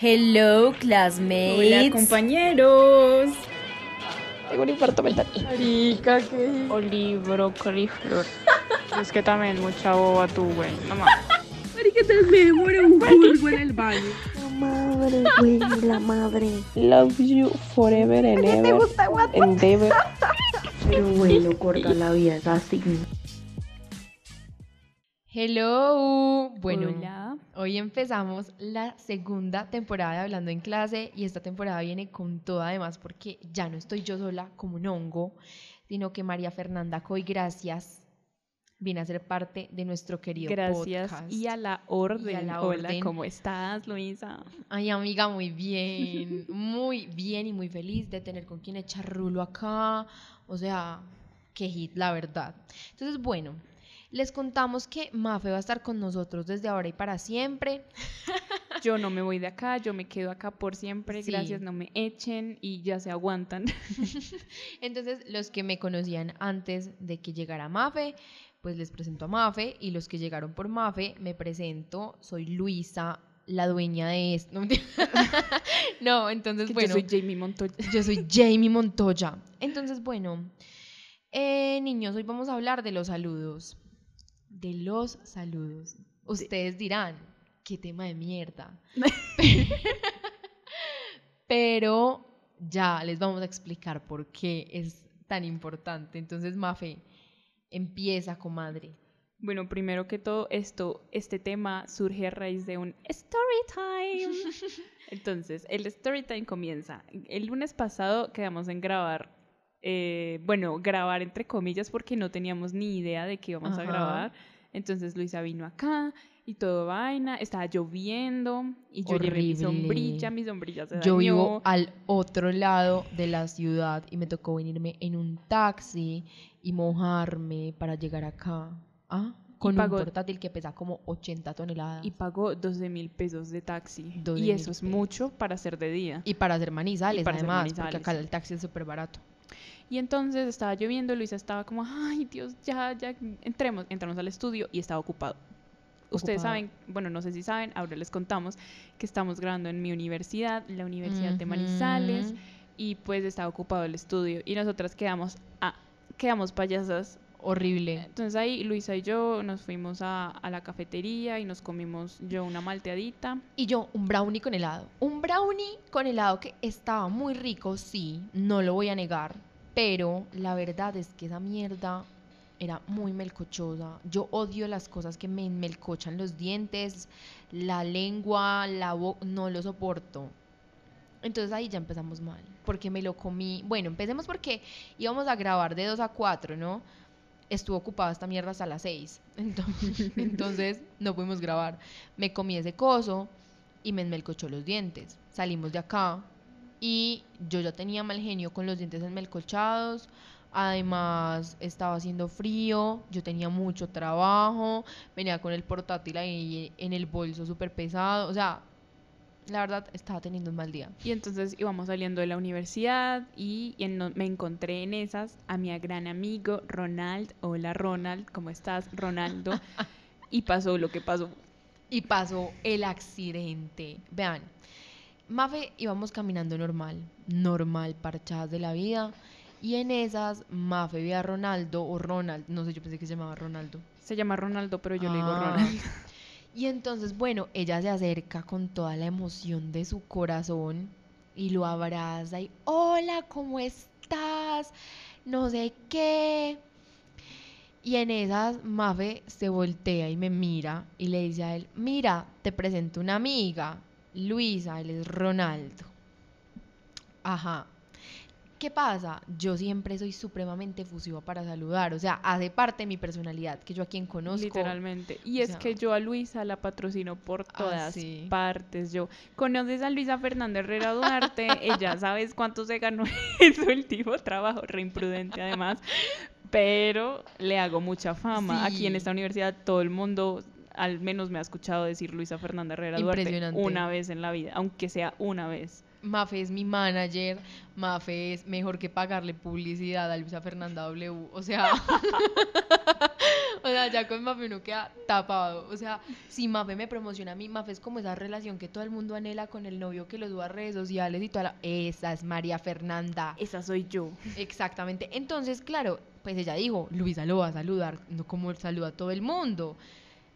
Hello, classmates. Hola, compañeros. Tengo un infarto mental. Marica, ¿qué? Olibro, coliflor. es que también mucha boba tú, güey. No más. Marica, te me un curvo en el baño. La madre, güey, la madre. Love you forever and ever. Endeavor. Pero bueno, corta la vida, es así. Hello. Bueno, Hola. hoy empezamos la segunda temporada de Hablando en Clase y esta temporada viene con todo además porque ya no estoy yo sola como un hongo, sino que María Fernanda Coy, gracias, viene a ser parte de nuestro querido Gracias. podcast. Y a la orden. Y a la Hola, orden. ¿cómo estás, Luisa? Ay, amiga, muy bien, muy bien y muy feliz de tener con quien echar rulo acá. O sea, qué hit, la verdad. Entonces, bueno, les contamos que Mafe va a estar con nosotros desde ahora y para siempre. Yo no me voy de acá, yo me quedo acá por siempre. Sí. Gracias, no me echen y ya se aguantan. Entonces, los que me conocían antes de que llegara Mafe, pues les presento a Mafe. Y los que llegaron por Mafe, me presento. Soy Luisa, la dueña de esto. No, entonces, Que bueno. Yo soy Jamie Montoya. Yo soy Jamie Montoya. Entonces, bueno, eh, niños, hoy vamos a hablar de los saludos. De los saludos. Ustedes dirán, qué tema de mierda. Pero ya les vamos a explicar por qué es tan importante. Entonces, Mafe, empieza, comadre. Bueno, primero que todo, esto, este tema surge a raíz de un story time. Entonces, el story time comienza. El lunes pasado quedamos en grabar, eh, bueno, grabar entre comillas porque no teníamos ni idea de que íbamos a grabar. Entonces Luisa vino acá y todo vaina, estaba lloviendo y yo llevé mi Horrible. sombrilla, mi sombrilla se Yo dañó. vivo al otro lado de la ciudad y me tocó venirme en un taxi y mojarme para llegar acá. ¿Ah? Con un portátil que pesa como 80 toneladas. y pagó 12 mil pesos de taxi. 12 y eso es mucho para hacer de día. Y para hacer manizales, Y para hacer además, porque acá el taxi es súper barato. Y entonces estaba lloviendo, Luisa estaba como, ay Dios, ya, ya, entremos, entramos al estudio y estaba ocupado. Ustedes Ocupado. saben, bueno, no sé si saben, ahora les contamos que estamos grabando en mi universidad, la Universidad de Ujú. Manizales, y pues estaba ocupado el estudio. Y nosotras quedamos, ah, quedamos payasas. Horrible. Entonces ahí Luisa y yo nos fuimos a, a la cafetería y nos comimos yo una malteadita. Y yo, un brownie con helado. Un brownie con helado que estaba muy rico, sí, no lo voy a negar. Pero la verdad es que esa mierda era muy melcochosa. Yo odio las cosas que me melcochan los dientes, la lengua, la boca, no lo soporto. Entonces ahí ya empezamos mal, porque me lo comí. Bueno, empecemos porque íbamos a grabar de 2 a 4, ¿no? Estuvo ocupada esta mierda hasta las 6. Entonces, entonces no pudimos grabar. Me comí ese coso y me enmelcochó los dientes. Salimos de acá y yo ya tenía mal genio con los dientes enmelcochados. Además, estaba haciendo frío, yo tenía mucho trabajo, venía con el portátil ahí en el bolso súper pesado. O sea, la verdad, estaba teniendo un mal día. Y entonces íbamos saliendo de la universidad y, en- me encontré en esas a mi gran amigo Ronald. Hola Ronald, ¿cómo estás Ronaldo? y pasó lo que pasó. Y pasó el accidente. Vean, Mafe íbamos caminando normal, normal, parchadas de la vida. Y en esas, Mafe ve a Ronaldo o Ronald, no sé, yo pensé que se llamaba Ronaldo. Se llama Ronaldo, pero yo le digo Ah. Ronald. Y entonces, bueno, ella se acerca con toda la emoción de su corazón y lo abraza y, hola, ¿cómo estás? No sé qué. Y en esas, Mafe se voltea y me mira y le dice a él, mira, te presento una amiga, Luisa, él es Ronaldo. Ajá. ¿Qué pasa? Yo siempre soy supremamente efusiva para saludar, o sea, hace parte de mi personalidad, que yo a quien conozco. Literalmente. Y es sea- que yo a Luisa la patrocino por Ah, todas sí. partes. Yo conoces a Luisa Fernanda Herrera Duarte, ella sabes cuánto se ganó en su último trabajo, re imprudente además, pero le hago mucha fama. Aquí en esta universidad todo el mundo al menos me ha escuchado decir Luisa Fernanda Herrera Duarte una vez en la vida, aunque sea una vez. Mafe es mi manager, Mafe es mejor que pagarle publicidad a Luisa Fernanda W. O sea, o sea, ya con Mafe uno queda tapado. O sea, si Mafe me promociona a mí, Mafe es como esa relación que todo el mundo anhela con el novio que lo sube a redes sociales y toda la... Esa es María Fernanda. Esa soy yo. Exactamente. Entonces, claro, pues ella dijo, Luisa lo va a saludar, no como saluda a todo el mundo.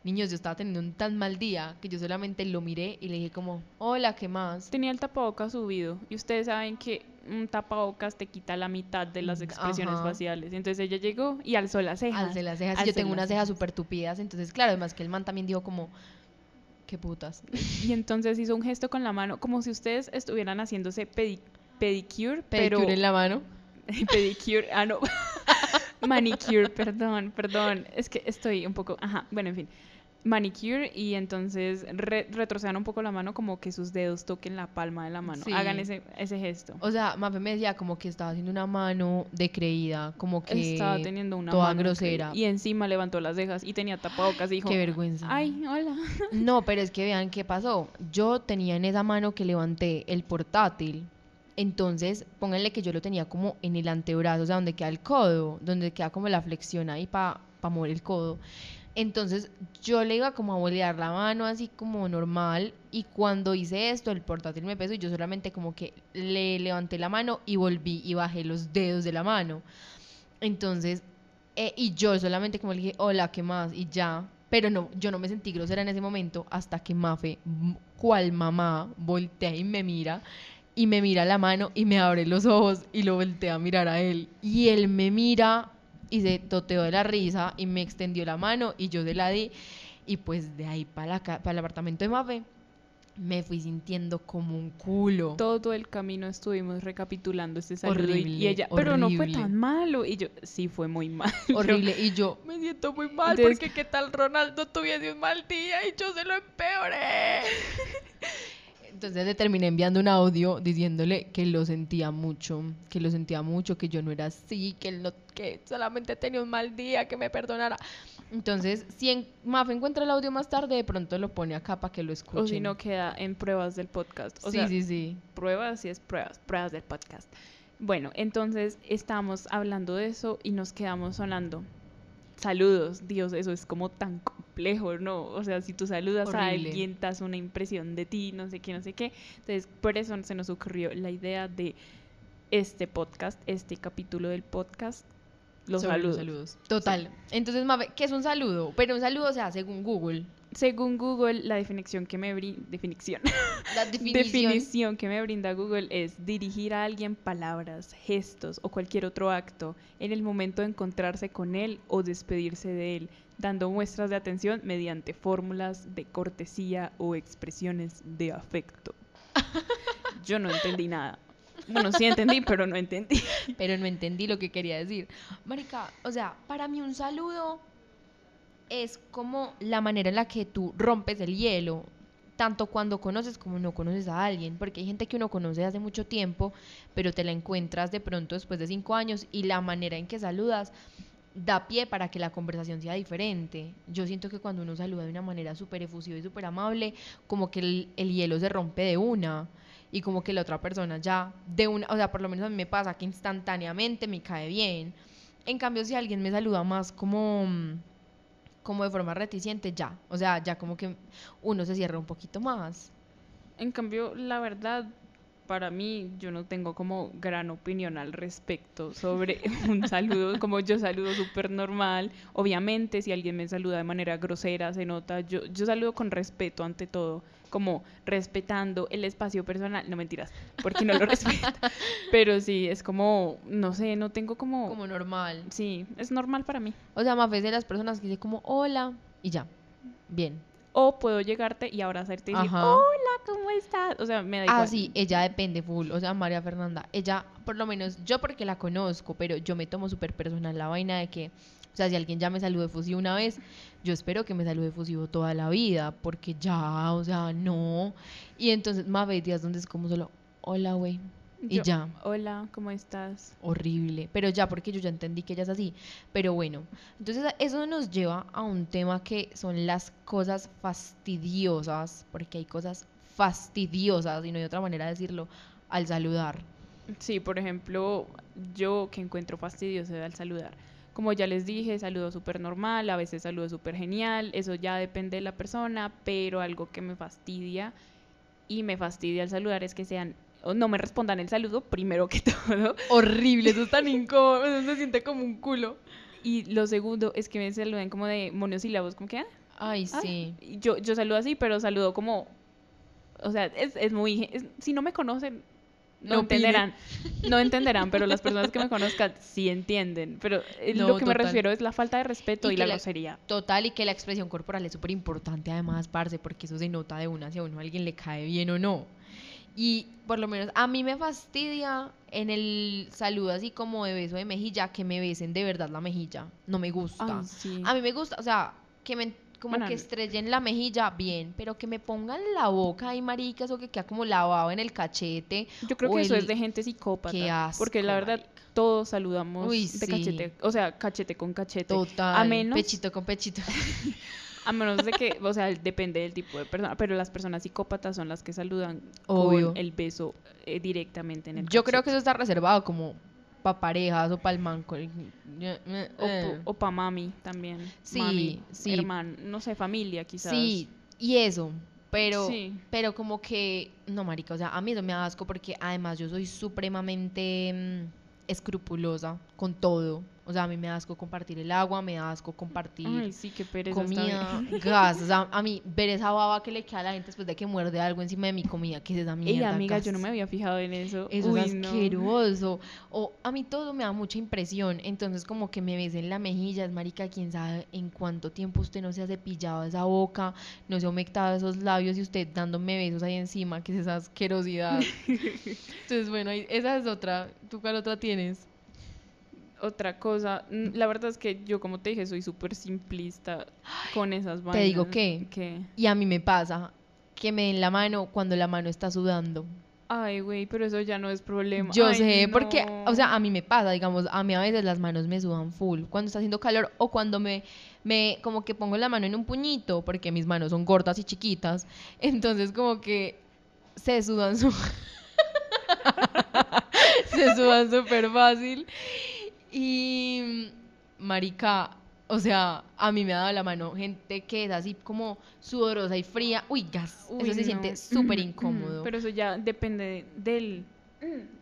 Niños, yo estaba teniendo un tan mal día que yo solamente lo miré y le dije como, hola, ¿qué más? Tenía el tapabocas subido y ustedes saben que un tapabocas te quita la mitad de las expresiones Ajá. faciales. Entonces ella llegó y alzó las cejas. Alcé las cejas. y yo tengo unas cejas súper tupidas, entonces, claro, además que el man también dijo como, qué putas. Y entonces hizo un gesto con la mano, como si ustedes estuvieran haciéndose pedi- pedicure, pero Pedicure en la mano. pedicure, ah no, manicure, perdón, perdón, es que estoy un poco, ajá, bueno, en fin, manicure y entonces re- retrocedan un poco la mano como que sus dedos toquen la palma de la mano, Sí. hagan ese, ese gesto. O sea, Mafe me decía como que estaba haciendo una mano de creída, como que... Estaba teniendo una toda mano grosera. y encima levantó las cejas y tenía tapabocas y dijo, Qué vergüenza. ay, hola. No, pero es que vean qué pasó. Yo tenía en esa mano que levanté el portátil. Entonces, pónganle que yo lo tenía como en el antebrazo, o sea, donde queda el codo, donde queda como la flexión ahí para mover el codo. Entonces, yo le iba como a bolear la mano así como normal y cuando hice esto, el portátil me pesó y yo solamente como que le levanté la mano y volví y bajé los dedos de la mano. Entonces, eh, y yo solamente como le dije, hola, ¿qué más? Y ya. Pero no, yo no me sentí grosera en ese momento hasta que Mafe, cual mamá, voltea y me mira. Y me mira la mano y me abre los ojos y lo voltea a mirar a él. Y él me mira y se toteó de la risa y me extendió la mano y yo se la di. Y pues de ahí para el apartamento de Mafe me fui sintiendo como un culo. Todo el camino estuvimos recapitulando este saludo y- y, Horrible, ella, pero no fue tan malo. Y yo, sí, fue muy mal. Yo, Horrible. Y yo me siento muy mal porque qué tal Ronaldo tuviese un mal día y yo se lo empeoré. Entonces le terminé enviando un audio diciéndole que lo sentía mucho, que lo sentía mucho, que yo no era así, que él no, que solamente tenía un mal día, que me perdonara. Entonces, si en, Mafe encuentra el audio más tarde, de pronto lo pone acá para que lo escuchen. o si no queda en pruebas del podcast. O sí, sea, sí, sí. pruebas y es pruebas, pruebas del podcast. Bueno, entonces estamos hablando de eso y nos quedamos sonando. Saludos, Dios, eso es como tan complejo, ¿no? O sea, si tú saludas a Horrible. alguien, te das una impresión de ti, no sé qué, no sé qué. Entonces, por eso se nos ocurrió la idea de este podcast, este capítulo del podcast, los Sobre saludos. Total. Entonces, Mafe, ¿qué es un saludo? Pero un saludo, o sea, según Google. Según Google, la definición que me brinda, definición, La definición. definición que me brinda Google es dirigir a alguien palabras, gestos o cualquier otro acto en el momento de encontrarse con él o despedirse de él, dando muestras de atención mediante fórmulas de cortesía o expresiones de afecto. Yo no entendí nada. Bueno, sí entendí, pero no entendí. pero no entendí lo que quería decir. Marica, o sea, para mí un saludo es como la manera en la que tú rompes el hielo, tanto cuando conoces como no conoces a alguien, porque hay gente que uno conoce hace mucho tiempo, pero te la encuentras de pronto después de cinco años y la manera en que saludas da pie para que la conversación sea diferente. Yo siento que cuando uno saluda de una manera súper efusiva y súper amable, como que el, el hielo se rompe de una y como que la otra persona ya de una, o sea, por lo menos a mí me pasa que instantáneamente me cae bien. En cambio, si alguien me saluda más como como de forma reticente, ya, o sea, ya como que uno se cierra un poquito más. En cambio, la verdad, para mí, yo no tengo como gran opinión al respecto sobre un saludo, como yo saludo súper normal. Obviamente, si alguien me saluda de manera grosera, se nota, yo, yo saludo con respeto ante todo, como respetando el espacio personal. No mentiras, porque no lo respeta. Pero sí, es como, no sé, no tengo como... Como normal. Sí, es normal para mí. O sea, más veces de las personas que dicen como hola y ya. Bien. O puedo llegarte y abrazarte y decir, hola, ¿cómo estás? O sea, me da igual. Ah, sí, ella depende full. O sea, María Fernanda, ella, por lo menos yo porque la conozco, pero yo me tomo súper personal la vaina de que, o sea, si alguien ya me saludó efusivo una vez, yo espero que me salude efusivo toda la vida, porque ya, o sea, no. Y entonces, más días donde es como solo, hola, güey. Y Yo, ya. Hola, ¿cómo estás? horrible, pero ya porque yo ya entendí que ella es así, pero bueno, entonces eso nos lleva a un tema que son las cosas fastidiosas, porque hay cosas fastidiosas, y no hay otra manera de decirlo, al saludar. Sí, por ejemplo, yo que encuentro fastidioso al saludar. Como ya les dije, saludo súper normal, a veces saludo súper genial, eso ya depende de la persona, pero algo que me fastidia y me fastidia al saludar es que sean, o no me respondan el saludo primero que todo. Horrible, eso es tan incómodo, eso se siente como un culo. Y lo segundo es que me saluden como de monosílabos, como que, ah, Ay, ah, sí. Yo, yo saludo así, pero saludo como, o sea, es, es muy, es- si no me conocen, no, entenderán, no entenderán, pero las personas que me conozcan sí entienden. Pero eh, No, lo que me refiero es la falta de respeto Y la la- grosería. Total, y que la expresión corporal es súper importante además, parce, porque eso se nota de una si a uno a alguien le cae bien o no. Y por lo menos a mí me fastidia en el saludo así como de beso de mejilla, que me besen de verdad la mejilla. No me gusta. Ay, sí. A mí me gusta, o sea, que me como Bueno, que estrellen la mejilla, bien, pero que me pongan la boca ahí, maricas, o que queda como lavado en el cachete. Yo creo que eso es de gente psicópata. Qué porque la asco, verdad, marica. todos saludamos Uy, de sí. cachete. O sea, cachete con cachete. Total. A menos, Pechito con pechito. a menos de que, o sea, depende del tipo de persona. Pero las personas psicópatas son las que saludan Obvio. con el beso eh, directamente en el Yo creo que eso está reservado como para parejas o para el man. con el- O, eh. o pa' mami también. Sí, mami, sí. hermano, no sé, familia quizás. Sí, y eso. Pero, Sí. pero como que, no, marica, o sea, a mí eso me da asco porque además yo soy supremamente mm, escrupulosa con todo. O sea, a mí me da asco compartir el agua, me da asco compartir Ay, sí, qué pereza. está comida, gas. O sea, a mí ver esa baba que le queda a la gente después de que muerde algo encima de mi comida, que es esa mierda. Ey, amiga, yo no me había fijado en eso. Eso Uy, es no. asqueroso. O a mí todo me da mucha impresión. Entonces, como que me besen la mejilla, es marica, quién sabe en cuánto tiempo usted no se ha cepillado esa boca, no se ha humectado esos labios y usted dándome besos ahí encima, que es esa asquerosidad. Entonces, bueno, esa es otra. ¿Tú cuál otra tienes? Otra cosa, la verdad es que yo, como te dije, soy súper simplista con esas vainas. Te digo que- ¿Qué? Y a mí me pasa que me den la mano cuando la mano está sudando. Ay, güey, pero eso ya no es problema. Yo Ay, sé, porque, o sea, a mí me pasa, digamos, a mí a veces las manos me sudan full cuando está haciendo calor o cuando me, me, como que pongo la mano en un puñito, porque mis manos son gordas y chiquitas, entonces como que se sudan su... se sudan súper fácil y, marica, o sea, a mí me ha dado la mano gente que es así como sudorosa y fría, uy, gas, Uy, eso se no. siente súper incómodo. Pero eso ya depende del,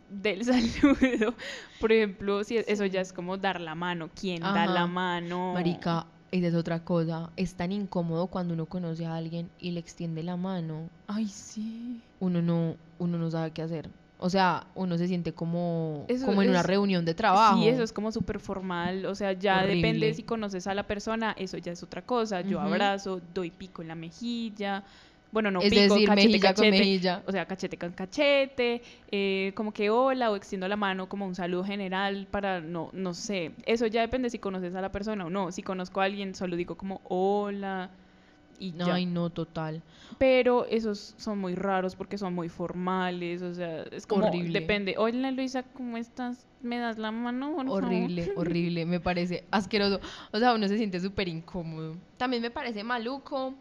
del saludo. Por ejemplo, si eso ya es como dar la mano. ¿Quién da la mano? Marica, esa es otra cosa. Es tan incómodo cuando uno conoce a alguien y le extiende la mano. Ay, sí. Uno no, uno no sabe qué hacer. O sea, uno se siente como, Eso como en una reunión de trabajo. Sí, eso es como súper formal, o sea, ya Horrible. depende si conoces a la persona, eso ya es otra cosa. Yo abrazo, doy pico en la mejilla, bueno, no es pico, decir, cachete, mejilla con cachete, mejilla. o sea, cachete con cachete, eh, como que hola o extiendo la mano como un saludo general para, no, no sé, eso ya depende si conoces a la persona o no. Si conozco a alguien, solo digo como hola y ya. Ay, no, total. Pero esos son muy raros porque son muy formales, o sea, es como, Horrible. depende. Hola Luisa, ¿cómo estás? ¿Me das la mano? por favor?" Horrible, horrible. Me parece asqueroso. O sea, uno se siente súper incómodo. También me parece maluco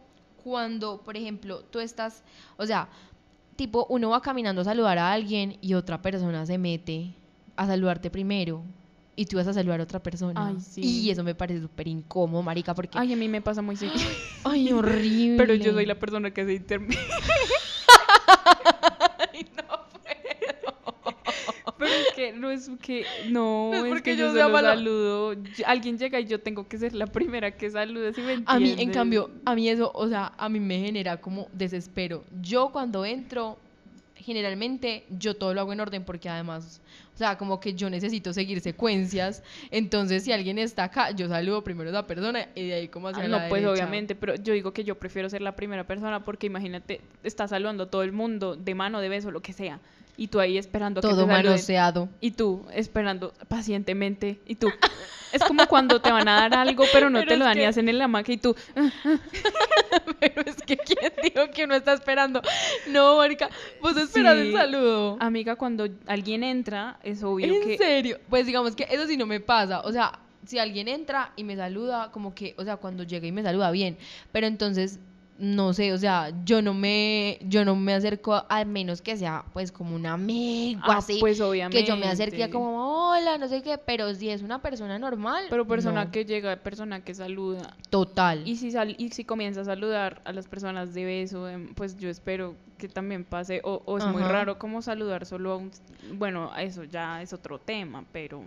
cuando, por ejemplo, tú estás, o sea, tipo, uno va caminando a saludar a alguien y otra persona se mete a saludarte primero y tú vas a saludar a otra persona. Ay, sí. Y eso me parece súper incómodo, marica, porque... Ay, a mí me pasa muy seguido. Ay, horrible. Pero yo soy la persona que se intermedia. Ay, no puedo. Pero es que no es que no, No es es, porque que yo yo solo mala. saludo. Yo- alguien llega y yo tengo que ser la primera que salude, ¿sí me A mí, en entiendes? cambio, a mí eso, o sea, a mí me genera como desespero. Yo cuando entro, generalmente yo todo lo hago en orden porque además, sea, como que yo necesito seguir secuencias. Entonces, si alguien está acá, yo saludo primero a esa persona y de ahí como hacia Ah, la no, pues derecha. obviamente, pero yo digo que yo prefiero ser la primera persona porque imagínate, está saludando a todo el mundo de mano, de beso, lo que sea. Y tú ahí esperando que Todo te saluden. manoseado. Y tú esperando pacientemente. Y tú. Es como cuando te van a dar algo, pero no Pero te lo dan y que- hacen en la maca y tú. Pero es que quién dijo que uno está esperando. No, marica, vos esperas el Sí. saludo. Amiga, cuando alguien entra, es obvio ¿En que. serio? Pues digamos que eso sí no me pasa. O sea, si alguien entra y me saluda, como que, o sea, cuando llega y me saluda bien. Pero entonces, no sé, o sea, yo no me, yo no me acerco al menos que sea pues como un amigo Ah, así, pues obviamente. que yo me acerque como hola, no sé qué, pero si es una persona normal, Pero persona no, que llega, persona que saluda. total. Y si, sal- y si comienza a saludar a las personas de beso, em, pues yo espero que también pase. O, o es muy raro como saludar solo a un... Bueno, eso ya es otro tema, pero...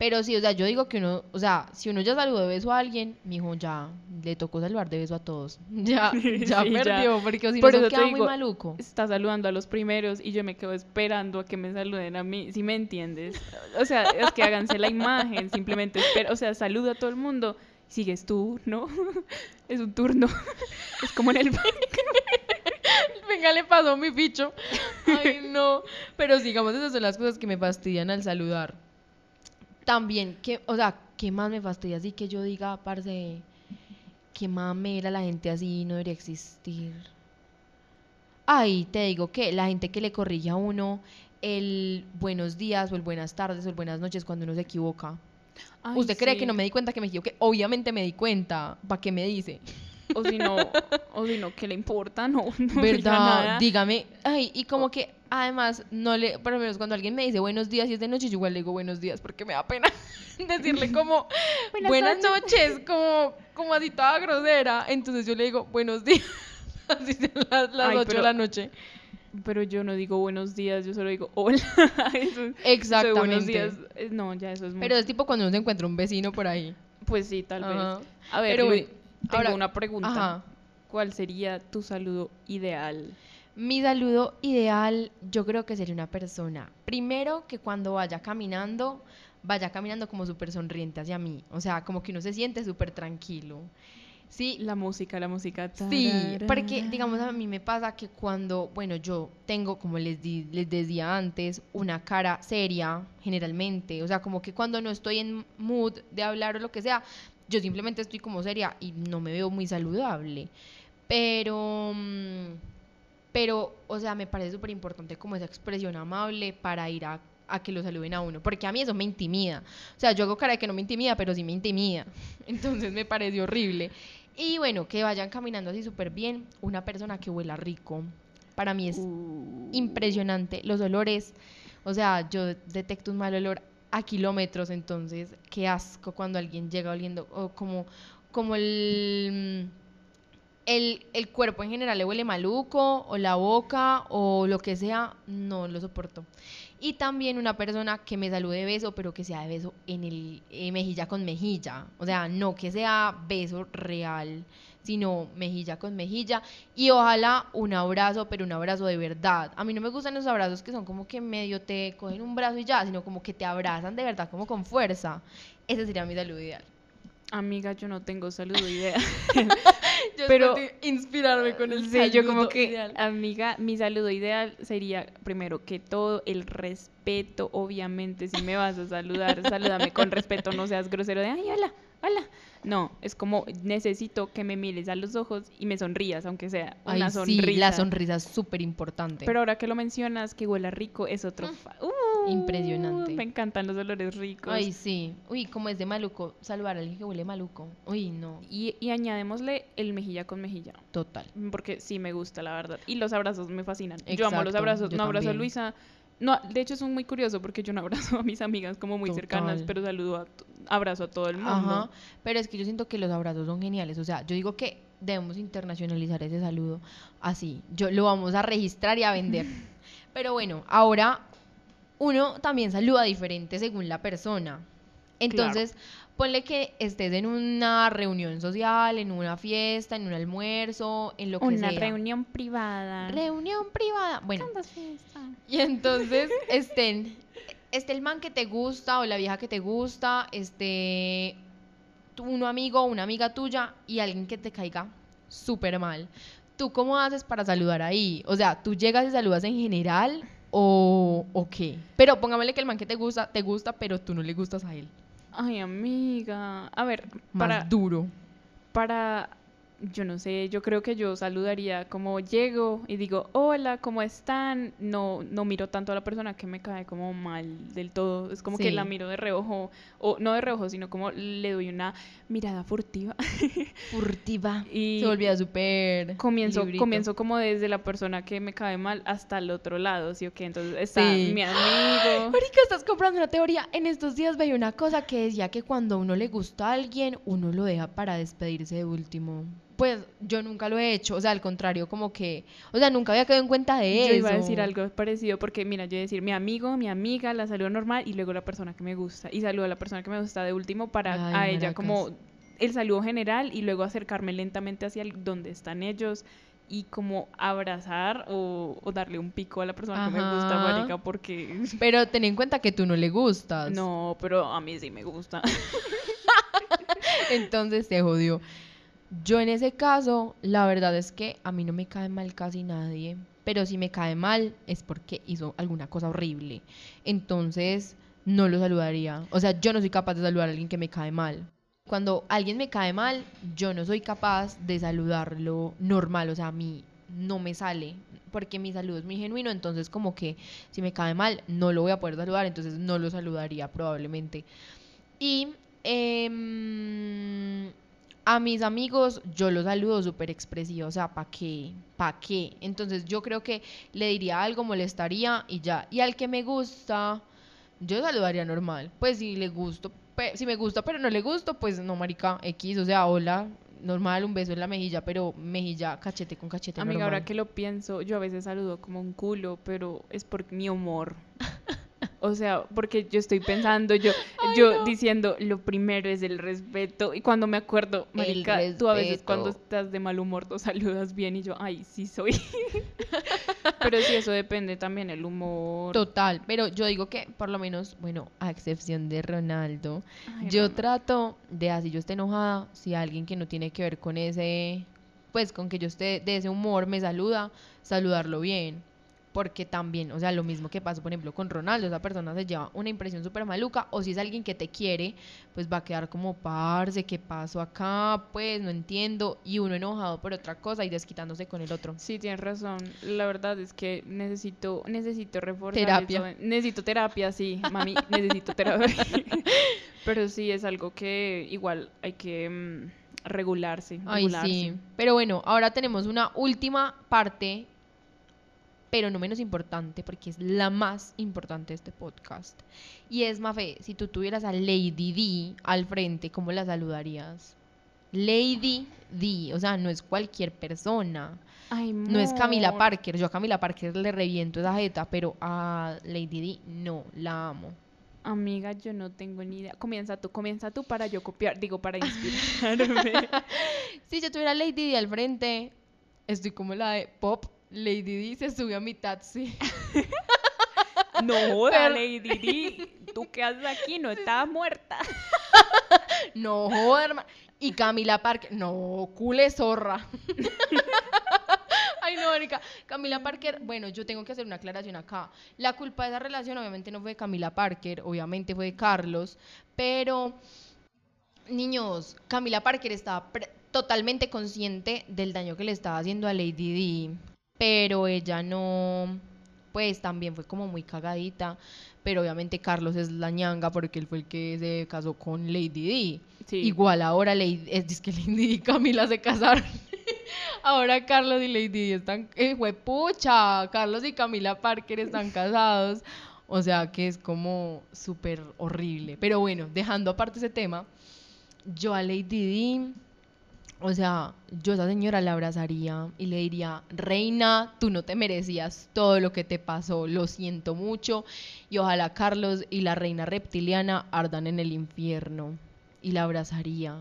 Pero sí, o sea, yo digo que uno, o sea, si uno ya saludó de beso a alguien, mijo, ya le tocó saludar de beso a todos. Ya, ya Sí, ya. perdió, porque si Por no eso queda muy maluco. Está saludando a los primeros y yo me quedo esperando a que me saluden a mí, si me entiendes. O sea, es que háganse la imagen, simplemente espera, o sea, saluda a todo el mundo, sigues tú, ¿no? Es un turno. Es como en el Venga, le pasó mi bicho. Ay, no. Pero sigamos, esas son las cosas que me fastidian al saludar. También, que, o sea, ¿qué más me fastidia? Así que yo diga, parce, qué mamera la gente así no debería existir. Ay, te digo que la gente que le corrige a uno el buenos días o el buenas tardes o el buenas noches cuando uno se equivoca. Ay, ¿Usted cree que no me di cuenta que me equivoqué? Obviamente me di cuenta. ¿Para qué me dice? O si no, o si no, ¿qué le importa? No, no ¿Verdad? nada. Dígame. Ay, y como que además, no le, por lo menos cuando alguien me dice buenos días y es de noche, yo igual le digo buenos días porque me da pena decirle como buenas, noches, como, como así toda grosera. Entonces yo le digo buenos días, así son las, las Ay, 8 de pero- la noche. Pero yo no digo buenos días, yo solo digo hola. Eso- de Exactamente. buenos días, eh, no, ya eso es muy... Pero es tipo cuando uno se encuentra un vecino por ahí. Pues sí, tal vez. A ver, Pero tengo ahora- una pregunta. Ajá. ¿Cuál sería tu saludo ideal? Mi saludo ideal, yo creo que sería una persona, primero que cuando vaya caminando, vaya caminando como súper sonriente hacia mí, o sea, como que uno se siente súper tranquilo. Sí, La música, la música. sí, porque digamos a mí me pasa que cuando, bueno, yo tengo, como les, di- les decía antes, una cara seria, generalmente, o sea, como que cuando no estoy en mood de hablar o lo que sea, yo simplemente estoy como seria y no me veo muy saludable. Pero, mm, pero, o sea, me parece súper importante como esa expresión amable para ir a, a que lo saluden a uno, porque a mí eso me intimida. O sea, yo hago cara de que no me intimida, pero sí me intimida. Entonces me parece horrible. Y bueno, que vayan caminando así súper bien, una persona que huela rico. Para mí es Uh. impresionante. Los olores, o sea, yo detecto un mal olor a kilómetros, entonces qué asco cuando alguien llega oliendo, o como, como el, el, el cuerpo en general le huele maluco, o la boca, o lo que sea, no lo soporto. Y también una persona que me salude de beso, pero que sea de beso en el eh, mejilla con mejilla. O sea, no que sea beso real, sino mejilla con mejilla. Y ojalá un abrazo, pero un abrazo de verdad. A mí no me gustan esos abrazos que son como que medio te cogen un brazo y ya, sino como que te abrazan de verdad, como con fuerza. Ese sería mi saludo ideal. Amiga, yo no tengo saludo ideal. Yo Pero- inspirarme con el Sí, yo como saludo que, ideal. amiga, mi saludo ideal sería primero que todo el respeto, obviamente, si me vas a saludar, salúdame con respeto, no seas grosero de, ay, hola, hola. No, es como necesito que me mires a los ojos y me sonrías, aunque sea Ay, una sí, sonrisa. la sonrisa es súper importante. Pero ahora que lo mencionas, que huela rico, es otro... fa- Uh, Impresionante. Me encantan los olores ricos. Ay, sí. Uy, como es de maluco saludar a alguien que huele maluco. Uy, no. Y, y añadémosle el mejilla con mejilla. Total. Porque sí me gusta, la verdad. Y los abrazos me fascinan. yo amo los abrazos. No abrazo a. Luisa. No, de hecho es un muy curioso porque yo no abrazo a mis amigas como muy cercanas, pero saludo a, abrazo a todo el mundo. Ajá. Pero es que yo siento que los abrazos son geniales. O sea, yo digo que debemos internacionalizar ese saludo así. Yo lo vamos a registrar y a vender. Pero bueno, ahora uno también saluda diferente según la persona. Entonces, ponle que estés en una reunión social, en una fiesta, en un almuerzo, en lo que Una sea. reunión privada. Reunión privada. Bueno, y entonces estén, esté el man que te gusta o la vieja que te gusta, este, tu- un amigo o una amiga tuya y alguien que te caiga súper mal. ¿Tú cómo haces para saludar ahí? O sea, ¿tú llegas y saludas en general o, o qué? Pero póngamele que el man que te gusta, te gusta, pero tú no le gustas a él. Ay, amiga. A ver, Más para, duro. para yo no sé, yo creo que yo saludaría como llego y digo, hola, ¿cómo están? No, no miro tanto a la persona que me cae como mal del todo. Es como que la miro de reojo, o no de reojo, sino como le doy una mirada furtiva. Furtiva. y Se volvía súper. comienzo, librito. comienzo como desde la persona que me cae mal hasta el otro lado, ¿sí o qué? Entonces está Sí. mi amigo. Marica, estás comprando una teoría. En estos días veía una cosa que decía que cuando uno le gusta a alguien, uno lo deja para despedirse de último. Pues yo nunca lo he hecho, o sea, al contrario, como que, o sea, nunca había quedado en cuenta de eso. Yo iba a decir algo parecido porque, mira, yo iba a decir mi amigo, mi amiga, la saludo normal y luego la persona que me gusta. Y saludo a la persona que me gusta de último para Ay, a ella como el saludo general y luego acercarme lentamente hacia el- donde están ellos y como abrazar o, o darle un pico a la persona que me gusta, marica, porque... Pero ten en cuenta que tú no le gustas. No, pero a mí sí me gusta. Entonces se jodió. Yo en ese caso, la verdad es que a mí no me cae mal casi nadie, pero si me cae mal es porque hizo alguna cosa horrible. Entonces no lo saludaría. O sea, yo no soy capaz de saludar a alguien que me cae mal. Cuando alguien me cae mal, yo no soy capaz de saludarlo normal, o sea, a mí no me sale, porque mi saludo es muy genuino, entonces como que si me cae mal, no lo voy a poder saludar, entonces no lo saludaría probablemente. Y em, a mis amigos yo los saludo súper expresivo, o sea, ¿para qué? ¿Para qué? Entonces yo creo que le diría algo, molestaría y ya. Y al que me gusta, yo saludaría normal. Pues si le gusto, si me gusta pero no le gusto, pues no, marica, X, o sea, hola, normal, un beso en la mejilla, pero mejilla, cachete con cachete Amiga, normal. ahora que lo pienso, yo a veces saludo como un culo, pero es por mi humor. O sea, porque yo estoy pensando, yo, yo diciendo, lo primero es el respeto. Y cuando me acuerdo, marica, tú a veces cuando estás de mal humor, tú saludas bien y yo, ay, sí soy. pero sí, eso depende también el humor. Total, pero yo digo que por lo menos, bueno, a excepción de Ronaldo, Ay, yo trato de así yo esté enojada, si alguien que no tiene que ver con ese, pues con que yo esté de ese humor me saluda, saludarlo bien. Porque también, o sea, lo mismo que pasó, por ejemplo, con Ronaldo, esa persona se lleva una impresión súper maluca, o si es alguien que te quiere, pues va a quedar como, parce, ¿qué pasó acá? Pues no entiendo, y uno enojado por otra cosa y desquitándose con el otro. Sí, tienes razón. La verdad es que necesito, necesito reforzar Terapia. eso. Necesito terapia, sí, mami, necesito terapia. Pero sí es algo que igual hay que mm, regularse. Ay, regularse. sí. Pero bueno, ahora tenemos una última parte, pero no menos importante, porque es la más importante de este podcast. Y es, Mafe, si tú tuvieras a Lady D al frente, ¿cómo la saludarías? Lady D, o sea, no es cualquier persona. Ay, No es Camila. Parker. Yo a Camila Parker le reviento esa jeta, pero a Lady D no, la amo. Amiga, yo no tengo ni idea. Comienza tú, comienza tú para yo copiar, digo, para inspirarme. Si yo tuviera Lady D al frente, estoy como la de Pop. Lady D se sube a mi taxi. no joda, Pero- Lady Di. ¿Tú qué haces aquí? No estabas muerta. No joder, herma- Y Camila Parker, no, cule zorra. Ay, no, Erika. Camila Parker, bueno, yo tengo que hacer una aclaración acá. La culpa de esa relación obviamente no fue de Camila Parker, obviamente fue de Carlos, pero niños, Camila Parker estaba totalmente consciente del daño que le estaba haciendo a Lady D, pero ella no, pues también fue como muy cagadita, pero obviamente Carlos es la ñanga porque él fue el que se casó con Lady D. Sí. Igual ahora Lady, es que Lady D y Camila se casaron. ahora Carlos y Lady D están, eh, pucha, Carlos y Camila Parker están casados. O sea que es como súper horrible. Pero bueno, dejando aparte ese tema, yo a Lady D, o sea, yo a esa señora la abrazaría y le diría, reina, tú no te merecías todo lo que te pasó, lo siento mucho. Y ojalá Carlos y la reina reptiliana ardan en el infierno. Y la abrazaría.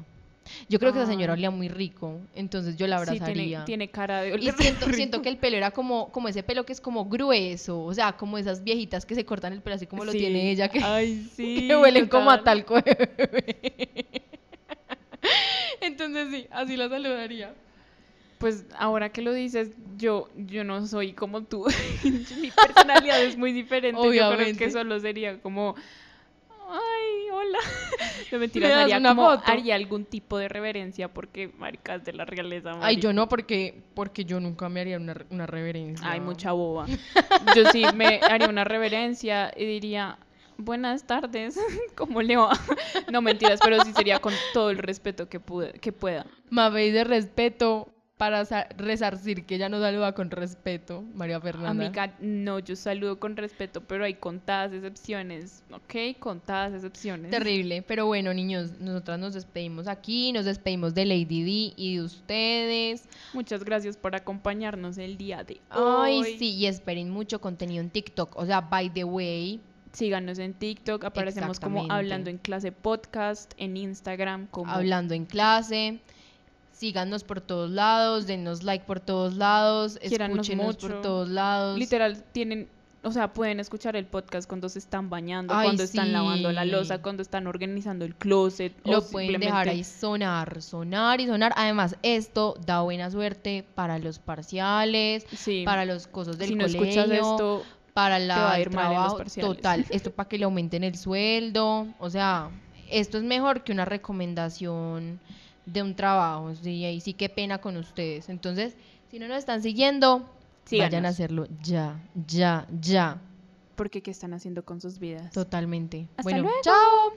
Yo creo que esa señora olía muy rico, entonces yo la Sí, abrazaría. tiene, tiene cara de Y siento, rico. siento que el pelo era como, como ese pelo que es como grueso, o sea, como esas viejitas que se cortan el pelo así como lo Sí. tiene ella, que, Ay, sí. que huelen como a talco. Entonces sí, así la saludaría. Pues ahora que lo dices, yo, yo no soy como tú. Mi personalidad es muy diferente. Yo creo Obviamente. que solo sería como, ay, hola. No mentiras, ¿Me haría, una como- foto? haría algún tipo de reverencia porque maricas de la realeza. Ay, yo no, porque, porque yo nunca me haría una, una reverencia. Ay, mucha boba. Yo sí me haría una reverencia y diría, buenas tardes, ¿cómo le va? No mentiras, pero sí sería con todo el respeto que, pude, que pueda. Mabey de respeto para sa- resarcir que ella no saluda con respeto, María Fernanda. Amiga, no, yo saludo con respeto, pero hay contadas excepciones, ¿ok? Contadas excepciones. Terrible, pero bueno, niños, nosotras nos despedimos aquí, nos despedimos de Lady D y de ustedes. Muchas gracias por acompañarnos el día de Ay, hoy. sí, y esperen mucho contenido en TikTok. O sea, by the way, Síganos en TikTok, aparecemos como. Hablando en Clase Podcast, en Instagram como... hablando en clase. Síganos por todos lados, denos like por todos lados, escúchenos por todos lados. Literal, tienen, o sea, pueden escuchar el podcast cuando se están bañando, Ay, cuando están lavando la losa, cuando están organizando el closet. o Lo pueden dejar ahí sonar, sonar y sonar. Además, esto da buena suerte para los parciales, Sí, para los cosas del si no colegio, escuchas esto, para te la, va a el ir mal en los trabajo. parciales. Total, esto para que le aumenten el sueldo. O sea, esto es mejor que una recomendación de un trabajo. Sí, ahí sí que pena con ustedes. Entonces, si no nos están siguiendo, vayan a hacerlo ya, ya, ya. porque ¿qué están haciendo con sus vidas? Totalmente. Hasta bueno, luego. chao.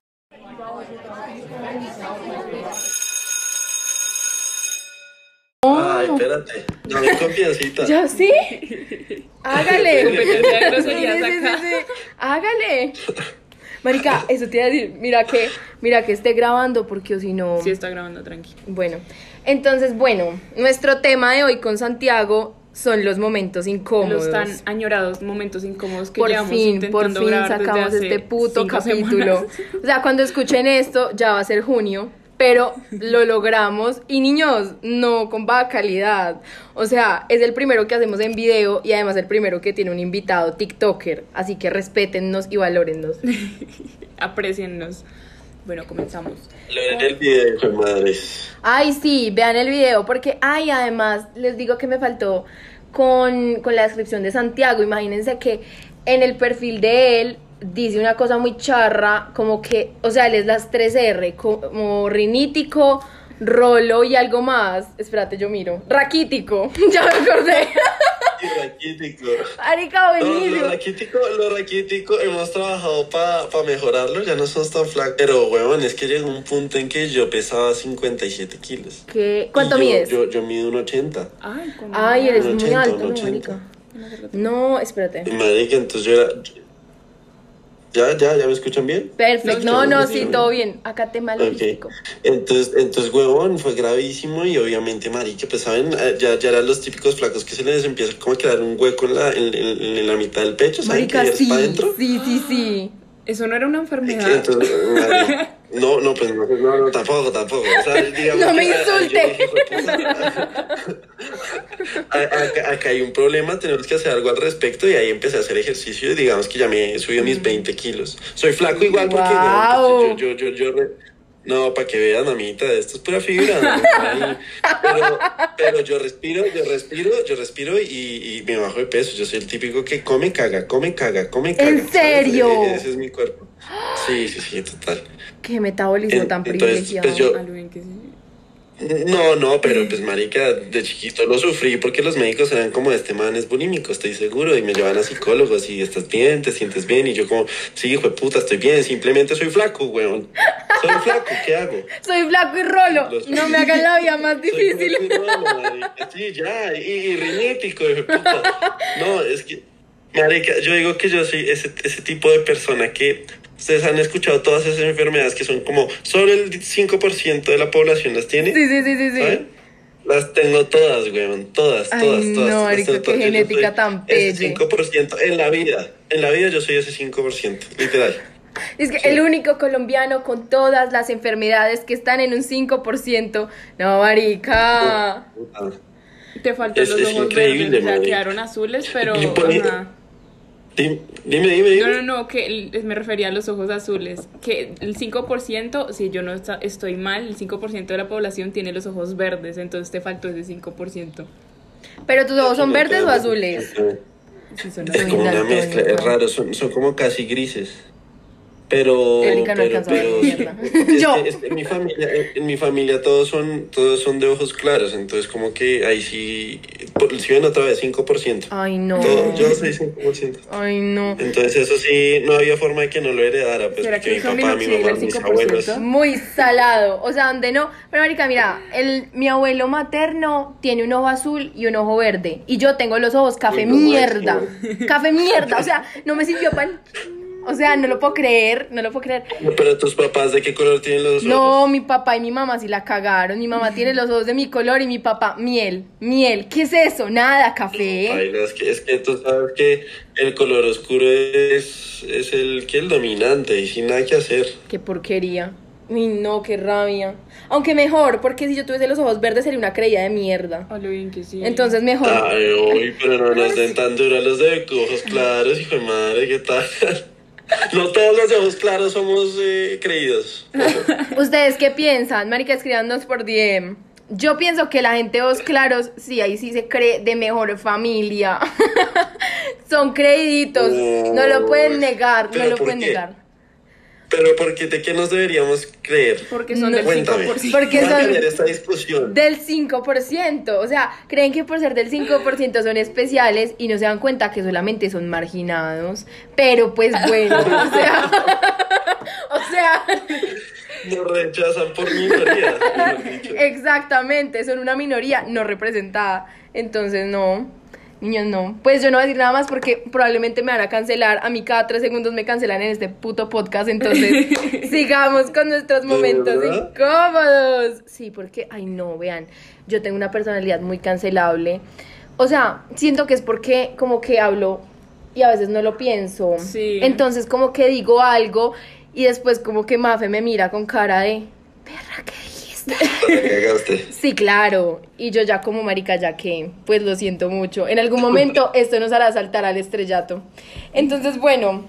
Ay, espérate. Dame confiancita. ¿Ya sí? Hágale. Sí, sí, sí. Hágale. Marica, eso te iba a decir. Mira que, mira que esté grabando porque o si no. Sí, está grabando, tranqui. Bueno, entonces, bueno, nuestro tema de hoy con Santiago son los momentos incómodos. Los tan añorados momentos incómodos que por llevamos fin, intentando por fin grabar desde sacamos hace este puto capítulo. semanas. O sea, cuando escuchen esto, ya va a ser junio, pero lo logramos. Y niños, no con baja calidad. O sea, es el primero que hacemos en video y además el primero que tiene un invitado TikToker. Así que respétennos y valórennos. Apreciennos. Bueno, comenzamos. En el video, hijo de madres. Ay, sí, vean el video, porque, ay, además, les digo que me faltó con, con la descripción de Santiago. Imagínense que en el perfil de él dice una cosa muy charra, como que, o sea, él es las 3R, como rinítico, rolo y algo más. Espérate, yo miro. Raquítico, ya me acordé. Y raquítico. Arica, No, lo buenísimo. raquítico, lo raquítico, hemos trabajado para mejorarlo, ya no somos tan flacos. Pero, huevón, es que llegó un punto en que yo pesaba 57 kilos. ¿Qué? ¿Cuánto yo- mides? Yo, yo mido un 80. Ay, Ay, eres Un muy 80, alto, no, 80. No, espérate. Marica, entonces yo era... ¿Ya, ya, ya me escuchan bien? Perfecto. No, No, sí, todo bien. Acá tema Ok. logístico. Entonces, entonces, huevón, fue gravísimo y obviamente, marica, pues, ¿saben? Eh, Ya, ya eran los típicos flacos que se les empieza como a quedar un hueco en la, en, en- en la mitad del pecho, ¿saben? Marica, sí, para adentro. sí, sí, sí. Eso no era una enfermedad. no, no, pues no, no, tampoco, tampoco. O sea, digamos No me insulte. acá, hay un problema, tenemos que hacer algo al respecto y ahí empecé a hacer ejercicio y digamos que ya me he subido mis 20 kilos. Soy flaco igual porque Mm. Weón, yo, yo, yo, yo no, para que vean, mamita, esto es pura fibra. Pero, pero yo respiro, yo respiro, yo respiro y, y me bajo de peso. Yo soy el típico que come, caga, come, caga, come, caga. ¿sabes? serio? Ese es mi cuerpo. Sí, sí, sí, total. Qué metabolismo En- tan entonces, privilegiado. pues yo- que sí. No, no, pero pues marica, de chiquito lo sufrí porque los médicos eran como este man es bulímico, estoy seguro, y me llevan a psicólogos y estás bien, te sientes bien, y yo como, sí, hijo de puta, estoy bien, simplemente soy flaco, weón. Soy flaco, ¿qué hago? Soy blanco y rolo. Los- No me hagan la vida más Soy difícil. flaco y rolo, marica. Sí, ya, y, y hijo de puta. No, es que, marica, yo digo que yo soy ese, ese tipo de persona que ustedes han escuchado todas esas enfermedades que son como solo el 5% de la población las tiene. Sí, sí, sí, sí, sí. ¿saben? Las tengo todas, weón, todas, Ay, todas, no, todas. tengo qué todas. Yo genética tan Ese pelle. 5% en la vida, en la vida yo soy ese 5%, literal. Es que el único colombiano con todas las enfermedades que están en un 5%. No, marica. Puta. Te faltan Es- los es ojos increíble, verdes, o sea, quedaron azules, pero... Y por ahí- ajá. Dime, dime, dime. No, no, no, que me refería a los ojos azules. Que el 5%, si yo no estoy mal, el 5% de la población tiene los ojos verdes, entonces te faltó ese 5%. ¿Pero tus ojos son verdes o azules? Sí, son Es como una mezcla, es raro, son, son como casi grises. Pero, Erika no pero, Yo. mi familia, en mi familia todos son, todos son de ojos claros, entonces como que ahí sí, si ven otra vez 5%. Ay, no. Todo- yo soy 5%. Ay, no. Entonces eso sí, no había forma de que no lo heredara, pues ¿Será porque que mi papá, mi mamá, mis 5%? abuelos. Muy salado. O sea, donde no. Pero, Marica, mira, el, mi abuelo materno tiene un ojo azul y un ojo verde. Y yo tengo los ojos café no, mierda. Café mierda. O sea, no me sirvió para. O sea, no lo puedo creer. No lo puedo creer. Pero tus papás, ¿de qué color tienen los ojos? No, mi papá y mi mamá sí la cagaron. Mi mamá tiene los ojos de mi color y mi papá miel. Miel. ¿Qué es eso? Nada, café. Baila, es, que, es que tú sabes que el color oscuro es, es el que el dominante y sin nada que hacer. Qué porquería. Uy, no, qué rabia. Aunque mejor, porque si yo tuviese los ojos verdes sería una creída de mierda. A lo bien que sí. Entonces mejor. Ay, uy, pero no nos den tan duro a los de ojos claros, hijo de madre, ¿qué tal? No todos los de ojos claros somos eh, creídos. ¿Ustedes qué piensan? Marica, escríbanos por DM. Yo pienso que la gente de ojos claros, sí, ahí sí se cree de mejor familia. Son creíditos. No lo pueden negar, no ¿Pero lo pueden negar. Pero ¿por qué, ¿de qué nos deberíamos creer? Porque son No, del Cuéntame. 5%. Porque Vamos a son- tener esta discusión. Del 5%. O sea, creen que por ser del 5% son especiales y no se dan cuenta que solamente son marginados. Pero pues bueno, o sea. o sea. Nos rechazan por minoría. Exactamente, son una minoría no representada. Entonces, no, niños, no. Pues yo no voy a decir nada más porque probablemente me van a cancelar. A mí cada tres segundos me cancelan en este puto podcast. Entonces, sigamos con nuestros momentos incómodos. Sí, porque, ay, no, vean, yo tengo una personalidad muy cancelable. O sea, siento que es porque como que hablo y a veces no lo pienso. Sí. Entonces, como que digo algo y después como que Mafe me mira con cara de, perra, ¿qué cagaste. Sí, claro. Y yo ya como marica, ya que, pues lo siento mucho. En algún momento esto nos hará saltar al estrellato. Entonces, bueno,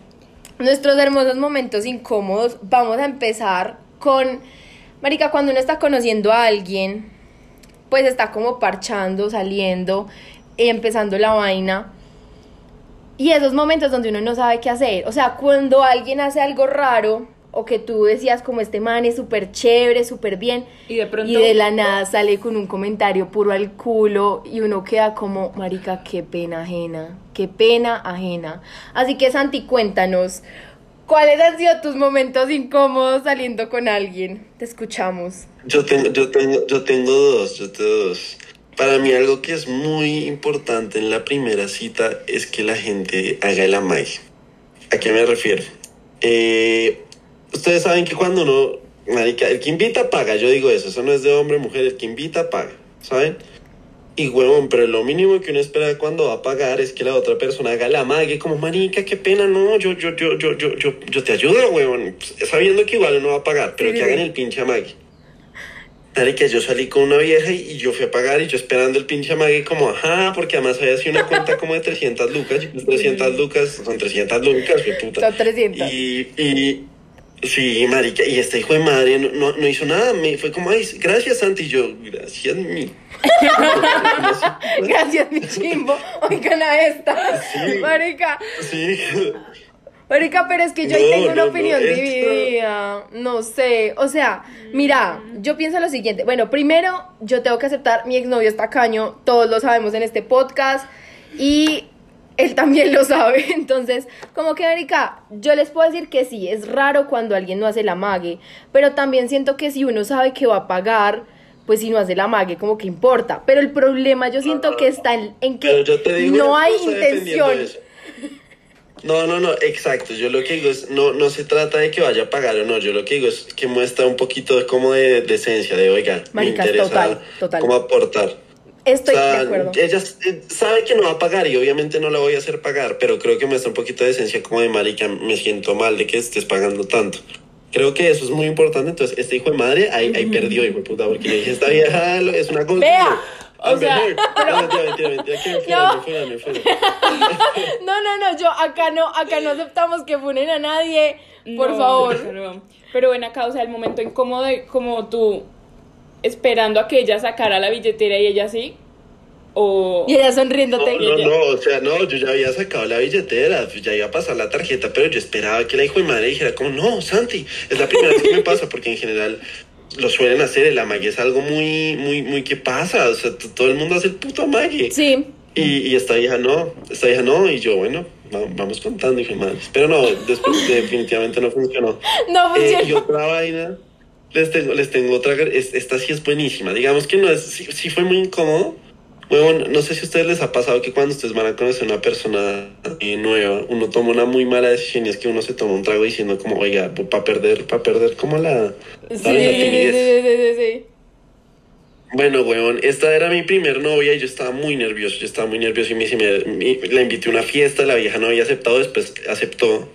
nuestros hermosos momentos incómodos. Vamos a empezar con, marica, cuando uno está conociendo a alguien, pues está como parchando, saliendo, y empezando la vaina. Y esos momentos donde uno no sabe qué hacer. O sea, cuando alguien hace algo raro, o que tú decías como este man es súper chévere, súper bien, Y de pronto. y de la nada sale con un comentario puro al culo y uno queda como, marica, qué pena ajena, qué pena ajena. Así que Santi, cuéntanos, ¿cuáles han sido tus momentos incómodos saliendo con alguien? Te escuchamos. Yo tengo, yo tengo, yo tengo dos, yo tengo dos. Para mí algo que es muy importante en la primera cita es que la gente haga el amague. ¿A qué me refiero? Eh, ustedes saben que cuando uno, marica, el que invita paga, yo digo eso, eso no es de hombre, mujer, el que invita paga, ¿saben? Y huevón, pero lo mínimo que uno espera cuando va a pagar es que la otra persona haga la mague, como marica, qué pena, no, yo, yo, yo, yo, yo, yo, yo te ayudo, huevón, pues, sabiendo que igual uno va a pagar, pero Sí, que hagan el pinche amague. Marica, yo salí con una vieja y, y yo fui a pagar y yo esperando el pinche amague como, ajá, porque además había sido una cuenta como de 300 lucas, y pues 300 lucas, son 300 lucas, fue puta. Son 300. Y, y sí, marica, y este hijo de madre no, no, no hizo nada, me fue como, ay, gracias Santi, y yo, gracias mi. Gracias, mi chimbo. Oigan a esta. Sí. Marica, Sí, Marica, pero es que yo ahí tengo una opinión dividida. No sé. O sea, mira, yo pienso lo siguiente. Bueno, primero, yo tengo que aceptar, mi exnovio es tacaño, todos lo sabemos en este podcast. Y él también lo sabe. Entonces, como que, Marica, yo les puedo decir que sí, es raro cuando alguien no hace la mague. Pero también siento que si uno sabe que va a pagar. Pues si no hace la mague, como que importa. Pero el problema yo siento que está en, en que digo no hay intención. No, no, no, exacto. Yo lo que digo es, no, no se trata de que vaya a pagar o no. Yo lo que digo es que muestra un poquito de como de decencia, de oiga, Marica, me interesa total, total. cómo aportar. Estoy O sea, de acuerdo. Ella sabe que no va a pagar y obviamente no la voy a hacer pagar, pero creo que muestra un poquito de decencia como de marica, me siento mal de que estés pagando tanto. Creo que eso es muy importante. Entonces, este hijo de madre ahí, ahí perdió, hijo de puta, porque yo dije, esta vieja lo- es una cosa. Vea, o sea, No, No. No, yo acá no, acá no aceptamos que funen a nadie, por No, favor. Pero, pero ven acá, o sea, el momento incómodo de como tú esperando a que ella sacara la billetera y ella sí. O... Y ella sonriéndote. No, no, no, o sea, no, yo ya había sacado la billetera, ya iba a pasar la tarjeta, pero yo esperaba que la hijo de madre dijera como, no, Santi, es la primera vez que me pasa, porque en general lo suelen hacer, el amague es algo muy, muy, muy que pasa, o sea, todo el mundo hace el puto amague. Sí. Y, y esta hija no, esta hija no, y yo, bueno, va- vamos contando, hijo de madre. Pero no, después definitivamente no funcionó. No Eh, funciona. y otra vaina, les tengo, les tengo otra, es- esta sí es buenísima. Digamos que no es, sí, sí fue muy incómodo. Huevón, no sé si a ustedes les ha pasado que cuando ustedes van a conocer a una persona eh, nueva, uno toma una muy mala decisión y es que uno se toma un trago diciendo como, oiga, para perder, para perder como la... Sí, la sí, sí, timidez". sí. Bueno, huevón, esta era mi primer novia y yo estaba muy nervioso, yo estaba muy nervioso y me, me- me- la invité a una fiesta, la vieja no había aceptado, después aceptó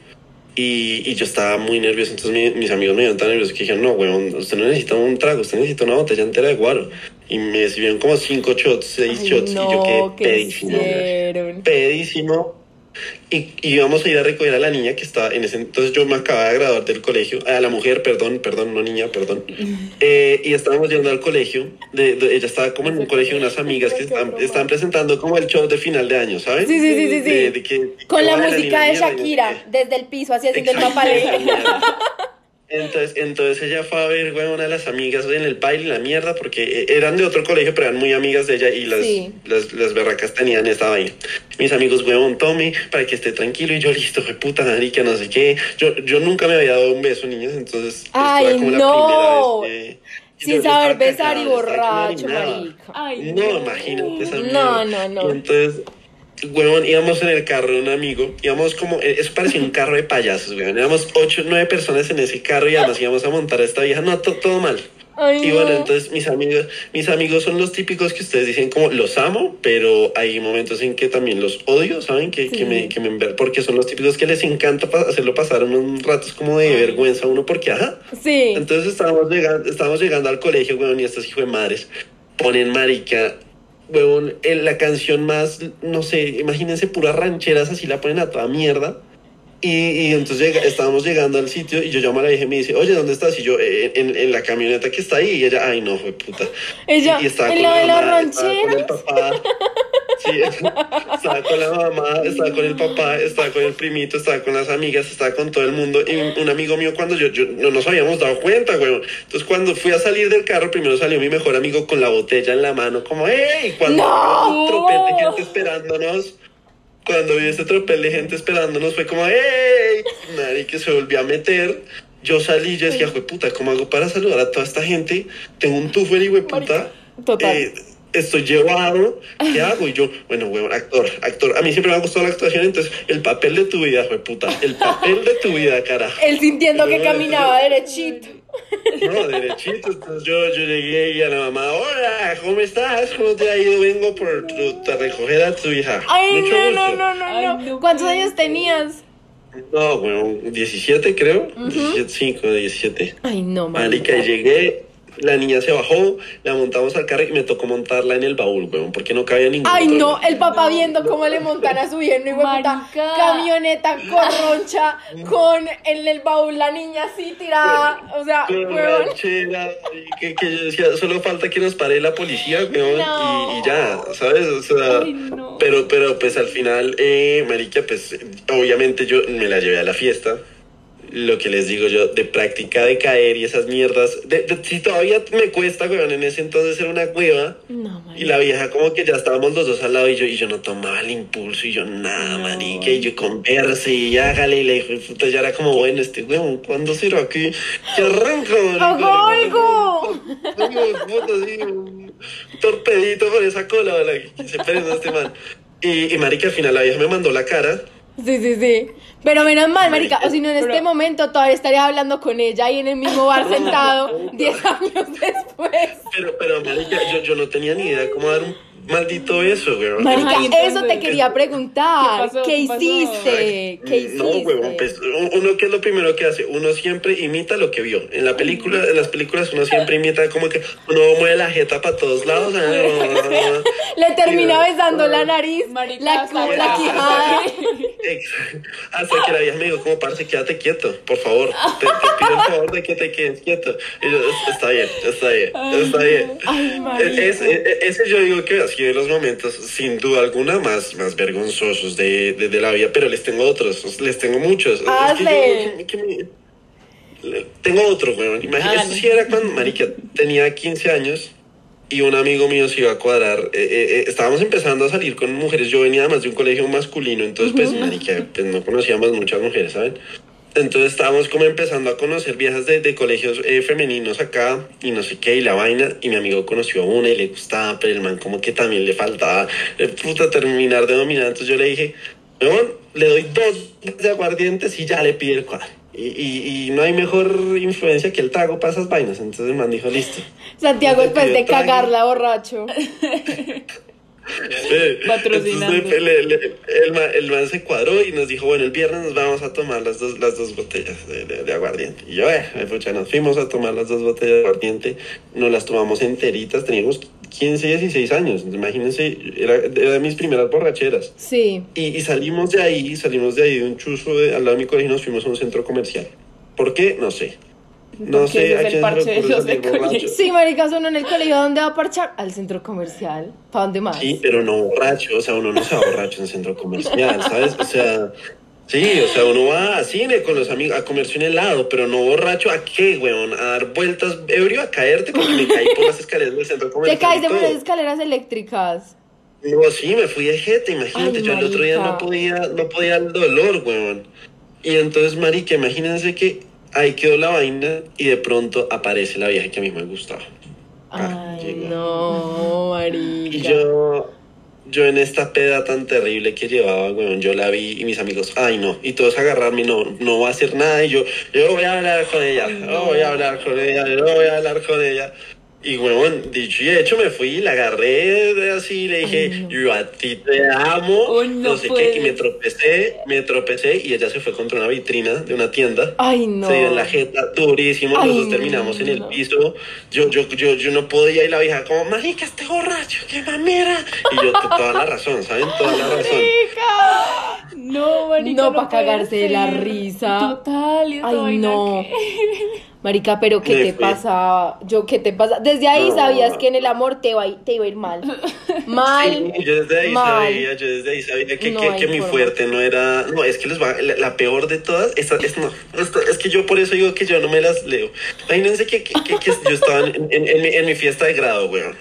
y, y yo estaba muy nervioso, entonces mi- mis amigos me vieron tan nerviosos que dijeron, no, huevón, usted no necesita un trago, usted necesita una botella entera de guaro. Y me sirvieron como cinco shots, seis Ay, shots y yo no, quedé ¿qué pedísimo. hicieron? Pedísimo. Y, y íbamos a ir a recoger a la niña que estaba en ese entonces yo me acababa de graduar del colegio, a la mujer, perdón, perdón, no niña, perdón. Eh, y estábamos yendo al colegio, de, de- ella estaba como en un colegio de unas amigas que están, están presentando como el show de final de año, ¿saben? Sí, sí, sí, sí, sí. De- de que- Con que la música de no sé Shakira, desde el piso así haciendo el mierda. Entonces, entonces ella fue a ver, weón, a las amigas en el baile, la mierda, porque eh, eran de otro colegio, pero eran muy amigas de ella y las, Sí. las, las berracas tenían esta vaina. Mis amigos, weón, tome para que esté tranquilo y yo listo, fue puta marica, no sé qué. Yo, yo nunca me había dado un beso, niñas, entonces esto Ay, como no. la primera vez que... Sin yo saber besar y borracho, marica. Ay, No, imagínate esa No, mierda. no, no. Y entonces, huevón, íbamos en el carro de un amigo, íbamos como, eh, eso parecía un carro de payasos, huevón. Éramos ocho, nueve personas en ese carro y además íbamos a montar a esta vieja. No, to- todo mal. Ay, Y bueno, no. entonces mis amigos, mis amigos son los típicos que ustedes dicen como los amo, pero hay momentos en que también los odio, ¿saben? Que, que me, que me porque son los típicos que les encanta pa- hacerlo pasar unos ratos como de vergüenza a uno porque, ajá, Sí. entonces estábamos llegando, estábamos llegando al colegio, weón, y estos hijos de madres ponen marica, en la canción más, no sé, imagínense puras rancheras así la ponen a toda mierda. Y, y entonces llega- estábamos llegando al sitio y yo llamo a la vieja y me dice, oye, ¿dónde estás? Y yo, "Eh, en, en la camioneta que está ahí. Y ella, ay, no, fue puta. Ella, y, y estaba en con la de las mamá, estaba con el rancheras. papá. Sí, estaba con la mamá, estaba con el papá, estaba con el primito, estaba con las amigas, estaba con todo el mundo. Y un, amigo mío, cuando yo, yo no nos habíamos dado cuenta, güey. Entonces, cuando fui a salir del carro, primero salió mi mejor amigo con la botella en la mano, como, ¡hey! Cuando ¡No! un tropel de gente esperándonos. Cuando vi ese tropel de gente esperándonos, fue como, ¡hey! Nadie que se volvió a meter. Yo salí y yo decía, "Jue puta, ¿cómo hago para saludar a toda esta gente? Tengo un tufo en puta. Total. Eh, estoy llevado, ¿qué hago? Y yo, bueno, weón, actor, actor. A mí siempre me ha gustado la actuación, entonces, el papel de tu vida, fue puta. El papel de tu vida, carajo. Él sintiendo que No, caminaba derechito. No, derechito. Entonces yo, yo llegué y a la mamá, hola, ¿cómo estás? ¿Cómo te ha ido? Vengo por tu, a recoger a tu hija. Ay, Mucho no, gusto. no, no, no, no. ¿Cuántos años tenías? No, weón, 17 creo. 17, 5, 17. Ay, no, Marica, llegué, la niña se bajó, la montamos al carro y me tocó montarla en el baúl, weón, porque no cabía ningún Ay, no, lugar. el papá viendo cómo le montan a su puta Marica. camioneta corroncha con en el baúl la niña así tirada. O sea, Con ranchera, y que, que yo decía, solo falta que nos pare la policía, weón, No. y, y ya, ¿sabes? O sea, Ay, no. pero, pero pues al final, eh, marica, pues obviamente yo me la llevé a la fiesta. Lo que les digo yo, de práctica de caer y esas mierdas. De, de- si todavía me cuesta, weón, en ese entonces era una hueva. No, Y la vieja como que ya estábamos los dos al lado y yo, y yo no tomaba el impulso y yo nada, No. marica, y yo converse y hágale y le dije, puta, ya era como, bueno, este weón, ¿cuándo será que, que arranca, marica? ¡Haga algo! Torpedito por esa cola, ¿verdad? que se prenda este man. Y, y marica, al final la vieja me mandó la cara. Sí, sí, sí. Pero menos mal, marica. O si no, en este Pero- momento todavía estaría hablando con ella ahí en el mismo bar sentado 10 años después. Pero, pero marica, yo, yo no tenía ni idea cómo dar un maldito beso, weón. Marica, eso te quería preguntar. ¿qué hiciste? ¿Qué hiciste? No, huevón, pues uno que es lo primero que hace, uno siempre imita lo que vio. En la película, en las películas uno siempre imita como que uno mueve la jeta para todos lados. ah, Le termina besando la nariz, Marica, la, hasta la quijada. Exacto. Hasta que la vieja me dijo, como parce, quédate quieto, por favor. Te, te pido el favor de que te quedes quieto. Y yo, está bien, está bien, está bien. Ay, marica. Es- es- ese yo digo que de los momentos, sin duda alguna, más, más vergonzosos de, de, de la vida, pero les tengo otros, les tengo muchos. Es que Hazle. yo- que me- le- tengo otro, weón. Imagínate, esto sí era cuando, marica, tenía 15 años y un amigo mío se iba a cuadrar. eh, eh, eh, estábamos empezando a salir con mujeres. Yo venía además de un colegio masculino, entonces, pues, marica, pues no conocíamos muchas mujeres, ¿saben? Entonces estábamos como empezando a conocer viejas de, de colegios eh, femeninos acá y no sé qué, y la vaina. Y mi amigo conoció a una y le gustaba, pero el man como que también le faltaba eh, puta terminar de dominar. Entonces yo le dije, weón, le doy dos de aguardientes y ya le pide el cuadro. Y, y, y no hay mejor influencia que el trago para esas vainas. Entonces el man dijo, listo. Santiago después de trago. cagarla borracho. Patrocinando. entonces, le- le- el, man, el man se cuadró y nos dijo, bueno, el viernes nos vamos a tomar las dos, las dos botellas de, de- de aguardiente. Y yo, eh, pucha, nos fuimos a tomar las dos botellas de aguardiente, nos las tomamos enteritas, teníamos 15, 16 años, imagínense, era, era de mis primeras borracheras. Sí. Y, y salimos de ahí, salimos de ahí de un chuzo de, al lado de mi colegio y nos fuimos a un centro comercial. ¿Por qué? No sé. No Porque sé es el parche de los colegio. Sí, maricas, uno en el colegio, ¿dónde va a parchar? Al centro comercial. ¿Para dónde más? Sí, pero no borracho, o sea, uno no se va borracho en centro comercial, ¿sabes? O sea, sí, o sea, uno va a cine con los amigos a comerse un helado, pero no borracho, ¿a qué, weón? A dar vueltas ebrio, a caerte, porque me caí por las escaleras del centro Te comercial. caes y de todo. unas escaleras eléctricas. No, sí, me fui de jeta, imagínate, Ay, yo el otro día marica. no podía, no podía el dolor, weón. Y entonces, marica, imagínense que ahí quedó la vaina y de pronto aparece la vieja que a mí me gustaba. Ah, Ay, llegó. no, marica. Y yo, yo en esta peda tan terrible que llevaba, weón, yo la vi y mis amigos, ay no, y todos agarrarme, no, no va a hacer nada, y yo, yo voy a hablar con ella, yo voy a hablar con ella, yo voy a hablar con ella. Y weón, dicho y hecho, me fui, la agarré así, le dije, Ay, no. yo a ti te amo, Ay, no no, sé qué, y me tropecé, me tropecé, y ella se fue contra una vitrina de una tienda. Ay, no. Se dio en la jeta durísimo, Ay, los dos terminamos en el no. piso. Yo, yo, yo, yo no podía y la vieja como, marica, este borracho, qué mamera. Y yo, toda la razón, ¿saben? Toda la razón. No, marica. No, pa' puede cagarse de la risa. Total, y Ay, no. que- Marica, pero ¿qué Me te fui. pasaba? Yo, ¿qué te pasa? Desde ahí No. sabías que en el amor te iba, a ir- te iba a ir mal. Mal. Sí, yo desde ahí mal. sabía, yo desde ahí sabía que, No que, mi fuerte no era. No, es que les va. La, la peor de todas, esta, es, no, esto- es que yo por eso digo que yo no me las leo. Imagínense que, que, que- que yo estaba en, en- en mi, en mi fiesta de grado, weón.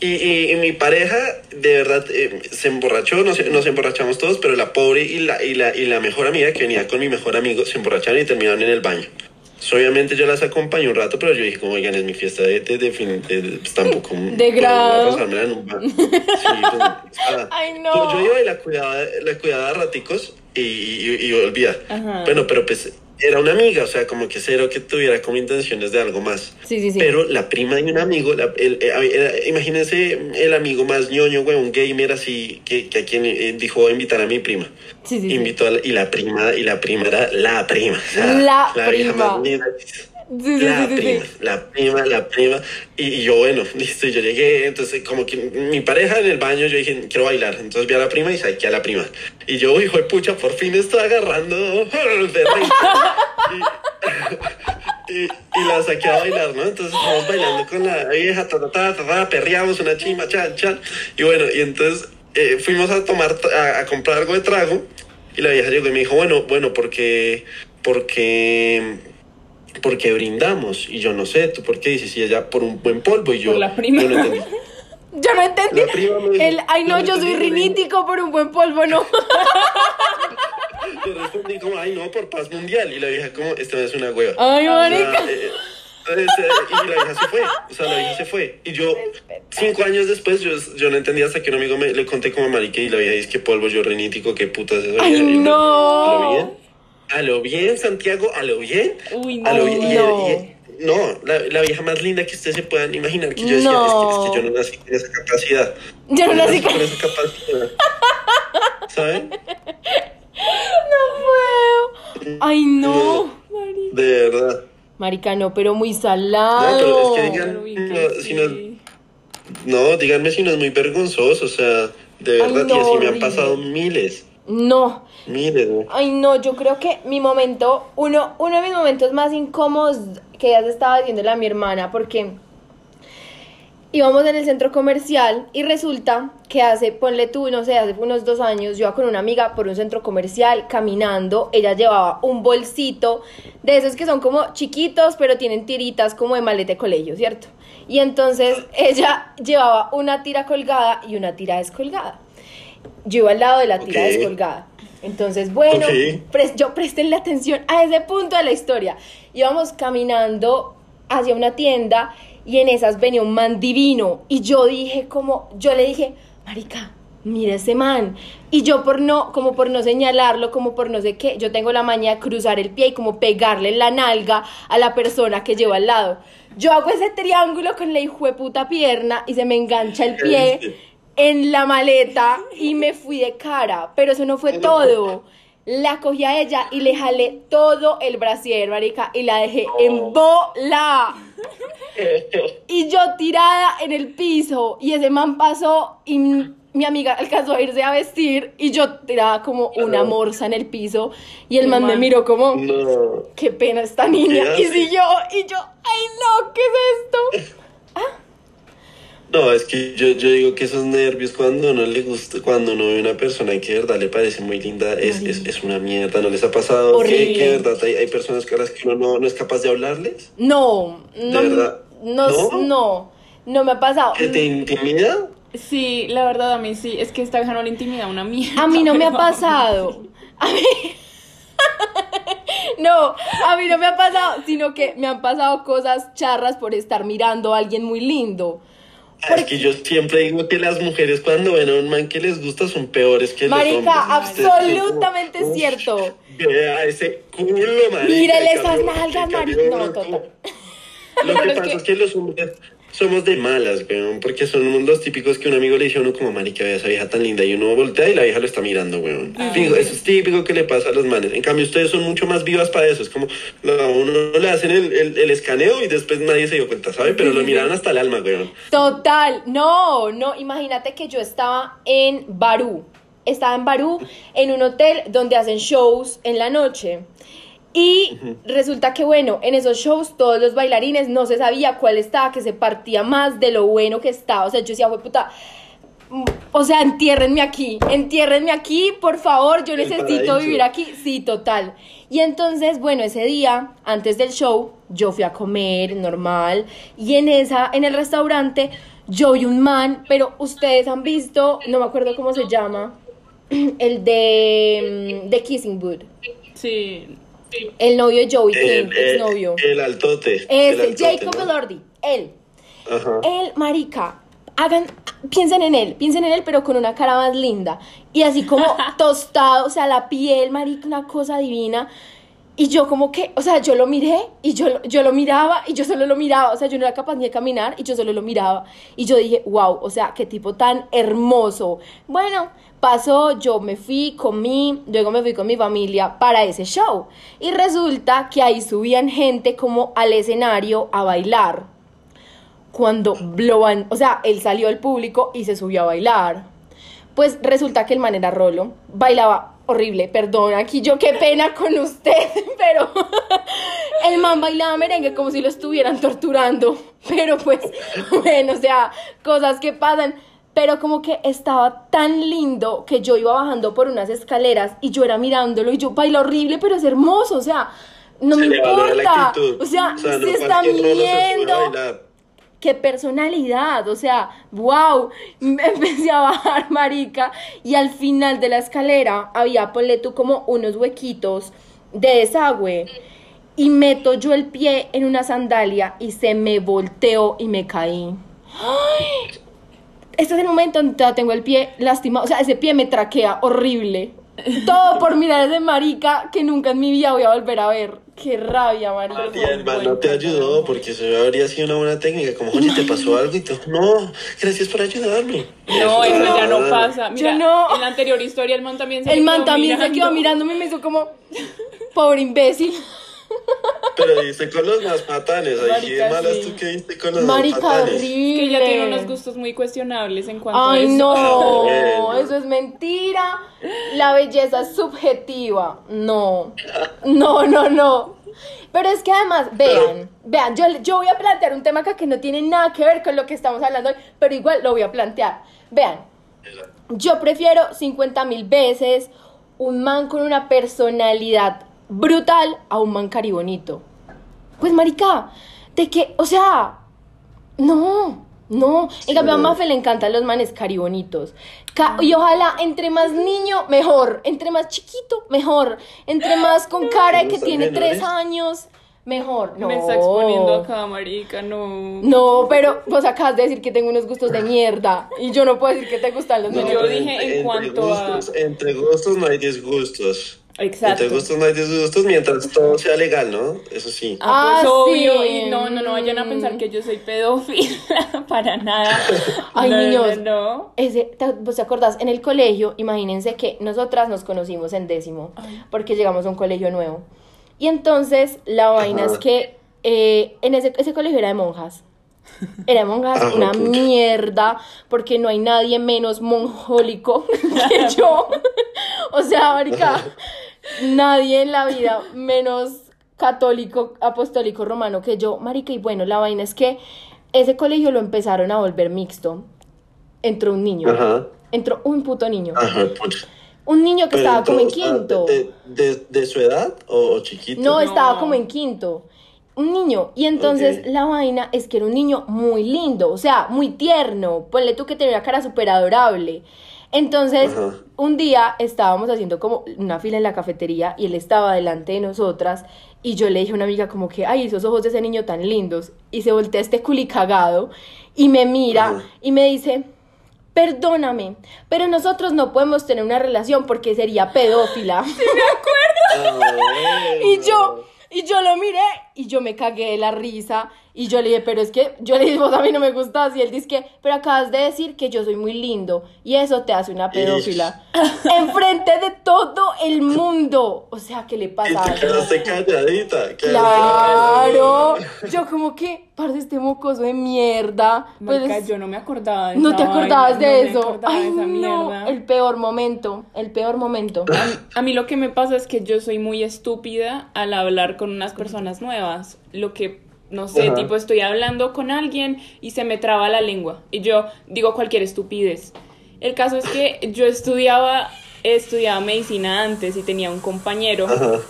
Y, y, y mi pareja, de verdad, eh, se emborrachó, nos, nos emborrachamos todos, pero la pobre y la, y, la, y la mejor amiga que venía con mi mejor amigo se emborracharon y terminaron en el baño. So, obviamente yo las acompañé un rato, pero yo dije, como, oigan, es mi fiesta de, de, de fin, de- pues, tampoco. De grado. voy a en un. Sí, pues, Ay, no. Yo, yo iba y la cuidaba, la cuidaba a raticos y, y, y olvida. Ajá. Bueno, pero pues era una amiga, o sea, como que cero que tuviera como intenciones de algo más. Sí, sí, sí. Pero la prima de un amigo, la- el- eh, era- imagínense el amigo más ñoño, güey, un gamer así, que, que a quien eh, dijo invitar a mi prima. sí, sí. Invitó a la- y la prima, y la prima era la prima. o sea, La vieja prima. más linda. Sí, La sí, prima, sí. la prima, la prima. Y, y yo, bueno, listo, yo llegué, entonces como que mi pareja en el baño, yo dije, quiero bailar. Entonces vi a la prima y saqué a la prima. Y yo, hijo de pucha, por fin estoy agarrando de y, y la saqué a bailar, ¿no? Entonces estamos bailando con la vieja, ta, ta, ta, ta, ta, perreamos una chima, chan, chan. Y bueno, y entonces eh, fuimos a tomar, a, a comprar algo de trago. Y la vieja llegó y me dijo, bueno, bueno, porque, porque, porque brindamos. Y yo no sé, ¿tú por qué dices? Y ella, por un buen polvo. Y yo, Por la prima. yo no entendí. Yo no entendí. La prima me dijo- El, ay, no, yo soy rinítico por un buen polvo, no. Yo respondí como, ay, no, por paz mundial. Y la vieja como, esta es una hueva. Ay, O sea, marica. eh, eh, y la vieja se fue, o sea, la vieja se fue. Y yo, cinco años después, yo, yo no entendía hasta que un amigo me le conté como marica y la vieja dice que polvo yo renítico, qué putas es eso. Ay, Y no. ¿A lo bien? ¿A lo bien, Santiago? ¿A lo bien? Uy, ¿A lo no. bien? Y- no. y- no, la, la vieja más linda que ustedes se puedan imaginar. Que yo decía, es, que, es que yo no nací con esa capacidad. Yo no nací con... esa capacidad. ¿Saben? No puedo. Ay, no. De verdad. Marica, no, pero muy No, salado. pero es que digan, Pero uy, no, que si no, no, díganme si no es muy vergonzoso, o sea, de Ay, verdad, no, y así me han pasado miles, No. ¿no? Ay, no, yo creo que mi momento, uno, uno de mis momentos más incómodos que ya se estaba diciéndole a mi hermana, porque íbamos en el centro comercial y resulta que hace, ponle tú, no sé, hace unos dos años, yo iba con una amiga por un centro comercial caminando, ella llevaba un bolsito de esos que son como chiquitos, pero tienen tiritas como de maleta de colegio, ¿cierto? Y entonces ella llevaba una tira colgada y una tira descolgada. Yo iba al lado de la tira Ok. descolgada. Entonces, bueno, Ok. pres- yo prestenle atención a ese punto de la historia. Íbamos caminando hacia una tienda y en esas venía un man divino y yo dije como, yo le dije, marica, mira ese man. Y yo por no, como por no señalarlo, como por no sé qué, yo tengo la maña de cruzar el pie y como pegarle la nalga a la persona que lleva al lado. Yo hago ese triángulo con la hijueputa pierna y se me engancha el pie en la maleta y me fui de cara, pero eso no fue todo. La cogí a ella y le jalé todo el brasier, marica, y la dejé en bola. Y yo tirada en el piso y ese man pasó y mi amiga alcanzó a irse a vestir y yo tirada como una morsa en el piso y el man me miró como, No. qué pena esta niña. ¿Qué Y hace? si yo, y yo, ay no, ¿qué es esto? No, es que yo, yo digo que esos nervios cuando no le gusta, cuando uno ve una persona que de verdad le parece muy linda, es, es, es una mierda, ¿no les ha pasado? Que, Horrible. que de verdad hay, hay personas a las que uno no, no es capaz de hablarles, No, no, verdad? no, ¿No? no, no me ha pasado. que te intimida. Sí, la verdad a mí sí. Es que esta vieja no le intimida una mierda. A mí no me ha pasado. A mí... No, a mí no me ha pasado, sino que me han pasado cosas charras por estar mirando a alguien muy lindo. Ah, Es que yo siempre digo que las mujeres cuando ven a un man que les gusta son peores que los hombres. Marica, como, absolutamente "Uf, cierto. Vea ese culo, marica. Mírele en esas nalgas, marica. No, como- total. Lo que pasa es que los hombres somos de malas, weón, porque somos los típicos que un amigo le dice a uno como, marica, vea esa vieja tan linda, y uno voltea y la vieja lo está mirando, weón. Fijo, eso es típico que le pasa a los manes. En cambio, ustedes son mucho más vivas para eso. Es como, a uno le hacen el, el, el escaneo y después nadie se dio cuenta, ¿sabe? Pero lo miraron hasta el alma, weón. Total, no, no, imagínate que yo estaba en Barú, estaba en Barú en un hotel donde hacen shows en la noche. Y resulta que, bueno, en esos shows todos los bailarines no se sabía cuál estaba, que se partía más de lo bueno que estaba. O sea, yo decía, fue puta, mm, o sea, entiérrenme aquí, entiérrenme aquí, por favor, yo necesito vivir aquí. Sí, total. Y entonces, bueno, ese día, antes del show, yo fui a comer normal. Y en esa, en el restaurante, yo vi un man, pero ustedes han visto, no me acuerdo cómo se llama, el de, mm, de Kissing Booth. Sí. El novio de Joey King, El, el, exnovio. el altote. el Ese, altote, Jacob ¿no? Elordi, él. Ajá. Él, marica, hagan, piensen en él, piensen en él, pero con una cara más linda. Y así como tostado, o sea, la piel, marica, una cosa divina. Y yo como que, o sea, yo lo miré y yo, yo lo miraba y yo solo lo miraba, o sea, yo no era capaz ni de caminar y yo solo lo miraba. Y yo dije, wow, o sea, qué tipo tan hermoso. Bueno, pasó, yo me fui, comí, luego me fui con mi familia para ese show. Y resulta que ahí subían gente como al escenario a bailar cuando lo van, o sea, él salió al público y se subió a bailar. Pues resulta que el man era rolo, bailaba horrible, perdón, aquí yo qué pena con usted, pero el man bailaba merengue como si lo estuvieran torturando, pero pues, bueno, o sea, cosas que pasan, pero como que estaba tan lindo que yo iba bajando por unas escaleras y yo era mirándolo y yo baila horrible, pero es hermoso, o sea, no Se me importa, o sea, no se está midiendo qué personalidad, o sea, wow, me empecé a bajar, marica, y al final de la escalera había, ponle tú, como unos huequitos de desagüe, y meto yo el pie en una sandalia y se me volteó y me caí. ¡Ay! Este es el momento donde todavía tengo el pie lastimado, o sea, ese pie me traquea horrible. Todo por mirar a ese marica que nunca en mi vida voy a volver a ver. Qué rabia, marica. Y el man no te ayudó porque eso habría sido una buena técnica. Como, oye, ¿te pasó algo? Y tú, no, gracias por ayudarme. No, eso ya no pasa. Mira, Yo no. en la anterior historia el man también se El man también se quedó mirándome y me hizo como, pobre imbécil. Pero diste con los más patanes. Ahí Marica, malas sí. tú que diste con los Marica, más patanes. horrible. Que ella tiene unos gustos muy cuestionables en cuanto a Ay, eso. no, Bueno. eso es mentira. La belleza es subjetiva. No, no, no, no. Pero es que además, vean, vean, yo, yo voy a plantear un tema acá que no tiene nada que ver con lo que estamos hablando hoy, pero igual lo voy a plantear. Vean, yo prefiero 50 mil veces un man con una personalidad brutal a un man caribonito. Pues, marica, de que, o sea, no, no. En cambio, a. Mafe le encantan los manes caribonitos. Ca- y ojalá, entre más niño, mejor. Entre más chiquito, mejor. Entre más con cara de que ¿Gustan tiene tres años, mejor. No. Me está exponiendo acá, marica, no. No, pero vos acabas de decir que tengo unos gustos de mierda. Y yo no puedo decir que te gustan los No, menores. yo dije en entre cuanto a- gustos, Entre gustos no hay disgustos. Exacto. Entre gustos no hay disgustos mientras todo sea legal, ¿no? Eso sí. Ah, pues Ah, obvio. sí. Y no, no, no vayan a pensar que yo soy pedófila. Para nada. Ay, No, niños. No. Ese, ¿te, ¿Vos te acordás? En el colegio, imagínense que nosotras nos conocimos en décimo, porque llegamos a un colegio nuevo. Y entonces la vaina es que eh, en ese, ese colegio era de monjas. Era monjas, Ah, una mierda, porque no hay nadie menos monjólico que yo. o sea, marica, nadie en la vida menos católico, apostólico, romano que yo. Marica, y bueno, la vaina es que ese colegio lo empezaron a volver mixto. Entró un niño. Ajá. Entró un puto niño. Ajá, pucha. Un niño que Pero estaba como en ah, quinto. ¿De, de, de su edad o, o chiquito? No, estaba No. como en quinto. Un niño. Y entonces la vaina es que era un niño muy lindo, o sea, muy tierno. Ponle tú que tenía una cara súper adorable. Entonces, un día estábamos haciendo como una fila en la cafetería y él estaba delante de nosotras y yo le dije a una amiga como que, ay, esos ojos de ese niño tan lindos. Y se voltea este culi cagado y me mira y me dice, perdóname, pero nosotros no podemos tener una relación porque sería pedófila. Ah, Y yo. Y yo lo miré y yo me cagué la risa. Y yo le dije, pero es que, yo le dije, vos a mí no me gustas. Y él dice que, pero acabas de decir que yo soy muy lindo. Y eso te hace una pedófila. Enfrente de todo el mundo. O sea, ¿qué le Y pasa? te quedaste calladita. Claro. calladita. Yo como que, parce, este mocoso de mierda. Pues, Marica, yo no me acordaba de no esa te acordabas vaina, de no me eso. de Ay, esa no, mierda. el peor momento, el peor momento. A mí lo que me pasa es que yo soy muy estúpida al hablar con unas personas nuevas. Lo que, no sé, Ajá. tipo estoy hablando con alguien y se me traba la lengua. Y yo digo cualquier estupidez. El caso es que yo estudiaba, estudiaba medicina antes y tenía un compañero Ajá.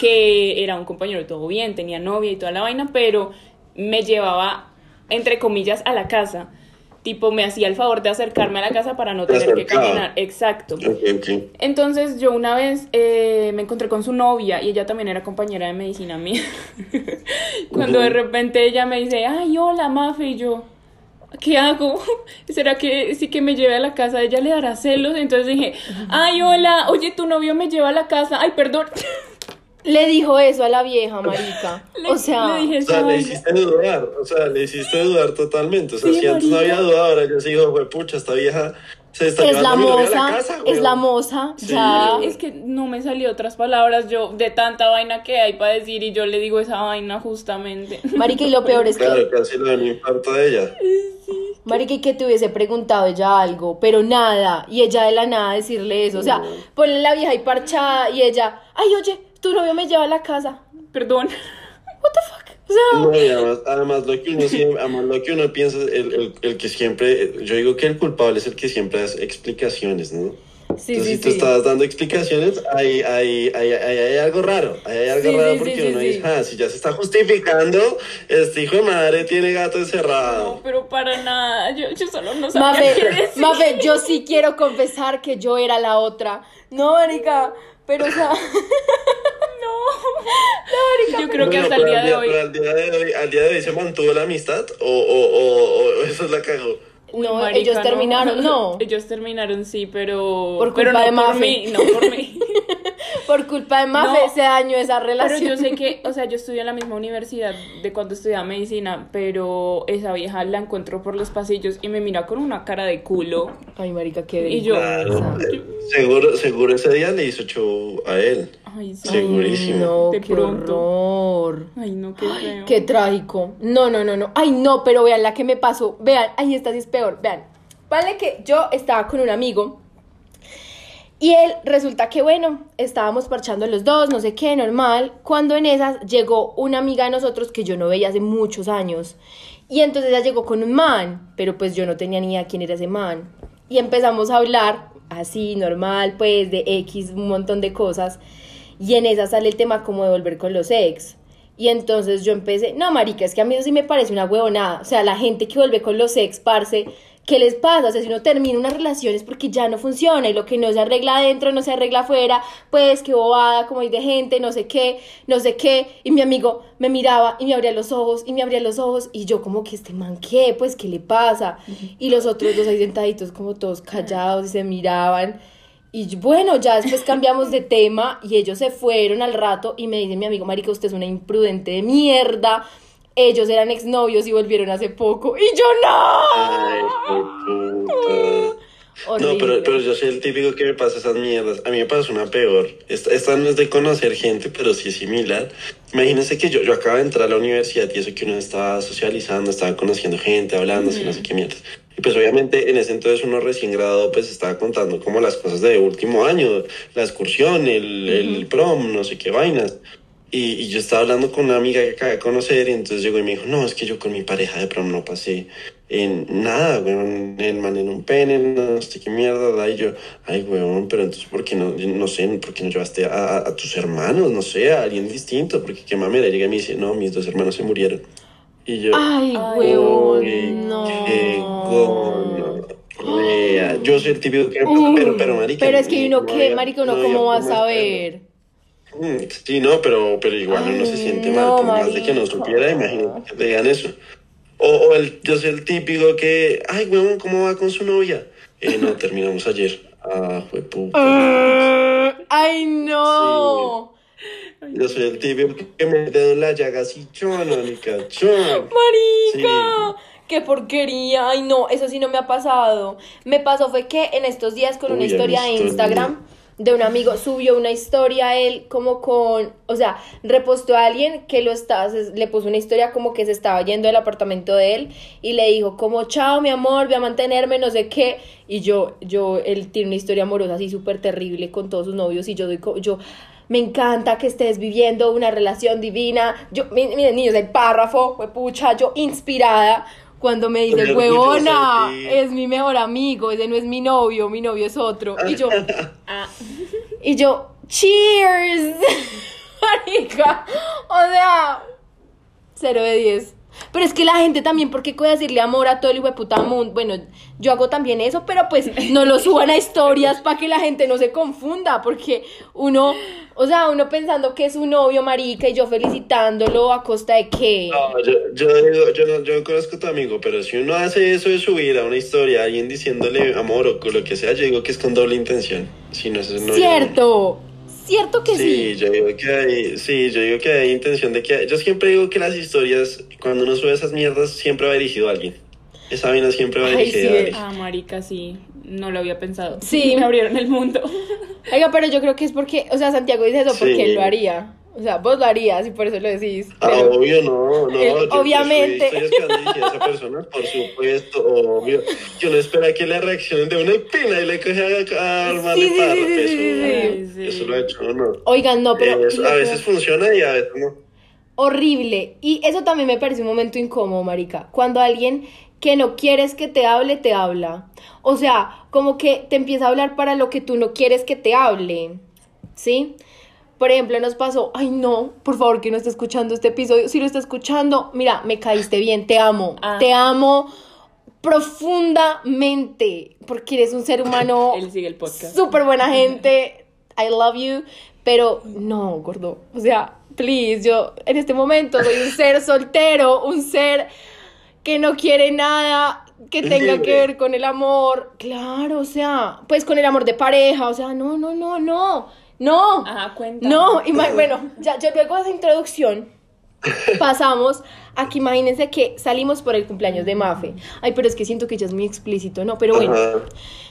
que era un compañero todo bien, tenía novia y toda la vaina, pero me llevaba, entre comillas, a la casa. Tipo, me hacía el favor de acercarme a la casa para no Te tener que caminar. Exacto. Entonces yo una vez eh, me encontré con su novia y ella también era compañera de medicina mía. Cuando de repente ella me dice, ay, hola, Mafe, y yo, ¿qué hago? ¿Será que sí que me lleve a la casa? ¿Ella le dará celos? Entonces dije, ay, hola, oye, tu novio me lleva a la casa. Ay, perdón. Le dijo eso a la vieja, marica. Le- o sea, le dije O sea, le hiciste dudar, o sea, le hiciste dudar totalmente. O sea, Sí, si antes no había dudado, ahora se dijo, "Jue pucha, esta vieja se está es la mi moza, casa, es weón". la moza, Sí. ya. Es que no me salió otras palabras yo de tanta vaina que hay para decir y yo le digo esa vaina justamente. Marica, y lo peor es que, Claro, casi lo de un infarto de ella. marica, y que te hubiese preguntado ella algo, pero nada, y ella de la nada decirle eso, o sea, ponle la vieja ahí parchada y ella, ay, oye, tu novio me lleva a la casa, Perdón. what the fuck, o sea, No, y además, además lo que uno siempre, además lo que uno piensa, el, el, el que siempre, yo digo que el culpable es el que siempre da explicaciones, ¿no? sí, Entonces, sí, si tú sí. estabas dando explicaciones, hay, hay, hay, hay, hay algo raro. Hay, hay algo Sí, raro sí, porque uno sí. dice, ah, si ya se está justificando, este hijo de madre tiene gato encerrado. No, pero para nada. Yo, yo solo no sabía qué Mafe, decir. Mafe, yo sí quiero confesar que yo era la otra, no, marica, pero o sea, Yo creo que hasta el día de hoy. pero al día de hoy, al día de hoy se mantuvo la amistad o, o, o, o eso la cagó. No, marica, ellos terminaron, no. Ellos terminaron, sí, pero. Por pero no de por mí, no por mí. por culpa de Mafe No, se dañó esa Pero relación. yo sé que, o sea, yo estudié en la misma universidad de cuando estudiaba medicina, pero esa vieja la encuentro por los pasillos y me mira con una cara de culo. Ay, marica, qué Y yo- seguro, seguro ese día le hizo show a él. Ay, sí. Sí. Segurísimo. no, De qué pronto. horror. Ay, no, qué feo. Qué trágico. No, no, no, no. Ay, no, pero vean la que me pasó. Vean, ay, esta sí es peor. Vean. Vale que yo estaba con un amigo Y él resulta que, bueno, estábamos parchando los dos, no sé qué, normal, cuando en esas llegó una amiga de nosotros que yo no veía hace muchos años. Y entonces ella llegó con un man, pero pues yo no tenía ni idea quién era ese man. Y empezamos a hablar así, normal, pues de X, un montón de cosas. Y en esa sale el tema como de volver con los ex. Y entonces yo empecé, no, marica, es que a mí eso sí me parece una huevonada. O sea, la gente que vuelve con los ex, parce, ¿qué les pasa? O sea, si uno termina una relación es porque ya no funciona y lo que no se arregla adentro no se arregla afuera, pues qué bobada, como hay de gente, no sé qué, no sé qué. Y mi amigo me miraba y me abría los ojos y me abría los ojos y yo como que este man, ¿qué? Pues, ¿qué le pasa? Y los otros dos ahí sentaditos como todos callados y se miraban. Y bueno, ya después cambiamos de tema y ellos se fueron al rato y me dice mi amigo, marica, usted es una imprudente de mierda. Ellos eran exnovios y volvieron hace poco. Y yo Ay, no. puta. No, pero, pero yo soy el típico que me pasa esas mierdas. A mí me pasó una peor. Esta, esta no es de conocer gente, pero sí es similar. Imagínense que yo, yo acabo de entrar a la universidad y eso que uno estaba socializando, estaba conociendo gente, hablando, así no sé qué mierdas. Y pues obviamente en ese entonces uno recién graduado pues estaba contando como las cosas de último año, la excursión, el, el prom, no sé qué vainas. Y, y yo estaba hablando con una amiga que acabé de conocer y entonces llegó y me dijo, no, es que yo con mi pareja de prom no pasé en nada, weón, el man en un pene, no sé qué mierda, da, y yo, ay, weón, pero entonces, ¿por qué no, no sé, por qué no llevaste a, a- a tus hermanos, no sé, a alguien distinto? Porque qué mamera, llega y me dice, no, mis dos hermanos se murieron. Y yo, Ay, huevón, "Uy, no. qué gonorrea". Yo soy el típico que, Uy, pero, pero, marica. pero es que uno no que, marica, uno no cómo va a saber. Mm, Sí, no, pero, pero igual uno se Ay, siente no, mal, por más de que no supiera, imagínate que te digan eso. O, o el, yo soy el típico que, ay, huevón, ¿cómo va con su novia? Eh, no, terminamos ayer. Ah, fue puta. Ay, no. Yo soy el típico que me dedo en la llaga así, chon, marica, chon. Marica, qué porquería. Ay, no, eso sí no me ha pasado. Me pasó fue que en estos días con una Uy, historia de Instagram de un amigo subió una historia él como con, o sea, repostó a alguien que lo estaba, se- le puso una historia como que se estaba yendo del apartamento de él y le dijo como, chao mi amor, voy a mantenerme, no sé qué. Y yo, yo, él tiene una historia amorosa así súper terrible con todos sus novios y yo doy, yo, me encanta que estés viviendo una relación divina. Yo, mi- miren, niños, el párrafo, pucha, yo inspirada cuando me dice, huevona, de ti". es mi mejor amigo, ese no es mi novio, mi novio es otro. Y yo, y yo, cheers, marica, o sea, 0 de 10. Pero es que la gente también, ¿por qué puede decirle amor a todo el hijo de puta mundo? Bueno, yo hago también eso, pero pues no lo suban a historias para que la gente no se confunda, porque uno, o sea, uno pensando que es un novio marica y yo felicitándolo a costa de qué. No, yo, yo, digo, yo, no- yo no conozco a tu amigo, pero si uno hace eso de subir a una historia a alguien diciéndole amor o con lo que sea, yo digo que es con doble intención. Si no, eso no Cierto, cierto que Sí, sí. yo digo que hay, sí, yo digo que hay intención de que, yo siempre digo que las historias, cuando uno sube esas mierdas, siempre va dirigido a alguien. Esa vaina siempre va Ay, dirigida sí. a alguien. Ah, marica, sí. No lo había pensado. Sí. Me abrieron el mundo. Oiga, pero yo creo que es porque, o sea, Santiago dice eso porque Sí. él lo haría. O sea, vos lo harías y por eso lo decís. Ah, Pero, obvio, no, no. Él, yo- obviamente. Estoy, estoy a esa persona, por supuesto, obvio. Yo no espera que le reaccionen de una pena y le coge a, armarle Sí, sí, parra, sí, eso, sí, sí, eso lo he hecho, ¿no? oigan, no, pero... Eso a veces funciona y a veces no. horrible. Y eso también me parece un momento incómodo, marica. Cuando alguien que no quieres que te hable, te habla. O sea, como que te empieza a hablar para lo que tú no quieres que te hable. ¿Sí? Por ejemplo, nos pasó, ay no, por favor que no esté escuchando este episodio. Si lo está escuchando, mira, me caíste bien, te amo. Ah. Te amo profundamente. Porque eres un ser humano Él sigue el podcast. súper buena gente. I love you. Pero no, gordo. O sea, please, yo en este momento soy un ser soltero, un ser que no quiere nada que tenga Libre. que ver con el amor. Claro, o sea, pues con el amor de pareja. O sea, no, no, no, no. No. Cuenta. No, bueno, ya, ya luego de esa introducción pasamos a que imagínense que salimos por el cumpleaños de Mafe. Ay, pero es que siento que ya es muy explícito, ¿no? Pero bueno, Ajá.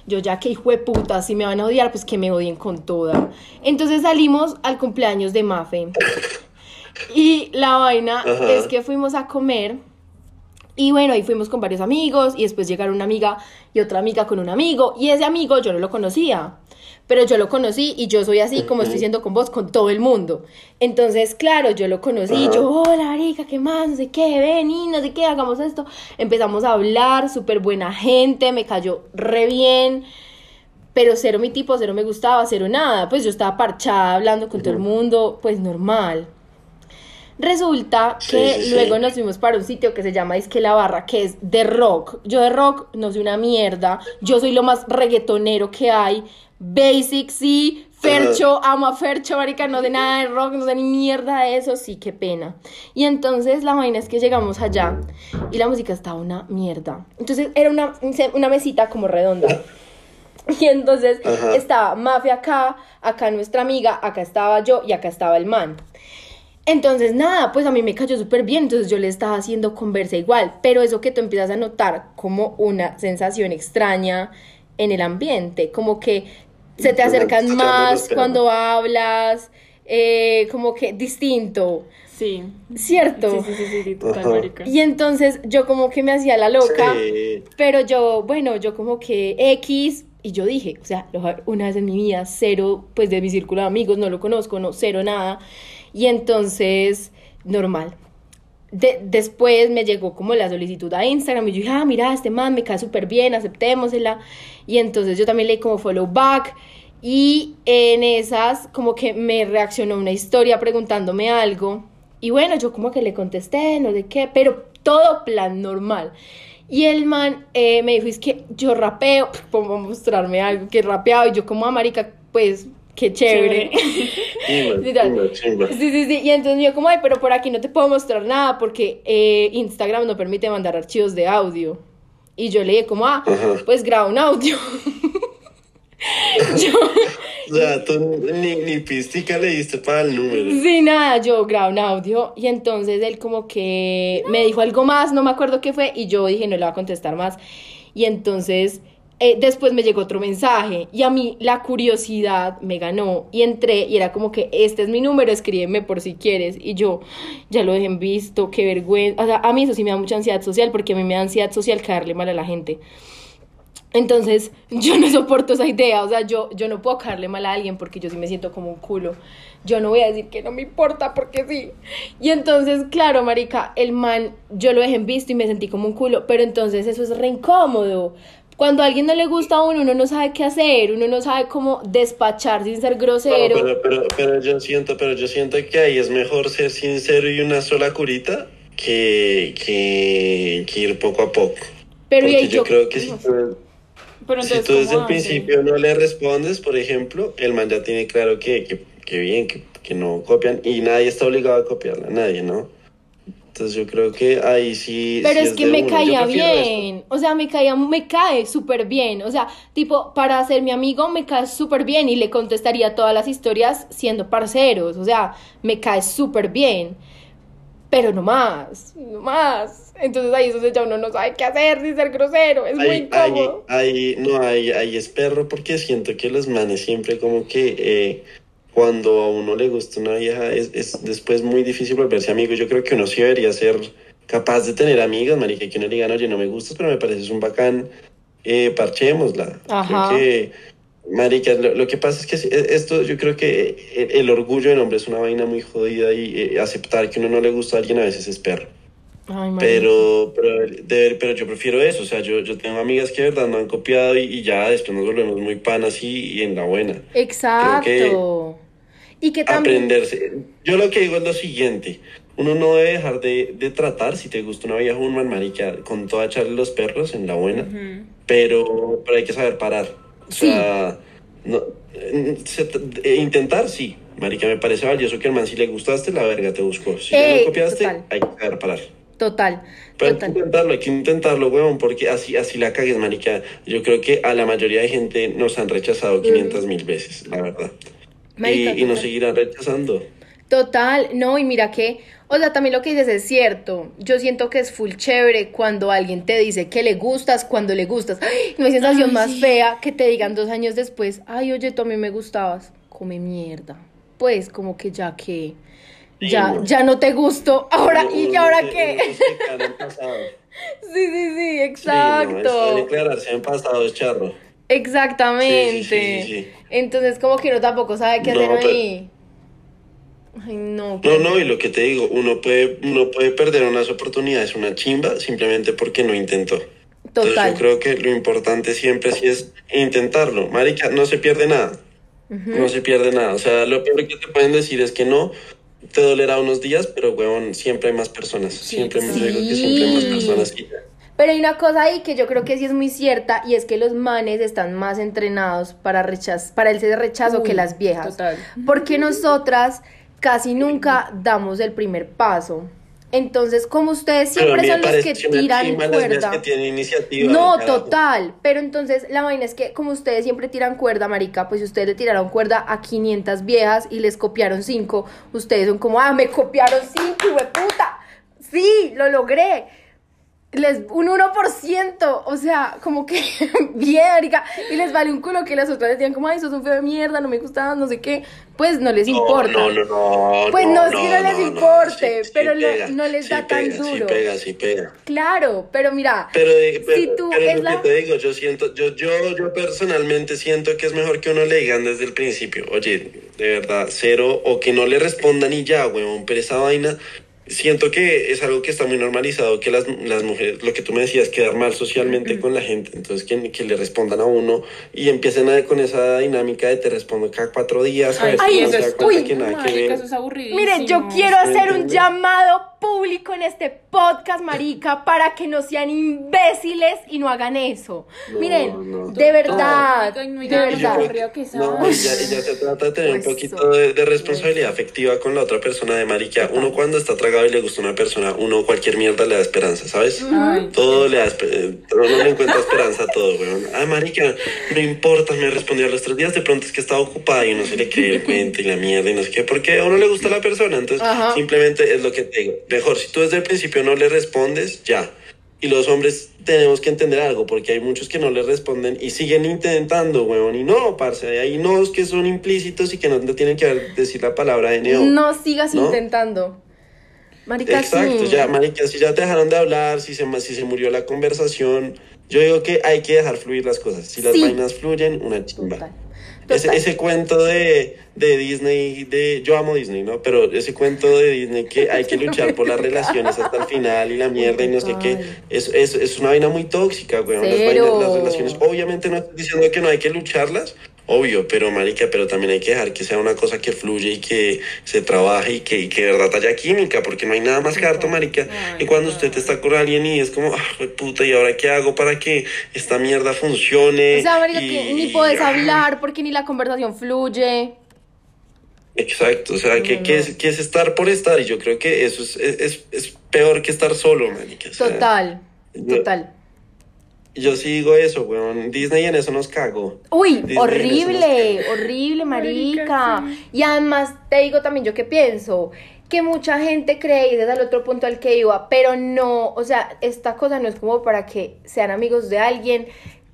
yo ya que hijo de puta, si me van a odiar, pues que me odien con toda. Entonces salimos al cumpleaños de Mafe. Y la vaina Ajá. es que fuimos a comer. Y bueno, ahí fuimos con varios amigos y después llegaron una amiga y otra amiga con un amigo y ese amigo yo no lo conocía. Pero yo lo conocí y yo soy así como estoy diciendo con vos, con todo el mundo. Entonces, claro, yo lo conocí y yo, hola, marica, ¿qué más? No sé qué, ven y no sé qué, hagamos esto. Empezamos a hablar, súper buena gente, me cayó re bien, pero cero mi tipo, cero me gustaba, cero nada. Pues yo estaba parchada, hablando con todo el mundo, pues normal. Resulta que sí, sí. luego nos fuimos para un sitio que se llama Isque la Barra, que es de rock. Yo de rock no soy una mierda. Yo soy lo más reggaetonero que hay. Basic, sí. Fercho, amo a Fercho, marica, no sé nada de rock, no sé ni mierda de eso, sí, qué pena. Y entonces la vaina es que llegamos allá y la música estaba una mierda. Entonces era una, una mesita como redonda. Y entonces Ajá. estaba Mafia acá, acá nuestra amiga, acá estaba yo y acá estaba el man. Entonces, nada, pues a mí me cayó súper bien, entonces yo le estaba haciendo conversa igual, pero eso que tú empiezas a notar como una sensación extraña en el ambiente, como que se te acercan más cuando hablas, eh, como que distinto, Sí. ¿cierto? Sí, sí, sí, total. Y entonces yo como que me hacía la loca. Sí. Pero yo, bueno, yo como que X, y yo dije, o sea, lo- una vez en mi vida, cero, pues de mi círculo de amigos, no lo conozco, no, cero nada. Y entonces, normal. De- después me llegó como la solicitud a Instagram y yo dije, ah, mira, este man me cae súper bien, aceptémosela. Y entonces yo también leí como follow back. Y en esas, como que me reaccionó una historia preguntándome algo. Y bueno, yo como que le contesté, no sé qué, pero todo plan normal. Y el man eh, me dijo, es que yo rapeo, como mostrarme algo que rapeaba. Y yo como, ah, marica, pues, qué chévere. Chimba, chimba. Sí, sí, sí. Y entonces yo como, ay, pero por aquí no te puedo mostrar nada porque eh, Instagram no permite mandar archivos de audio. Y yo le dije como, ah, Ajá. pues graba un audio. yo, O sea, tú ni, ni pistica le diste para el número. sí, nada, yo grabo un audio. Y entonces él como que me dijo algo más, no me acuerdo qué fue. Y yo dije, no le voy a contestar más. Y entonces eh, después me llegó otro mensaje. Y a mí la curiosidad me ganó. Y entré y era como que este es mi número, escríbeme por si quieres. Y yo, ya lo dejé en visto, qué vergüenza. O sea, a mí eso sí me da mucha ansiedad social porque a mí me da ansiedad social caerle mal a la gente. Entonces, yo no soporto esa idea, o sea, yo, yo no puedo caerle mal a alguien porque yo sí me siento como un culo. Yo no voy a decir que no me importa porque sí. Y entonces, claro, marica, el man, yo lo dejé en visto y me sentí como un culo, pero entonces eso es re incómodo. Cuando a alguien no le gusta a uno, uno no sabe qué hacer, uno no sabe cómo despachar sin ser No, grosero. pero, pero, pero yo siento, pero yo siento que ahí es mejor ser sincero y una sola curita que, que, que ir poco a poco. Pero y Porque ahí yo creo que si tú, Pero si entonces, tú desde ¿cómo el principio no le respondes, por ejemplo, el man ya tiene claro que, que, que bien, que, que no copian y nadie está obligado a copiarla, nadie, ¿no? Entonces yo creo que ahí sí... Pero sí es que me uno. Caía bien, o sea, me caía, me cae súper bien, o sea, tipo, para ser mi amigo me cae súper bien y le contestaría todas las historias siendo parceros, o sea, me cae súper bien, pero no más, no más. Entonces ahí eso ya uno no sabe qué hacer sin ser grosero, es muy incómodo. ahí, no, ahí, ahí es perro porque siento que los manes siempre como que eh, cuando a uno le gusta una vieja es, es después muy difícil volverse amigo. Yo creo que uno sí debería ser capaz de tener amigas, marica, que uno le digan, oye, no me gustas, pero me pareces un bacán, eh, parchémosla. Ajá. Creo que, marica, lo, lo que pasa es que e- esto, yo creo que el, el orgullo del hombre es una vaina muy jodida y eh, aceptar que uno no le gusta a alguien a veces es perro. Ay. Pero, pero, de- pero yo prefiero eso, o sea, yo, yo tengo amigas que de verdad no han copiado y, y ya después nos volvemos muy panas y, y en la buena. Exacto. Y que también... Aprenderse. Yo lo que digo es lo siguiente, uno no debe dejar de, de tratar, si te gusta una vieja o un man marica, con toda echarle los perros en la buena, pero, pero hay que saber parar. O Sí. sea, no, eh, se- eh, intentar, sí. Marica, me parece valioso que el man, si le gustaste, la verga te buscó. Si ya Ey, no copiaste, total. hay que saber parar. Total, Pero hay que intentarlo, hay que intentarlo, huevón, porque así, así la cagues, marica. Yo creo que a la mayoría de gente nos han rechazado 500 mil veces, la verdad. Marica, y, y nos seguirán rechazando. Total, no, y mira que, o sea, también lo que dices es cierto. Yo siento que es full chévere cuando alguien te dice que le gustas, cuando le gustas. ¡Ay! No hay sensación Ay, más sí. fea que te digan dos años después, ay, oye, tú a mí me gustabas. Come mierda. Pues, como que ya que, Sí, ya, no. ya no te gusto. Ahora, Uno- ¿y ahora uno- qué? Sí, sí, sí, Sí, no, exacto. declararse en pasado es charro. Exactamente. Sí, sí. Entonces, como que uno tampoco sabe qué No, hacer pero- ahí. Ay, no. No, no, y lo que te digo, uno puede, uno puede perder unas oportunidades, una chimba, simplemente porque no intentó. Entonces Total. yo creo que lo importante siempre sí es intentarlo. Marica, no se pierde nada. No se pierde nada. O sea, lo peor que te pueden decir es que no, te dolerá unos días, pero huevón, siempre hay más personas. siempre sí. yo digo que siempre hay más personas. Y. Pero hay una cosa ahí que yo creo que sí es muy cierta y es que los manes están más entrenados para rechaz para el rechazo que las viejas. total. Porque nosotras casi nunca damos el primer paso. Entonces, como ustedes siempre son los que tiran cuerda. que tienen iniciativa. No, total. Pero entonces la vaina es que como ustedes siempre tiran cuerda, marica, pues si ustedes le tiraron cuerda a 500 viejas y les copiaron 5, ustedes son como, ah, me copiaron 5, puta. Sí, lo logré. Les, un 1%, o sea, como que bien, y les vale un culo que las otras digan como, ay, sos un feo de mierda, no me gustaba, no sé qué, pues no les importa. No, no, no. Pues no, es que no les importe, sí, sí pero pega, no les sí da tan pega, Sí duro. pega, sí pega. Claro, pero mira, Pero, pero, si tú pero es lo la... que te digo, yo siento, yo, yo, yo personalmente siento que es mejor que uno le digan desde el principio, oye, de verdad, cero, o que no le respondan y ya, weón, pero esa vaina, siento que es algo que está muy normalizado, que las, las mujeres, lo que tú me decías, quedar mal socialmente con la gente, entonces que, que le respondan a uno y empiecen a, con esa dinámica de te respondo cada cuatro días, a ver Ay, si eso se da es- cuenta uy, que nada que Marica, ver. eso es aburridísimo. Miren, yo quiero hacer un llamado público en este podcast, marica, para que no sean imbéciles y no hagan eso. No, Miren, no, de verdad, Ay, no, de verdad. que No, ya, se trata de tener un poquito de, de responsabilidad afectiva con la otra persona de marica. Uno cuando está tragado y le gusta una persona, uno cualquier mierda le da esperanza, ¿sabes? Ay, Todo le da espe- uno le encuentra esperanza a todo, weón. Ah, marica, no importa, me respondió a los tres días, de pronto es que estaba ocupada y uno se le cree el cuento y la mierda y no sé qué, porque a uno le gusta la persona, entonces Ajá. simplemente es lo que te digo. Mejor, si tú desde el principio no le respondes, ya. Y los hombres tenemos que entender algo, porque hay muchos que no le responden y siguen intentando, weón. Y no, parce, hay nos que son implícitos y que no te tienen que decir la palabra de neo. No sigas ¿No? intentando. Marica, Exacto, sí. ya, marica, si ya te dejaron de hablar, si se, si se murió la conversación, yo digo que hay que dejar fluir las cosas. Si las Sí. vainas fluyen, una chimba. Total. Ese, Total. ese cuento de, de Disney, de yo amo Disney, ¿no? Pero ese cuento de Disney que hay que luchar por las relaciones hasta el final y la mierda y no sé qué, es, es, es una vaina muy tóxica, weón. Las, vainas, las relaciones, obviamente no estoy diciendo que no hay que lucharlas, obvio, pero marica, pero también hay que dejar que sea una cosa que fluye y que se trabaje y que, y que de verdad haya química, porque no hay nada más harto, marica. Y cuando usted está con alguien y es como, ah, puta, ¿y ahora qué hago para que esta mierda funcione? O sea, marica, Y- que ni ah, hablar porque ni la conversación fluye. Exacto, o sea, que, es, que es estar por estar, y yo creo que eso es, es, es- peor que estar solo, marica. o sea, Total, total. Yo sí digo eso, weón. Disney en eso nos cago. Uy, Disney horrible, horrible, marica. Marica, Y además te digo también yo que pienso que mucha gente cree, y desde el otro punto al que iba, pero no, o sea, esta cosa no es como para que sean amigos de alguien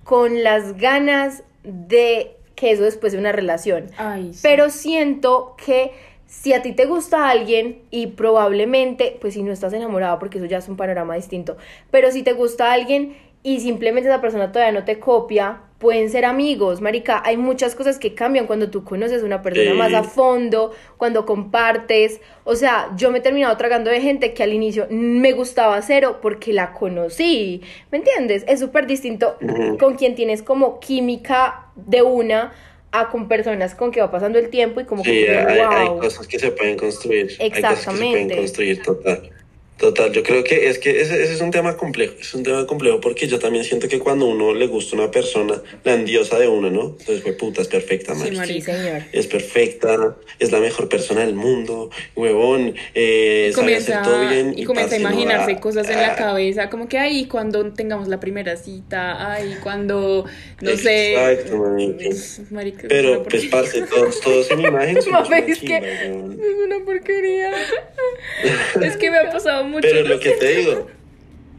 con las ganas de que eso después de una relación. Ay, sí. Pero siento que si a ti te gusta alguien y probablemente, pues si no estás enamorado, porque eso ya es un panorama distinto, pero si te gusta alguien y simplemente esa persona todavía no te copia, pueden ser amigos, marica. Hay muchas cosas que cambian cuando tú conoces a una persona Sí. más a fondo, cuando compartes. O sea, yo me he terminado tragando de gente que al inicio me gustaba cero porque la conocí. ¿Me entiendes? Es súper distinto con quien tienes como química de una a con personas con que va pasando el tiempo y como Sí, que hay, hay cosas que se pueden construir. Hay cosas que se Exactamente. pueden construir, total. Total, yo creo que es que ese, ese es un tema complejo, es un tema complejo porque yo también siento que cuando uno le gusta una persona, la endiosa de uno, ¿no? Entonces, fue puta, es perfecta, Sí, marica. Sí, señor. es perfecta, es la mejor persona del mundo, huevón, eh, Y sabe comienza, hacer todo bien. y comienza a no, imaginarse cosas en la ah, cabeza, como que ay, cuando tengamos la primera cita, ay, cuando, no sé. Exacto, marica. Marica, Pero, pues, parce, todos, todos en imagen somos Mami, una es que- chimba. Es una porquería. es que me ha pasado mucho. Pero lo que te digo,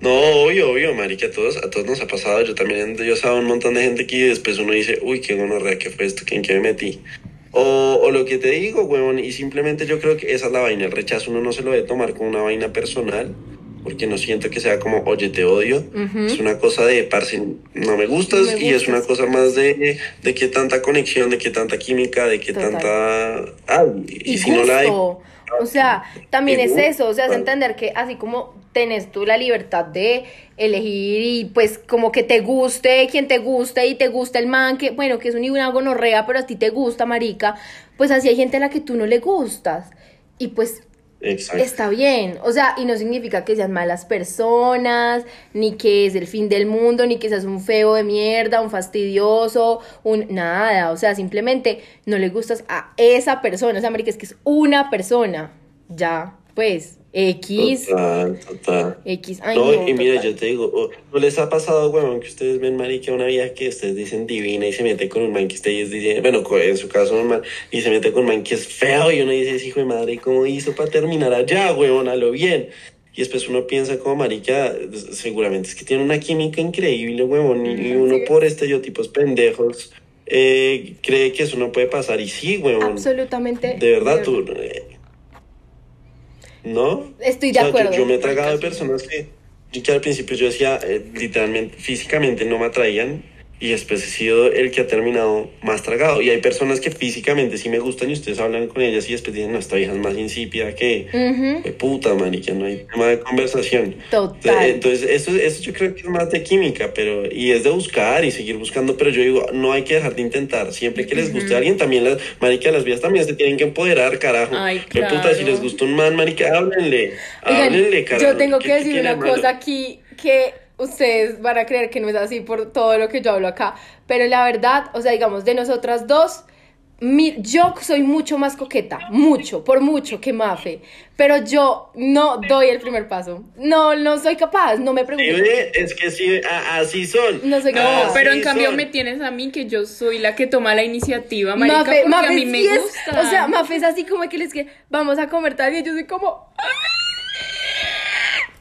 no, obvio, obvio, marica, a todos, a todos nos ha pasado. Yo también, yo sabía un montón de gente que después uno dice, uy, qué gonorrea, qué fue esto, ¿en qué me metí? O, o lo que te digo, huevón, y simplemente yo creo que esa es la vaina, el rechazo uno no se lo debe tomar como una vaina personal, porque no siento que sea como, oye, te odio. Ujú. Es una cosa de, parce, no me gustas, No me y es una cosa más de, de qué tanta conexión, de qué tanta química, de qué Total. tanta... Ah, y, y si no la hay... O sea, también es eso, o sea, es entender que así como tenés tú la libertad de elegir y pues como que te guste quien te guste y te gusta el man que, bueno, que es un una gonorrea, pero a ti te gusta, marica, pues así hay gente a la que tú no le gustas. Y pues Exacto. está bien, o sea, y no significa que sean malas personas, ni que es el fin del mundo, ni que seas un feo de mierda, un fastidioso, un nada, o sea, simplemente no le gustas a esa persona, o sea, marica, es que es una persona, ya, pues, X, Total, total. X, ay no, no, y mira, total. yo te digo, oh, ¿no les ha pasado, huevón, que ustedes ven, marica, una vieja que ustedes dicen divina y se mete con un man que ustedes dicen, bueno, en su caso un man, y se mete con un man que es feo y uno dice, "Ese hijo de madre, ¿cómo hizo para terminar allá, huevón, a lo bien? Y después uno piensa como, marica, seguramente es que tiene una química increíble, huevón, y, uno por estereotipos pendejos eh, cree que eso no puede pasar, y sí, huevón. Absolutamente. De verdad, tú... eh, ¿No? Estoy de O sea, yo- acuerdo. Yo, me he tragado de personas que al principio yo decía, eh, literalmente, físicamente no me atraían. Y después he sido el que ha terminado más tragado. Y hay personas que físicamente sí me gustan y ustedes hablan con ellas y después dicen, no, esta vieja es más insípida que... Ujú, De puta, marica, no hay tema de conversación. Total. Entonces, eso, eso yo creo que es más de química, pero, y es de buscar y seguir buscando, pero yo digo, no hay que dejar de intentar. Siempre que les guste a alguien, también las, marica, las vías también se tienen que empoderar, carajo. Ay, Qué puta, si claro. les gusta un man, marica, háblenle. Oigan, háblenle, carajo. yo tengo ¿Qué- que decir una cosa aquí que ustedes van a creer que no es así por todo lo que yo hablo acá, pero la verdad, o sea, digamos, de nosotras dos, mi- yo soy mucho más coqueta, mucho, por mucho que Mafe, pero yo no doy el primer paso, no, no soy capaz, no me ve, es que sí, a- así son. No soy No, capaz. pero en cambio son. me tienes a mí que yo soy la que toma la iniciativa, marica, Mafe, porque Mafe a mí me sí es- gusta. o sea, Mafe es así como que les que vamos a comer tal y yo soy como...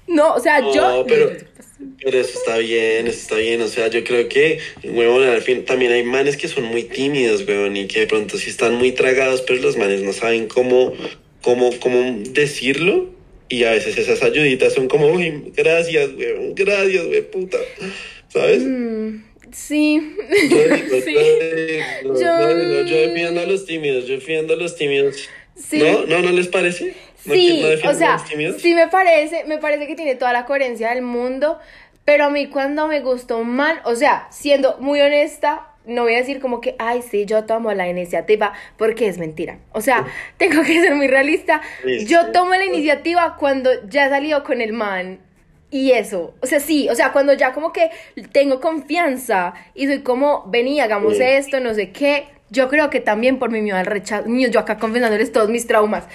No, o sea, No, yo... pero, pero eso está bien, eso está bien. O sea, yo creo que, huevón, al fin también hay manes que son muy tímidos, huevón, y que de pronto sí están muy tragados, pero los manes no saben cómo, cómo, cómo decirlo. Y a veces esas ayuditas son como, uy, gracias, huevón, gracias, güey, puta. ¿Sabes? Mm, sí. Yo Sí. yo, Yo- defiendo a los tímidos, yo defiendo a los tímidos. Sí. ¿No? ¿No? ¿No les parece? ¿No, Sí, o sea, sí me parece, me parece que tiene toda la coherencia del mundo, pero a mí cuando me gustó man, o sea, siendo muy honesta, no voy a decir como que, ay, sí, yo tomo la iniciativa, porque es mentira. O sea, tengo que ser muy realista. Yo tomo la iniciativa cuando ya he salido con el man. Y eso, o sea, sí, o sea, cuando ya como que tengo confianza y soy como, vení, hagamos Sí. esto, no sé qué, yo creo que también por mi miedo al rechazo, yo acá confesándoles todos mis traumas.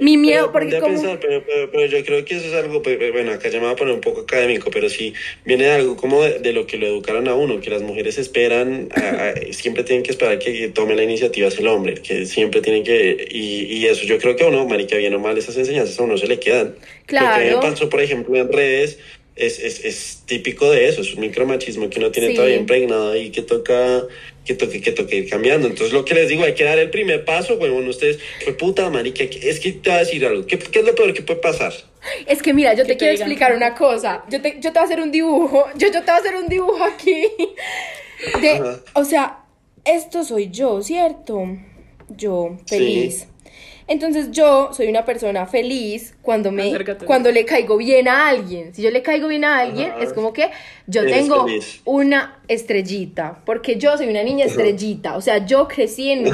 Mi miedo, Pero porque como- pensar, pero, pero- pero yo creo que eso es algo, pues, bueno, acá ya me voy a poner un poco académico, pero sí viene de algo como de, de lo que lo educaron a uno, que las mujeres esperan, a- a- siempre tienen que esperar que, que tome la iniciativa es el hombre, que siempre tienen que, y, y eso yo creo que a uno, marica, bien o mal, esas enseñanzas a uno se le quedan. Lo que Claro. me pasó, por ejemplo, en redes, es, es, es típico de eso, es un micromachismo que uno tiene Sí. todavía impregnado ahí que toca que toque, que toque ir cambiando. Entonces, lo que les digo, hay que dar el primer paso, huevón. Ustedes, fue puta, marica, es que te voy a decir algo. ¿Qué, qué es lo peor que puede pasar? Es que mira, yo te te quiero digan. explicar una cosa. Yo te, yo te voy a hacer un dibujo. Yo, yo te voy a hacer un dibujo aquí. De, Ajá. o sea, esto soy yo, ¿cierto? Yo, Sí. Entonces yo soy una persona feliz cuando me Acércate. cuando le caigo bien a alguien. Si yo le caigo bien a alguien, Ajá. es como que yo Eres tengo feliz. una estrellita, porque yo soy una niña estrellita, o sea, yo crecí en,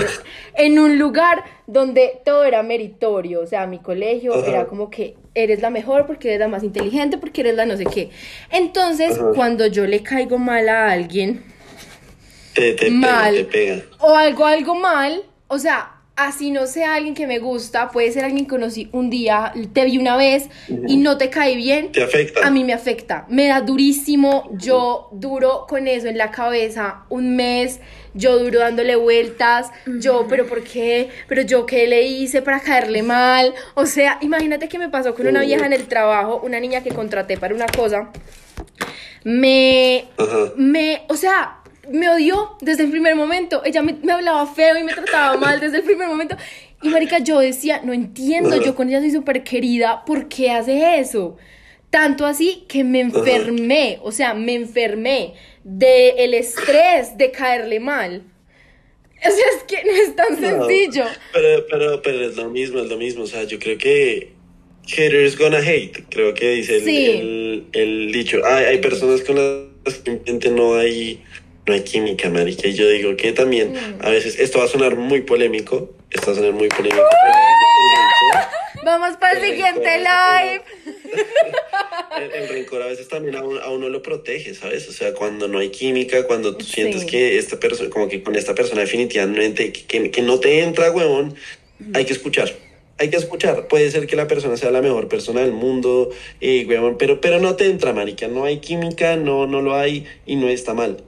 en un lugar donde todo era meritorio, o sea, mi colegio Ajá. era como que eres la mejor porque eres la más inteligente, porque eres la no sé qué. Entonces, Ajá. cuando yo le caigo mal a alguien, Te, te Mal. pega, te pega. o algo, algo mal, o sea, así no sea alguien que me gusta, puede ser alguien que conocí un día, te vi una vez y no te cae bien, Te afecta. a mí me afecta, me da durísimo, yo duro con eso en la cabeza un mes, yo duro dándole vueltas, yo, pero ¿por qué? Pero yo qué le hice para caerle mal, o sea, imagínate que me pasó con una vieja en el trabajo, una niña que contraté para una cosa, me, me, o sea, me odió desde el primer momento. Ella me, me hablaba feo y me trataba mal desde el primer momento. Y marica, yo decía, no entiendo, yo con ella soy súper querida, ¿por qué hace eso? Tanto así que me enfermé, o sea, me enfermé del el estrés de caerle mal. O sea, es que no es tan No, sencillo. Pero, pero, pero es lo mismo, es lo mismo. O sea, yo creo que haters gonna hate. Creo que dice el, Sí. el, el dicho. Hay, hay personas con las que no hay, no hay química, marica. Y yo digo que también, Mm. a veces, esto va a sonar muy polémico. Esto va a sonar muy polémico. veces Vamos para el el siguiente live. El, el rencor a veces también a uno, a uno lo protege, ¿sabes? O sea, cuando no hay química, cuando tú Sí. sientes que esta persona, como que con esta persona definitivamente, que, que, que no te entra, huevón, hay que escuchar. Hay que escuchar. Puede ser que la persona sea la mejor persona del mundo, eh, huevón, pero, pero no te entra, marica. No hay química, no, no lo hay y no está mal.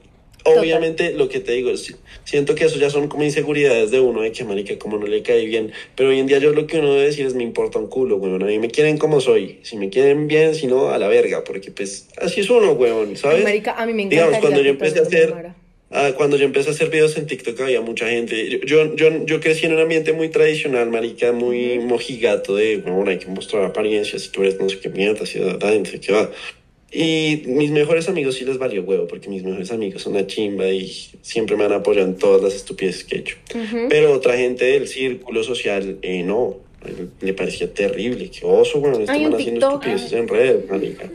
Obviamente, lo que te digo, si- siento que eso ya son como inseguridades de uno, de que marica, como no le cae bien. Pero hoy en día yo lo que uno debe decir es, me importa un culo, huevón. A mí me quieren como soy. Si me quieren bien, si no, a la verga. Porque pues, así es uno, huevón, ¿sabes? Marica, a mí me encanta. Digamos, cuando yo empecé a hacer, ah, cuando yo empecé a hacer videos en TikTok había mucha gente. Yo, yo, yo, yo crecí en un ambiente muy tradicional, marica, muy mojigato de, bueno, hay que mostrar apariencias, si tú eres no sé qué mierda, si da, qué va. Y mis mejores amigos sí les valió huevo, porque mis mejores amigos son una chimba y siempre me han apoyado en todas las estupideces que he hecho. Pero otra gente del círculo social, eh, no. Le parecía terrible, que oso, bueno, estaban haciendo TikTok. estupideces en redes, marica.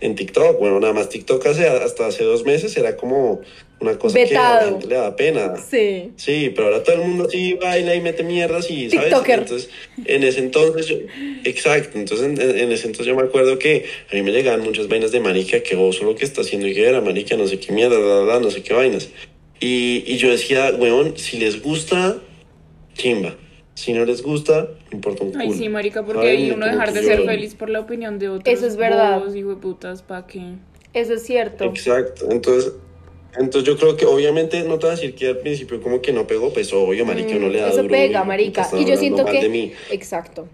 En TikTok, bueno, nada más TikTok hace, hasta hace dos meses era como una cosa que a la Vetado. gente le da pena. Sí. Sí, pero ahora todo el mundo sí baila y mete mierdas y, ¿sabes? TikToker. Entonces, en ese entonces, yo- exacto, entonces en, en ese entonces yo me acuerdo que a mí me llegaban muchas vainas de marica, que oso lo que está haciendo y que era marica, no sé qué mierda, bla, bla, no sé qué vainas. Y, y yo decía, weón, si les gusta, chimba. Si no les gusta, me importa un culo. Ay, sí, marica, porque ¿Saben? y uno dejar de ser feliz por la opinión de otros. Eso es verdad. bobos, hijo de putas, ¿pa' qué? Eso es cierto. Exacto, entonces, entonces yo creo que obviamente no te voy a decir que al principio como que no pegó, pues obvio, marica, uno le da Eso duro pega, y, marica. puta, Y yo siento que. de mí. Exacto.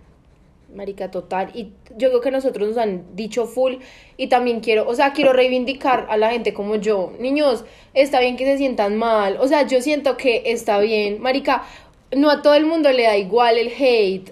Marica, total. Y yo creo que nosotros nos han dicho full. Y también quiero, o sea, quiero reivindicar a la gente como yo. Niños, está bien que se sientan mal. O sea, yo siento que está bien. Marica, no a todo el mundo le da igual el hate.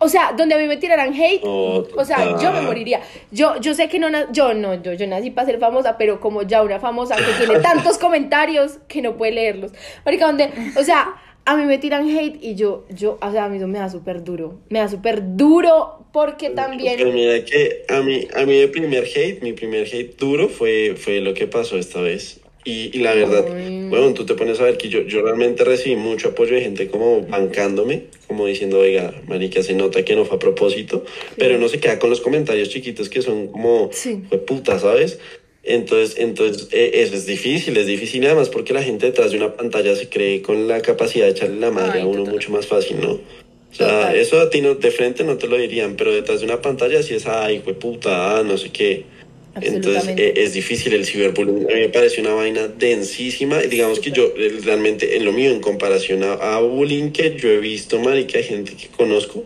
O sea, donde a mí me tiraran hate, No, o sea, yo me moriría. Yo, yo sé que no, yo no, yo, yo nací para ser famosa, pero como ya una famosa que tiene tantos comentarios que no puede leerlos. Marica, donde, o sea, a mí me tiran hate y yo, yo, o sea, a mí eso me da súper duro. Me da súper duro porque Pero también, mira que a mí, a mí el primer hate, mi primer hate duro fue, fue lo que pasó esta vez. Y, y la verdad, bueno, tú te pones a ver que yo, yo realmente recibí mucho apoyo de gente como bancándome, como diciendo, oiga, marica, se nota que no fue a propósito, pero no se queda con los comentarios chiquitos que son como, Sí. fue puta, ¿sabes? Entonces, entonces eh, eso es difícil, es difícil además porque la gente detrás de una pantalla se cree con la capacidad de echarle la madre Ay, a uno total. mucho más fácil, ¿no? O sea, Total. eso a ti no, de frente no te lo dirían, pero detrás de una pantalla sí es, ay, fue puta, ah, no sé qué. Entonces Absolutamente. eh, es difícil el ciberbullying. A mí me parece una vaina densísima. Y Digamos que yo eh, realmente en lo mío, en comparación a, a bullying que yo he visto, marica, hay gente que conozco,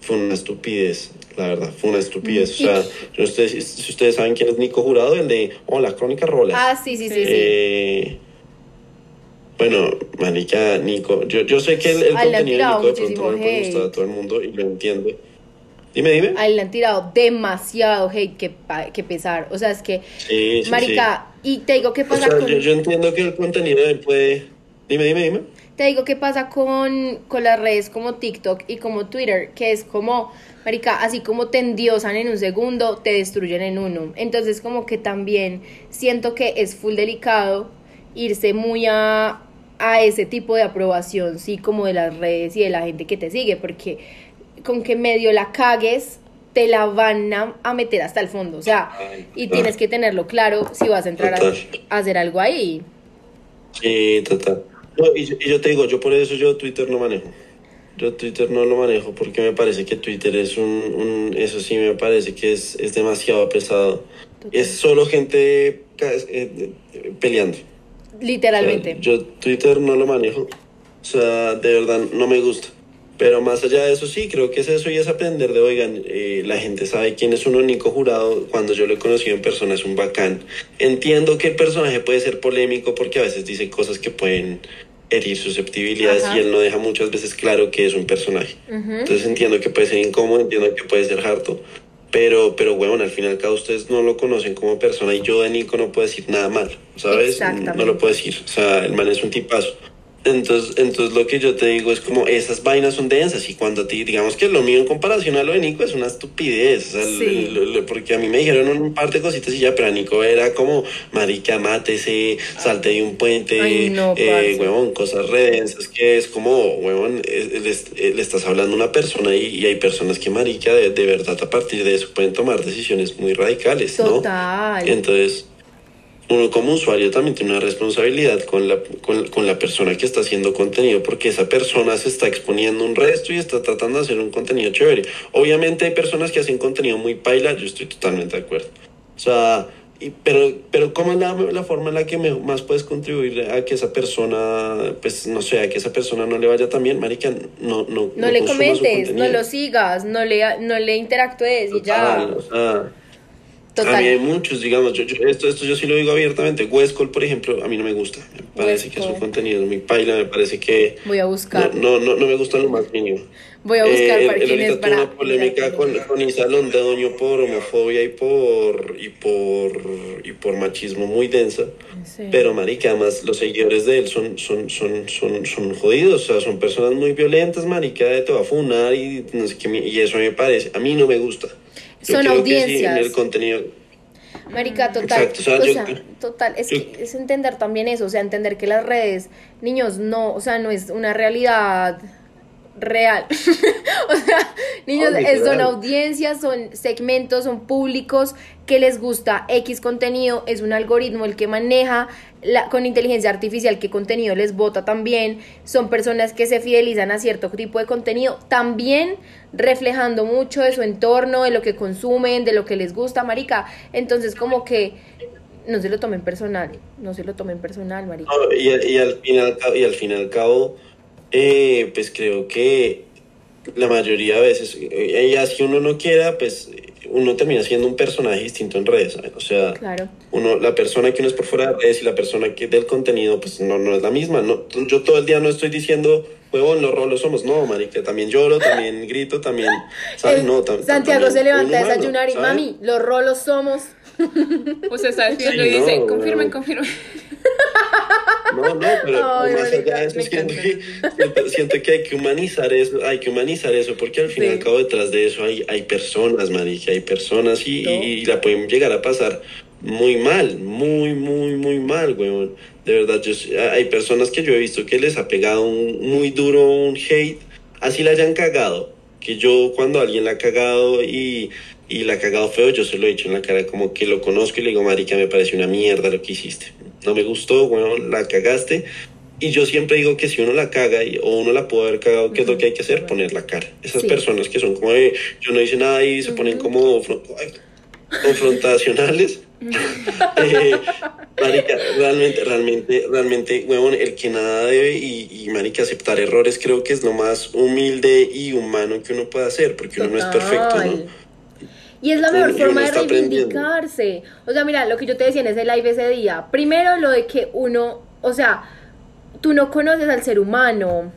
fue una estupidez. La verdad, fue una estupidez. O sea, no sé si si ustedes saben quién es Nico Jurado, el de Hola, Crónica Rolas. ah, sí, sí, sí, sí. Eh, bueno, marica, Nico, yo, yo sé que el, el contenido de Nico de pronto no le puede gustar a todo el mundo y lo entiendo. Dime, dime. A él le han tirado demasiado hate que, que pesar. O sea, es que, Sí, sí, marica, y te digo qué. O pasa sea, con... yo, yo entiendo que el contenido de él puede... Dime, dime, dime. Te digo qué pasa con, con las redes como TikTok y como Twitter, que es como, marica, así como te endiosan en un segundo, te destruyen en uno. Entonces como que también siento que es full delicado irse muy a, a ese tipo de aprobación, sí, como de las redes y de la gente que te sigue, porque con que medio la cagues, te la van a, a meter hasta el fondo, o sea, y tienes que tenerlo claro si vas a entrar a, hacer algo ahí. Sí, total. No, y, yo- y yo te digo, yo por eso yo Twitter no manejo. Yo Twitter no lo manejo porque me parece que Twitter es un, un- eso sí me parece que es, es demasiado pesado. Total. Es solo gente eh, eh, peleando. O sea, Literalmente. yo Twitter no lo manejo. O sea, de verdad no me gusta. Pero más allá de eso, sí, creo que es eso y es aprender de, oigan, eh, la gente sabe quién es un único jurado. Cuando yo lo he conocido en persona es un bacán. Entiendo que el personaje puede ser polémico porque a veces dice cosas que pueden herir susceptibilidades Ajá. y él no deja muchas veces claro que es un personaje. Entonces entiendo que puede ser incómodo, entiendo que puede ser harto. Pero, pero, weón, al final cada ustedes no lo conocen como persona y yo de Nico no puedo decir nada mal, ¿sabes? No lo puedo decir. O sea, el man es un tipazo. Entonces, entonces lo que yo te digo es como esas vainas son densas y cuando a ti, digamos que lo mío en comparación a lo de Nico es una estupidez, o sea, Sí. lo- lo- porque a mí me dijeron un par de cositas y ya, pero a Nico era como, marica, mátese, salte de un puente, Ay, no, eh, huevón, cosas redensas, que es como, huevón, eh, le, est- eh, le estás hablando a una persona y, y hay personas que, marica, de, de verdad a partir de eso pueden tomar decisiones muy radicales, ¿no? Total. Entonces, uno como usuario también tiene una responsabilidad con la, con, con la persona que está haciendo contenido, porque esa persona se está exponiendo un resto y está tratando de hacer un contenido chévere. Obviamente hay personas que hacen contenido muy paila, yo estoy totalmente de acuerdo. O sea, y- pero, pero ¿cómo es la, la forma en la que me- más puedes contribuir a que esa persona, pues no sé, a que esa persona no le vaya tan bien, marica? No, no, no le consuma su comentes, no lo sigas, no le, no le interactúes y ya. Sea, Total. A mí hay muchos, digamos, yo, yo- esto, esto yo sí lo digo abiertamente. Westcol, por ejemplo, a mí no me gusta. Me parece que su contenido es muy paila, me parece que Voy a buscar. no, no, no me gusta lo más mínimo. Voy a buscar Eh, él para. una polémica con, con Isa Londoño por homofobia y por, y por, y por machismo muy densa. Sí. Pero, marica, además los seguidores de él son, son, son, son, son jodidos, o sea, son personas muy violentas, marica, te va a funar y no sé qué, y eso me parece, a mí no me gusta. Yo Son creo que sí, audiencias. el contenido, Marica, total. Exacto, o sea, o yo- sea, total. Es, yo- que es entender también eso, o sea, entender que las redes, niños, no, o sea, no es una realidad real. o sea, niños, es- son audiencias, son segmentos, son públicos que les gusta X contenido, es un algoritmo el que maneja la, con inteligencia artificial qué contenido les vota también, son personas que se fidelizan a cierto tipo de contenido, también reflejando mucho de su entorno, de lo que consumen, de lo que les gusta, marica. Entonces, como que no se lo tomen personal, no se lo tomen personal, marica. No, y, y al fin y al cabo, y al fin y al cabo eh, pues creo que la mayoría de veces, eh, y así uno no quiera, pues uno termina siendo un personaje distinto en redes, ¿sabes? O sea, Claro. uno, la persona que uno es por fuera de redes y la persona que del contenido, pues no, no es la misma. No, yo todo el día no estoy diciendo, huevón, los rolos somos. No, marica, también lloro, también grito, también, ¿sabes? El- No, tam- Santiago también se levanta a desayunar y, ¿sabes? mami, los rolos somos. Usted está diciendo Sí, y dice, confirmen, confirmen. No, no, pero Ay, más allá de eso, siento que, siento, siento que hay que humanizar eso, hay que humanizar eso, porque al fin y Sí. al cabo detrás de eso hay, hay personas, marica, hay personas y, No. y, y la pueden llegar a pasar muy mal, muy, muy, muy mal, weón. De verdad, yo, hay personas que yo he visto que les ha pegado un, muy duro un hate, así la hayan cagado, que yo cuando alguien la ha cagado y, y la ha cagado feo, yo se lo he dicho en la cara, como que lo conozco y le digo, marica, me parece una mierda lo que hiciste. No me gustó, weón, la cagaste. Y yo siempre digo que si uno la caga y, o uno la puede haber cagado, ¿qué es lo que hay que hacer? Poner la cara. Esas Sí. personas que son como yo no hice nada y se ponen como confrontacionales. Eh, marica, realmente, realmente, realmente, huevón, el que nada debe y, y, marica, aceptar errores creo que es lo más humilde y humano que uno puede hacer, porque uno no es perfecto, ¿no? Y es la mejor forma de aprendiendo. reivindicarse. O sea, mira, lo que yo te decía en ese live ese día. Primero, lo de que uno, o sea, tú no conoces al ser humano.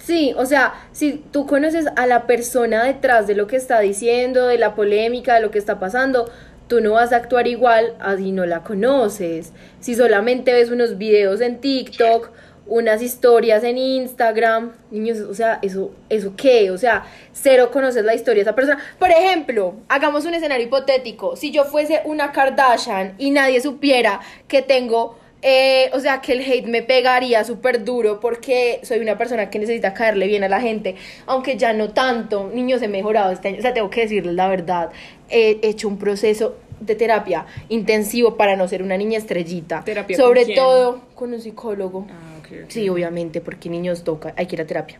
Sí, o sea, si tú conoces a la persona detrás de lo que está diciendo, de la polémica, de lo que está pasando, tú no vas a actuar igual así no la conoces. Si solamente ves unos videos en TikTok, unas historias en Instagram, niños, o sea, eso, eso qué, o sea, cero conoces la historia de esa persona. Por ejemplo, hagamos un escenario hipotético. Si yo fuese una Kardashian y nadie supiera que tengo eh, o sea, que el hate me pegaría súper duro porque soy una persona que necesita caerle bien a la gente, aunque ya no tanto. Niños, he mejorado este año, o sea, tengo que decirles la verdad. He hecho un proceso de terapia intensivo para no ser una niña estrellita. ¿Terapia con Sobre quién? todo con un psicólogo. Ah, ok, ok. Sí, obviamente, porque niños toca, hay que ir a terapia.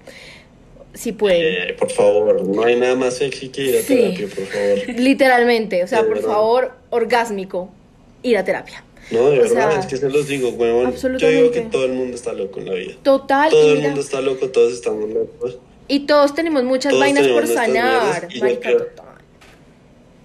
Si pueden. Eh, por favor, no hay nada más sexy que ir a Sí. terapia, por favor. Literalmente, o sea, De por verdad. favor, orgásmico, ir a terapia. No, de O verdad, sea, es que se los digo, huevón. Yo absolutamente. digo que todo el mundo está loco en la vida. Total, Todo el mundo está loco, todos estamos locos. y todos tenemos muchas Todos vainas tenemos por sanar. mierdas y yo creo-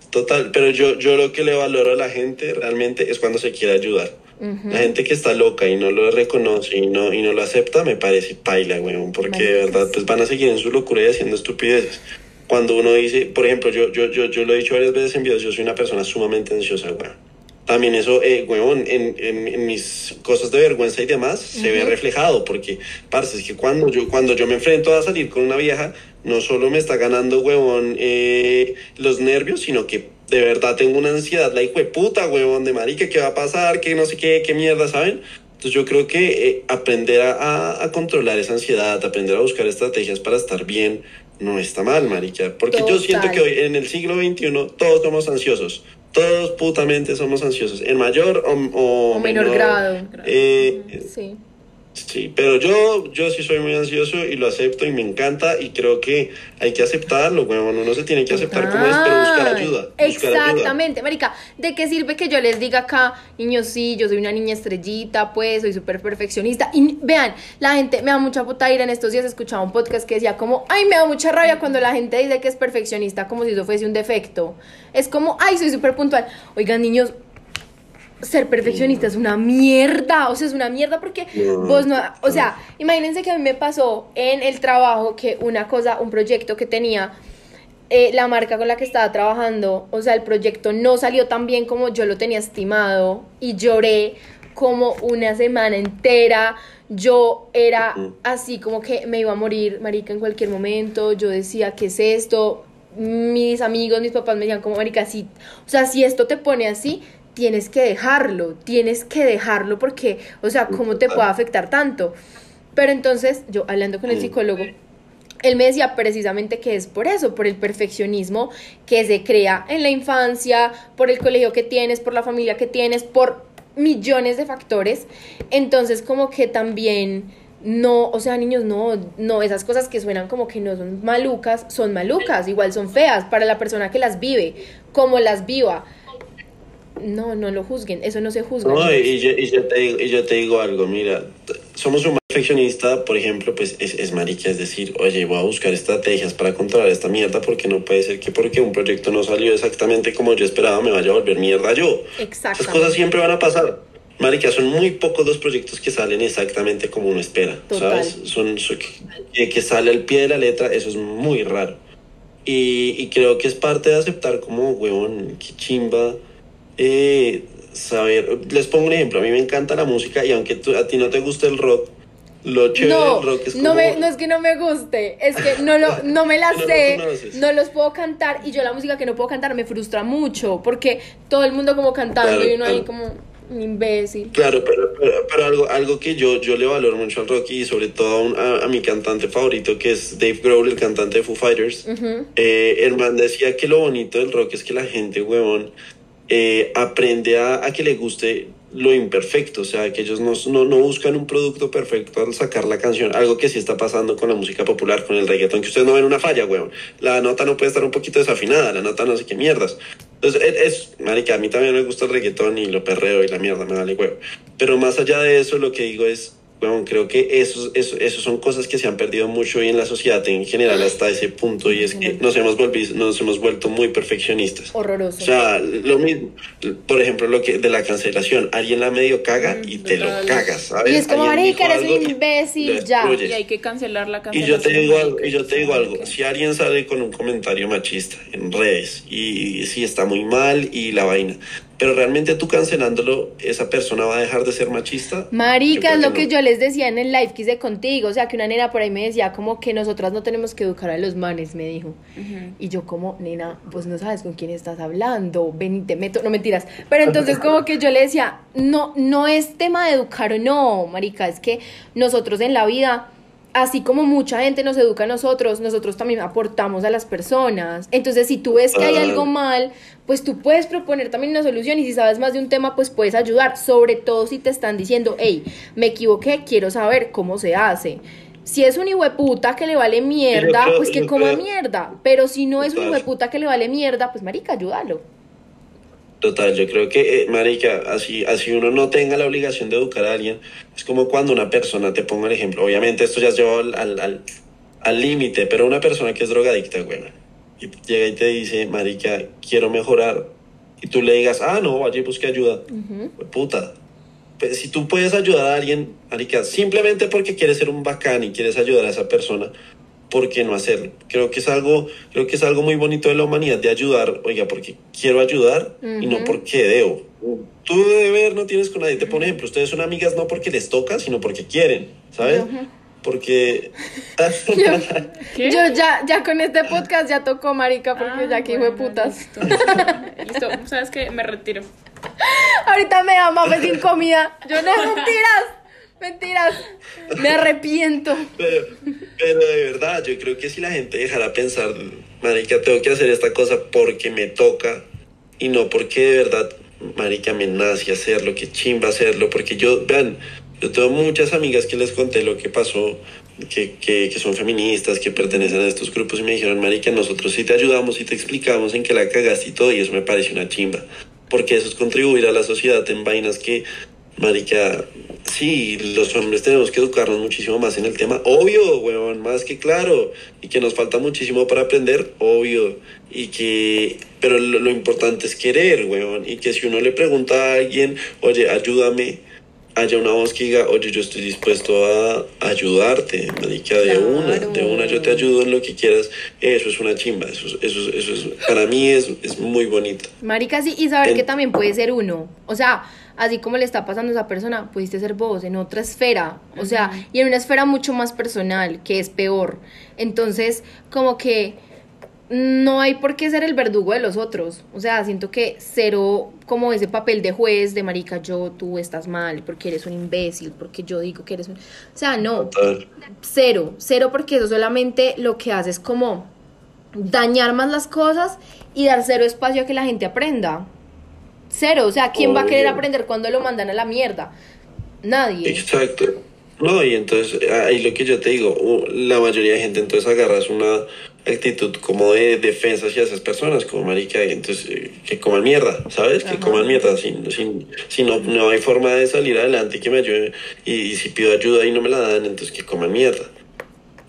total. Pero yo, yo lo que le valoro a la gente realmente es cuando se quiere ayudar. Ujú. La gente que está loca y no lo reconoce y no, y no lo acepta, me parece paila, weón, porque de verdad pues van a seguir en su locura y haciendo estupideces. cuando uno dice, por ejemplo, yo, yo, yo, yo lo he dicho varias veces en videos, yo soy una persona sumamente ansiosa, weón. También eso, eh, weón, en, en, en mis cosas de vergüenza y demás, se ve reflejado, porque, parce, es que cuando yo, cuando yo me enfrento a salir con una vieja, no solo me está ganando, huevón, eh, los nervios, sino que de verdad tengo una ansiedad, la hijo de puta, huevón, de marica, ¿qué va a pasar? ¿Qué no sé qué, qué mierda, ¿saben? Entonces yo creo que eh, aprender a, controlar esa ansiedad, aprender a buscar estrategias para estar bien, no está mal, marica. Porque yo siento que hoy en el siglo XXI todos somos ansiosos. Todos putamente somos ansiosos, en mayor o, o O menor grado. eh, Sí. Sí, pero yo, yo sí soy muy ansioso y lo acepto y me encanta y creo que hay que aceptarlo, weón. Uno se tiene que aceptar como es, pero buscar Total. ayuda. Buscar ayuda. Exactamente, marica. ¿De qué sirve que yo les diga acá, niños, sí, yo soy una niña estrellita, pues, soy súper perfeccionista? Y vean, la gente me da mucha puta ira. En estos días escuchaba un podcast que decía como, ay, me da mucha rabia cuando la gente dice que es perfeccionista como si eso fuese un defecto. Es como, ay, soy súper puntual. Oigan, niños, ser perfeccionista es una mierda, o sea, es una mierda porque No, vos no, o sea, imagínense que a mí me pasó en el trabajo que una cosa, un proyecto que tenía eh, la marca con la que estaba trabajando, o sea, el proyecto no salió tan bien como yo lo tenía estimado y lloré como una semana entera. Yo era así como que me iba a morir, marica, en cualquier momento. Yo decía, ¿qué es esto? Mis amigos, mis papás me decían como, marica, sí, o sea, si esto te pone así, tienes que dejarlo, tienes que dejarlo porque, o sea, ¿cómo te puede afectar tanto? Pero entonces, yo hablando con el psicólogo, él me decía precisamente que es por eso, por el perfeccionismo que se crea en la infancia, por el colegio que tienes, por la familia que tienes, por millones de factores. Entonces, como que también no, o sea, niños, no, no, esas cosas que suenan como que no son malucas, son malucas, igual son feas para la persona que las vive, como las viva. No, no lo juzguen, eso no se juzga. No, y yo, y yo te digo, y yo te digo algo, mira, somos un perfeccionista, por ejemplo, pues es, es marica, es decir, oye, voy a buscar estrategias para controlar esta mierda porque no puede ser que porque un proyecto no salió exactamente como yo esperaba me vaya a volver mierda yo. Exactamente. Esas cosas siempre van a pasar. Marica, son muy pocos los proyectos que salen exactamente como uno espera, Total. ¿sabes? Son, son- que, que sale al pie de la letra, eso es muy raro. Y, y creo que es parte de aceptar como, huevón, qué chimba, eh, saber, les pongo un ejemplo, a mí me encanta la música y aunque tú- a ti no te guste el rock, lo chévere No, del rock es como... no, me, no es que no me guste, es que no, lo, no me la No sé, no los puedo cantar y yo la música que no puedo cantar me frustra mucho porque todo el mundo como cantando Claro, y uno ahí claro. como un imbécil. Claro, pero, pero, pero algo, algo que yo, yo le valoro mucho al rock y sobre todo a, un- a- a mi cantante favorito que es Dave Grohl, el cantante de Foo Fighters. Ujú. Eh, el man decía que lo bonito del rock es que la gente, huevón, eh, aprende a, a que le guste lo imperfecto, o sea, que ellos no, no, no buscan un producto perfecto al sacar la canción, algo que sí está pasando con la música popular, con el reggaetón, que ustedes no ven una falla, huevón. La nota no puede estar un poquito desafinada, la nota no sé qué mierdas. Entonces, es, es- marica, a mí también me gusta el reggaetón y lo perreo y la mierda, me vale huevo. Pero más allá de eso, lo que digo es, huevón, creo que esos, esos, esos son cosas que se han perdido mucho hoy en la sociedad en general hasta ese punto y es que nos hemos, volvi- nos hemos vuelto muy perfeccionistas. Horroroso. O sea, lo mismo, por ejemplo, lo que de la cancelación, alguien la medio caga y te lo cagas, ¿sabes? y es como, marica, eres un y imbécil, ya. Y hay que cancelar la Y cancelación. yo te digo algo, y yo te digo ¿saben algo, si alguien sale con un comentario machista en redes y, sí está muy mal y la vaina, pero realmente tú cancelándolo, esa persona va a dejar de ser machista. Marica, es lo que yo les decía en el live que hice contigo, o sea, que una nena por ahí me decía como que nosotras no tenemos que educar a los manes, me dijo. Y yo como, nena, pues no sabes con quién estás hablando, ven y te meto, no mentiras. Pero entonces como que yo le decía, no, no es tema de educar o no, marica, es que nosotros en la vida, así como mucha gente nos educa a nosotros, nosotros también aportamos a las personas. Entonces si tú ves que hay Ah. algo mal, pues tú puedes proponer también una solución y si sabes más de un tema, pues puedes ayudar, sobre todo si te están diciendo, hey, me equivoqué, quiero saber cómo se hace. Si es un hijueputa que le vale mierda, pues que coma mierda. Pero si no es un hijueputa que le vale mierda, pues marica, ayúdalo. Total, yo creo que, eh, marica, así, así uno no tenga la obligación de educar a alguien, es como cuando una persona, te pongo el ejemplo, obviamente esto ya es llevado al al- al- al límite, pero una persona que es drogadicta, güey, y llega y te dice, marica, quiero mejorar, y tú le digas, ah, no, vaya y busque ayuda, puta. Pues, si tú puedes ayudar a alguien, marica, simplemente porque quieres ser un bacán y quieres ayudar a esa persona, ¿por qué no hacerlo? Creo que es algo, creo que es algo muy bonito de la humanidad de ayudar, oiga, porque quiero ayudar y no porque debo. Tú de deber no tienes con nadie. Te pongo ejemplo, ustedes son amigas no porque les toca, sino porque quieren, ¿sabes? Porque... Yo ya, ya con este podcast ya tocó, marica, porque Ah, ya que hijo de putas. Listo. Listo. ¿Sabes qué? Me retiro. Ahorita me da mames sin comida. Yo no, mentiras. Mentiras. Me arrepiento. Pero, pero de verdad, yo creo que si la gente dejara pensar, marica, tengo que hacer esta cosa porque me toca y no porque de verdad, marica, me nace hacerlo, que chimba hacerlo, porque yo, vean, yo tengo muchas amigas que les conté lo que pasó, que, que, que son feministas, que pertenecen a estos grupos y me dijeron, marica, nosotros sí te ayudamos y te explicamos en que la cagaste y todo y eso me parece una chimba, porque eso es contribuir a la sociedad en vainas que Marica, sí, los hombres tenemos que educarnos muchísimo más en el tema, obvio, weón, más que claro, y que nos falta muchísimo para aprender, obvio, y que, pero lo, lo importante es querer, weón, y que si uno le pregunta a alguien, oye, ayúdame, haya una voz que diga, oye, yo estoy dispuesto a ayudarte, marica, de Claro. una, de una, yo te ayudo en lo que quieras, eso es una chimba, eso, es- eso, es- eso es, para mí es, es muy bonito. Marica, sí, y saber que también puede ser uno. O sea, así como le está pasando a esa persona, pudiste ser vos en otra esfera. O sea, y en una esfera mucho más personal, que es peor. Entonces, como que no hay por qué ser el verdugo de los otros. O sea, siento que cero como ese papel de juez, de marica, yo, tú estás mal, porque eres un imbécil, porque yo digo que eres un... O sea, no, cero, cero porque eso solamente lo que hace es como dañar más las cosas y dar cero espacio a que la gente aprenda. Cero, o sea, ¿quién va a querer aprender cuando lo mandan a la mierda? Nadie. Exacto. No, y entonces ahí lo que yo te digo, la mayoría de gente entonces agarras una actitud como de defensa hacia esas personas, como marica, y entonces eh, que coman mierda, ¿sabes? Que coman mierda, si, si, si no, no hay forma de salir adelante y que me ayuden, y, y si pido ayuda y no me la dan, entonces que coman mierda.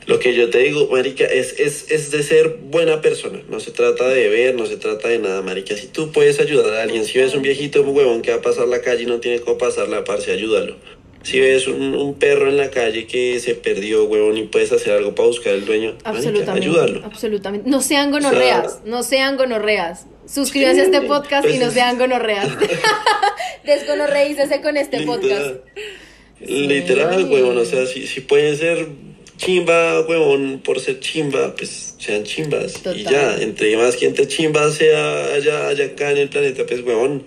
Lo que yo te digo, marica, es, es, es de ser buena persona. No se trata de ver, no se trata de nada, marica. Si tú puedes ayudar a alguien, si ves un viejito huevón que va a pasar la calle y no tiene cómo pasar la parce, ayúdalo. Si ves un, un perro en la calle que se perdió, huevón, y puedes hacer algo para buscar al dueño, marica, ayúdalo. Absolutamente. No sean gonorreas, no sean gonorreas. Suscríbanse a este podcast y no pues, sean gonorreas. Desgonorreícese con este podcast. Literal, Literal, huevón, o sea, si, si pueden ser chimba, huevón, por ser chimba, pues sean chimbas. Y Total. ya, entre más gente chimba sea allá, allá acá en el planeta, pues huevón,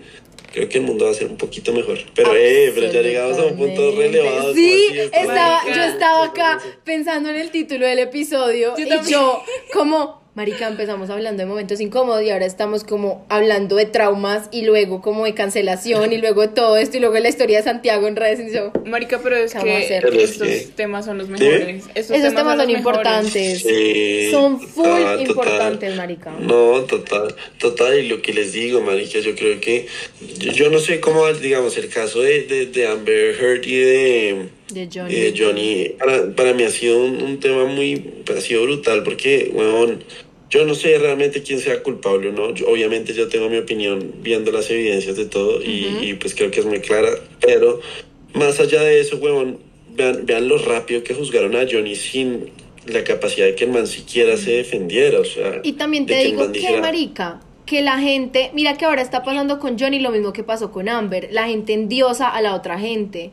creo que el mundo va a ser un poquito mejor. Pero, eh, pero ya llegamos a un punto relevado. Sí, estaba, yo estaba acá pensando en el título del episodio Yo y yo, como, marica, empezamos hablando de momentos incómodos y ahora estamos como hablando de traumas y luego como de cancelación y luego de todo esto y luego de la historia de Santiago en redes y yo, Marica, pero es ¿Qué vamos a que hacer? Pero es estos que- temas son los ¿Sí? mejores. Estos, esos temas son importantes. Sí, Son full total. importantes, marica. No, total, total, y lo que les digo, marica, yo creo que, yo, yo no sé cómo, digamos, el caso de, de, de Amber Heard y de, De Johnny. y de Johnny, para, para mí ha sido un, un tema muy, ha sido brutal, porque, weón, yo no sé realmente quién sea culpable o no, Yo- obviamente yo tengo mi opinión viendo las evidencias de todo, y, y, pues creo que es muy clara, pero más allá de eso, weón, vean, vean lo rápido que juzgaron a Johnny sin la capacidad de que el man siquiera se defendiera, o sea... Y también te digo que, dijera, marica, que la gente, mira que ahora está pasando con Johnny lo mismo que pasó con Amber, la gente endiosa a la otra gente.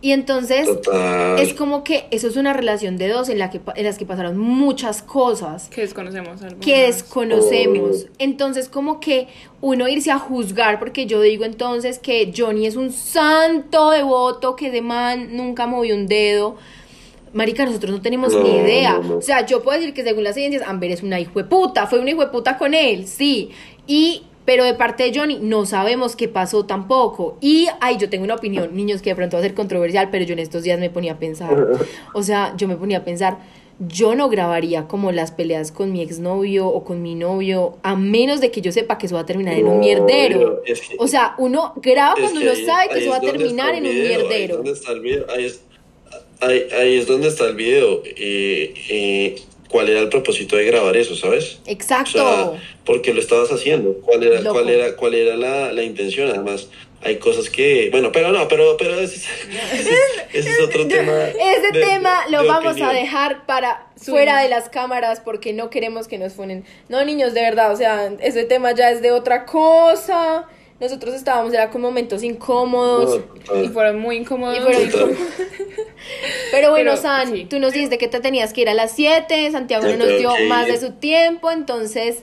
Y entonces Total. es como que eso es una relación de dos en la que pa- en las que pasaron muchas cosas Que desconocemos algunas. que desconocemos. Entonces, como que uno irse a juzgar, porque yo digo entonces que Johnny es un santo devoto, que de man nunca movió un dedo. Marica, nosotros no tenemos No, ni idea. no, no. O sea, yo puedo decir que según las evidencias, Amber es una hijo de puta, fue una hijo de puta con él, sí. Y, pero de parte de Johnny, no sabemos qué pasó tampoco. Y, ay, yo tengo una opinión, niños, que de pronto va a ser controversial, pero yo en estos días me ponía a pensar. O sea, yo me ponía a pensar, yo no grabaría como las peleas con mi exnovio o con mi novio, a menos de que yo sepa que eso va a terminar en un mierdero. pero es que- o sea, uno graba cuando uno ahí- sabe que eso va a terminar en un video, Ahí es mierdero. donde está el video. Ahí es, ahí, ahí es donde está el video. Cuál era el propósito de grabar eso, ¿sabes? O Exacto. sea, ¿por qué lo estabas haciendo? ¿Cuál era, Loco. cuál era, cuál era la, la intención? Además, hay cosas que, bueno, pero no, pero, pero ese, es- ese es- ese es otro tema. Ese de- tema lo de vamos a opinión. dejar para fuera de las cámaras porque no queremos que nos funen. No, niños, de verdad, o sea, ese tema ya es de otra cosa. Nosotros estábamos, era con momentos incómodos. Y fueron muy incómodos. Y fueron Total. Pero bueno, Pero, San, sí. tú nos dijiste que te tenías que ir a las 7, Santiago no nos dio más ir. de su tiempo, entonces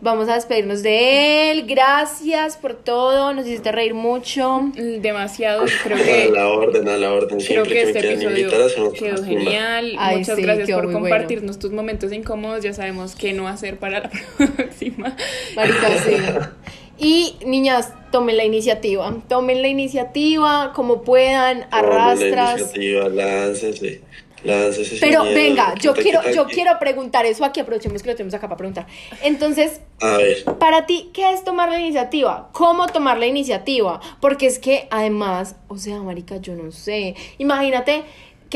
vamos a despedirnos de él. Gracias por todo, nos hiciste reír mucho. Demasiado. Creo A que la orden, a la orden. Creo Siempre que que, este me episodio quedó genial. Ay, Muchas sí, gracias por bueno. compartirnos tus momentos incómodos. Ya sabemos qué no hacer para la próxima. Marica, sí. Y niñas, tomen la iniciativa. Tomen la iniciativa como puedan, Tomen la arrastras. iniciativa, Láncese, láncese. Pero miedo. venga, ¿Qué yo quiero, yo quiero preguntar eso aquí, aprovechemos que lo tenemos acá para preguntar. Entonces, A ver, para ti, ¿qué es tomar la iniciativa? ¿Cómo tomar la iniciativa? Porque es que además, o sea, marica, yo no sé. Imagínate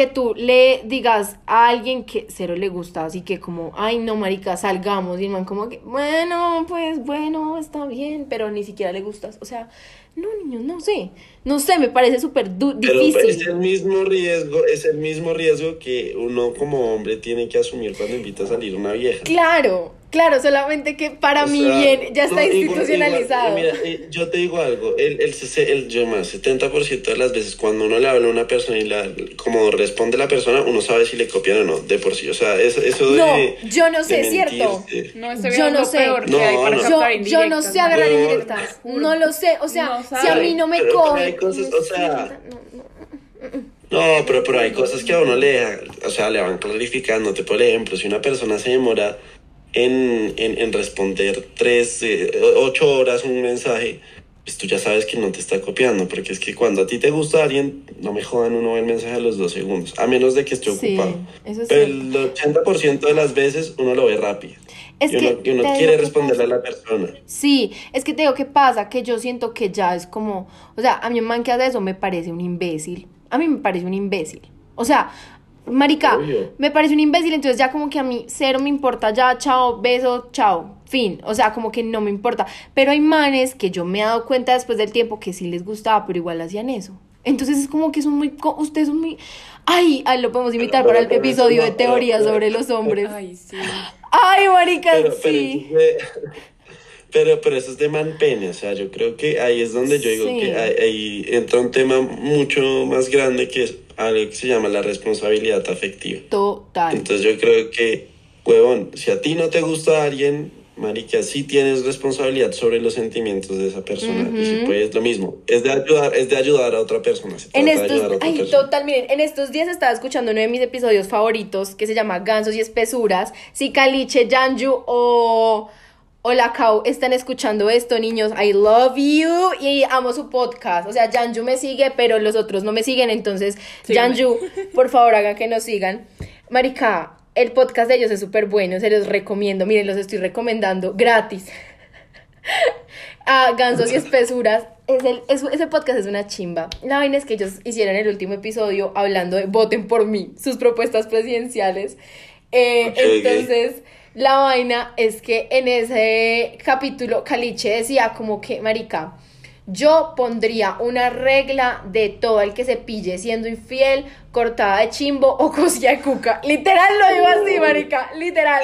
que tú le digas a alguien que cero le gusta, así que como, ay, no, marica, salgamos. Y el man como que, bueno, pues, bueno, está bien, pero ni siquiera le gustas. O sea, no, niños, no sé. No sé, me parece súper du- pero difícil. es el mismo riesgo, es el mismo riesgo que uno como hombre tiene que asumir cuando invita a salir una vieja. Claro, claro, solamente que para O mí sea, bien ya está no, institucionalizado. igual, mira, eh, yo te digo algo, el, el, el, yo más, 70% de las veces cuando uno le habla a una persona y la, como responde la persona, uno sabe si le copian o no, de por sí. O sea, eso, eso de... no, yo no sé, cierto. No, Yo no sé. peor que No, hay para no. Yo, no sé agarrar No, indirectas. No lo sé. O sea, No si a mí no me no o sea, no, pero, pero hay cosas que a uno le o sea, le van clarificando. Te por ejemplo, si una persona se demora en, en, en responder tres, eh, ocho horas un mensaje, pues tú ya sabes que no te está copiando, porque es que cuando a ti te gusta alguien, no me jodan, uno ve el mensaje a los dos segundos, a menos de que esté Sí, ocupado. eso es Pero el 80% de las veces uno lo ve rápido. Es y uno, que y uno te digo quiere responderle a la persona. Sí, es que te digo qué pasa, que yo siento que ya es como, o sea, a un man que hace eso me parece un imbécil. A mí me parece un imbécil. O sea, marica, Obvio. me parece un imbécil, entonces ya como que a mí cero me importa, ya, chao, beso, chao, fin. O sea, como que no me importa. Pero hay manes que yo me he dado cuenta después del tiempo que sí les gustaba, pero igual hacían eso. Entonces es como que son muy, ustedes son muy... Ay, ay, lo podemos invitar para el episodio de pero- pero- sobre los hombres. Ay, sí. Ay, marica, sí. pero, pero eso es de man pene, o sea, yo creo que ahí es donde yo digo Sí. que ahí, ahí entra un tema mucho más grande que es algo que se llama la responsabilidad afectiva. Total. Entonces yo creo que, huevón, si a ti no te gusta alguien, marica, sí tienes responsabilidad sobre los sentimientos de esa persona. Y si Ujú. puedes, lo mismo. Es de ayudar, es de ayudar a otra persona. se En estos, ayudar a otra ay, persona. total, miren, en estos días estaba escuchando uno de mis episodios favoritos que se llama Gansos y Espesuras. Si Caliche, Janju o, o la Cau están escuchando esto, niños, I love you y amo su podcast. O sea, Janju me sigue, pero los otros no me siguen, entonces, Síganme. Janju, por favor, hagan que nos sigan. Marica, el podcast de ellos es súper bueno, se los recomiendo. Miren, los estoy recomendando gratis. a Gansos y Espesuras. Es el, es- ese podcast es una chimba. La vaina es que ellos hicieron el último episodio hablando de voten por mí, sus propuestas presidenciales. Eh, Ok, ok. entonces, la vaina es que en ese capítulo Caliche decía como que, marica, yo pondría una regla de todo el que se pille siendo infiel, cortada de chimbo o cosilla de cuca. Literal lo digo así, marica, literal.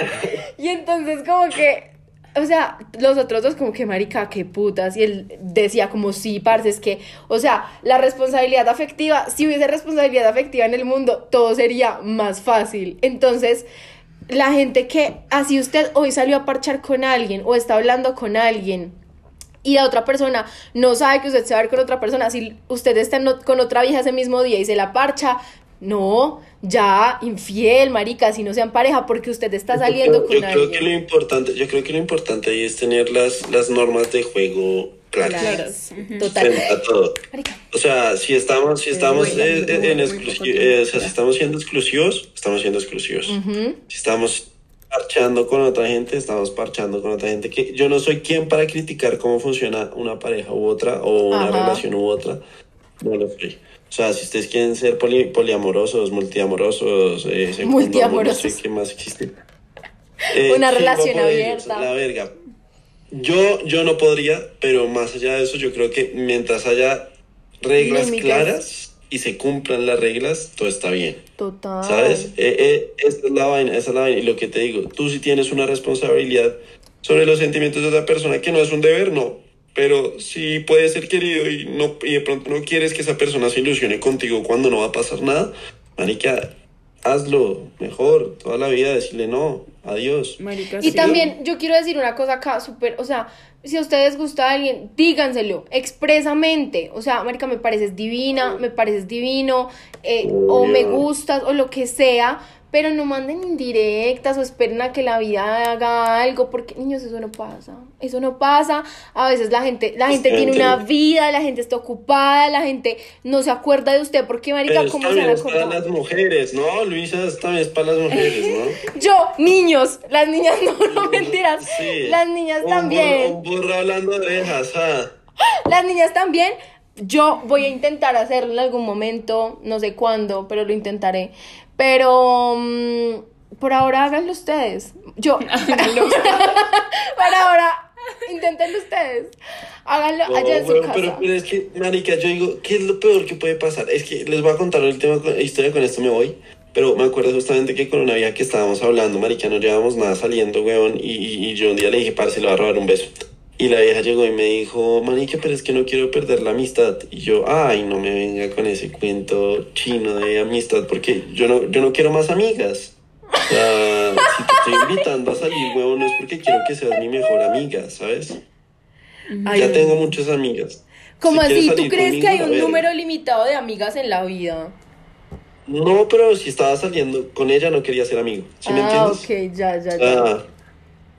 Y entonces como que, o sea, los otros dos como que, marica, qué putas. Y él decía como, sí, parce, es que, o sea, la responsabilidad afectiva, si hubiese responsabilidad afectiva en el mundo, todo sería más fácil. Entonces, la gente que, así usted hoy salió a parchar con alguien o está hablando con alguien y la otra persona no sabe que usted se va a ver con otra persona, si usted está con otra vieja ese mismo día y se la parcha, no, ya, infiel, marica, si no sean pareja, porque usted está saliendo yo, con yo creo que lo alguien. importante, yo creo que lo importante ahí es tener las, las normas de juego claras. Claras, Ujú. Total. frente a todo. Marica, O sea, si estamos, si estamos eh, en eh, o sea, si estamos siendo exclusivos, estamos siendo exclusivos. Si estamos parchando con otra gente, estamos parchando con otra gente. Que yo no soy quien para criticar cómo funciona una pareja u otra o una Ajá. relación u otra. No lo soy. O sea, si ustedes quieren ser poli- poliamorosos, multiamorosos, eh, amor, no sé Multiamorosos. qué más existe. Eh, Una chimba relación ellos, abierta. La verga. Yo, yo no podría, pero más allá de eso, yo creo que mientras haya reglas Límites. claras y se cumplan las reglas, todo está bien. Total. ¿Sabes? Eh, eh, esa es la vaina, esa es la vaina. Y lo que te digo, tú sí tienes una responsabilidad sobre los sentimientos de otra persona, que no es un deber, no. Pero sí puede ser querido y, no, y de pronto no quieres que esa persona se ilusione contigo cuando no va a pasar nada. Marica, hazlo mejor toda la vida, decirle no, adiós. Marica, Y sí. también yo quiero decir una cosa acá, súper, o sea, si a ustedes gusta alguien, díganselo expresamente. O sea, Marica, me pareces divina, me pareces divino, eh, o me gustas, o lo que sea, pero no manden indirectas o esperen a que la vida haga algo, porque niños, eso no pasa. Eso no pasa. A veces la gente, la gente tiene una vida, la gente está ocupada, la gente no se acuerda de usted, porque Marica, Pero ¿cómo se van a es para acordar? las mujeres, ¿no? Luisa, es- también es para las mujeres, ¿no? Yo, niños, las niñas no, no mentiras. Sí. Las niñas Un también. burro- Un burro hablando de orejas, ah. Las niñas también. Yo voy a intentar hacerlo en algún momento, no sé cuándo, pero lo intentaré. Pero mm, por ahora háganlo ustedes. Yo. por ahora, inténtenlo ustedes. Háganlo No, allá en su weón, casa. pero, pero es que, marica, yo digo, ¿qué es lo peor que puede pasar? Es que les voy a contar el tema, con- historia, con esto me voy. Pero me acuerdo justamente que con una vieja que estábamos hablando, marica, no llevábamos nada saliendo, weón. Y, y, y yo un día le dije, parce, le voy a robar un beso. Y la vieja llegó y me dijo, marica, pero es que no quiero perder la amistad. Y yo, ay, no me venga con ese cuento chino de amistad, porque yo no, yo no quiero más amigas. O sea, si te estoy invitando a salir, weón, no es porque quiero que seas mi mejor amiga, ¿sabes? Ay, ya tengo muchas amigas. ¿Cómo Si así? ¿Tú crees que hay un número limitado de amigas en la vida? No, pero si estaba saliendo con ella no quería ser amigo. ¿Sí me ah, entiendes? ok, ya, ya, ya. Ah,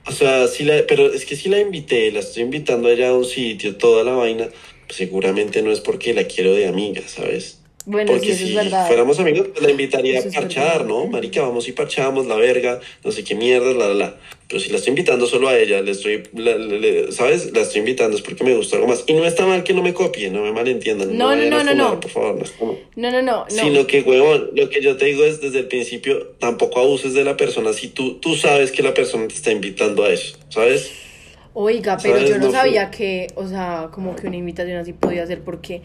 o sea, sí la, pero es que si la invité, la estoy invitando a ella a un sitio, toda la vaina, pues seguramente no es porque la quiero de amiga, ¿sabes? bueno, Porque sí, si es fuéramos amigos, pues la invitaría Eso a parchar. ¿no? Marica, vamos y parchamos, la verga, no sé qué mierda, la, la, la. Pero si la estoy invitando solo a ella, le estoy, la- le- le- ¿sabes? La estoy invitando es porque me gusta algo más. Y no está mal que no me copie, no me malentiendan. No, no, no, no, fumar, no. Por favor, no está mal. No, no, no, no. Sino que, huevón, lo que yo te digo es desde el principio, tampoco abuses de la persona si tú, tú sabes que la persona te está invitando a eso, ¿sabes? Oiga, pero ¿Sabes? yo no No fue- sabía que, o sea, como que una invitación así podía ser porque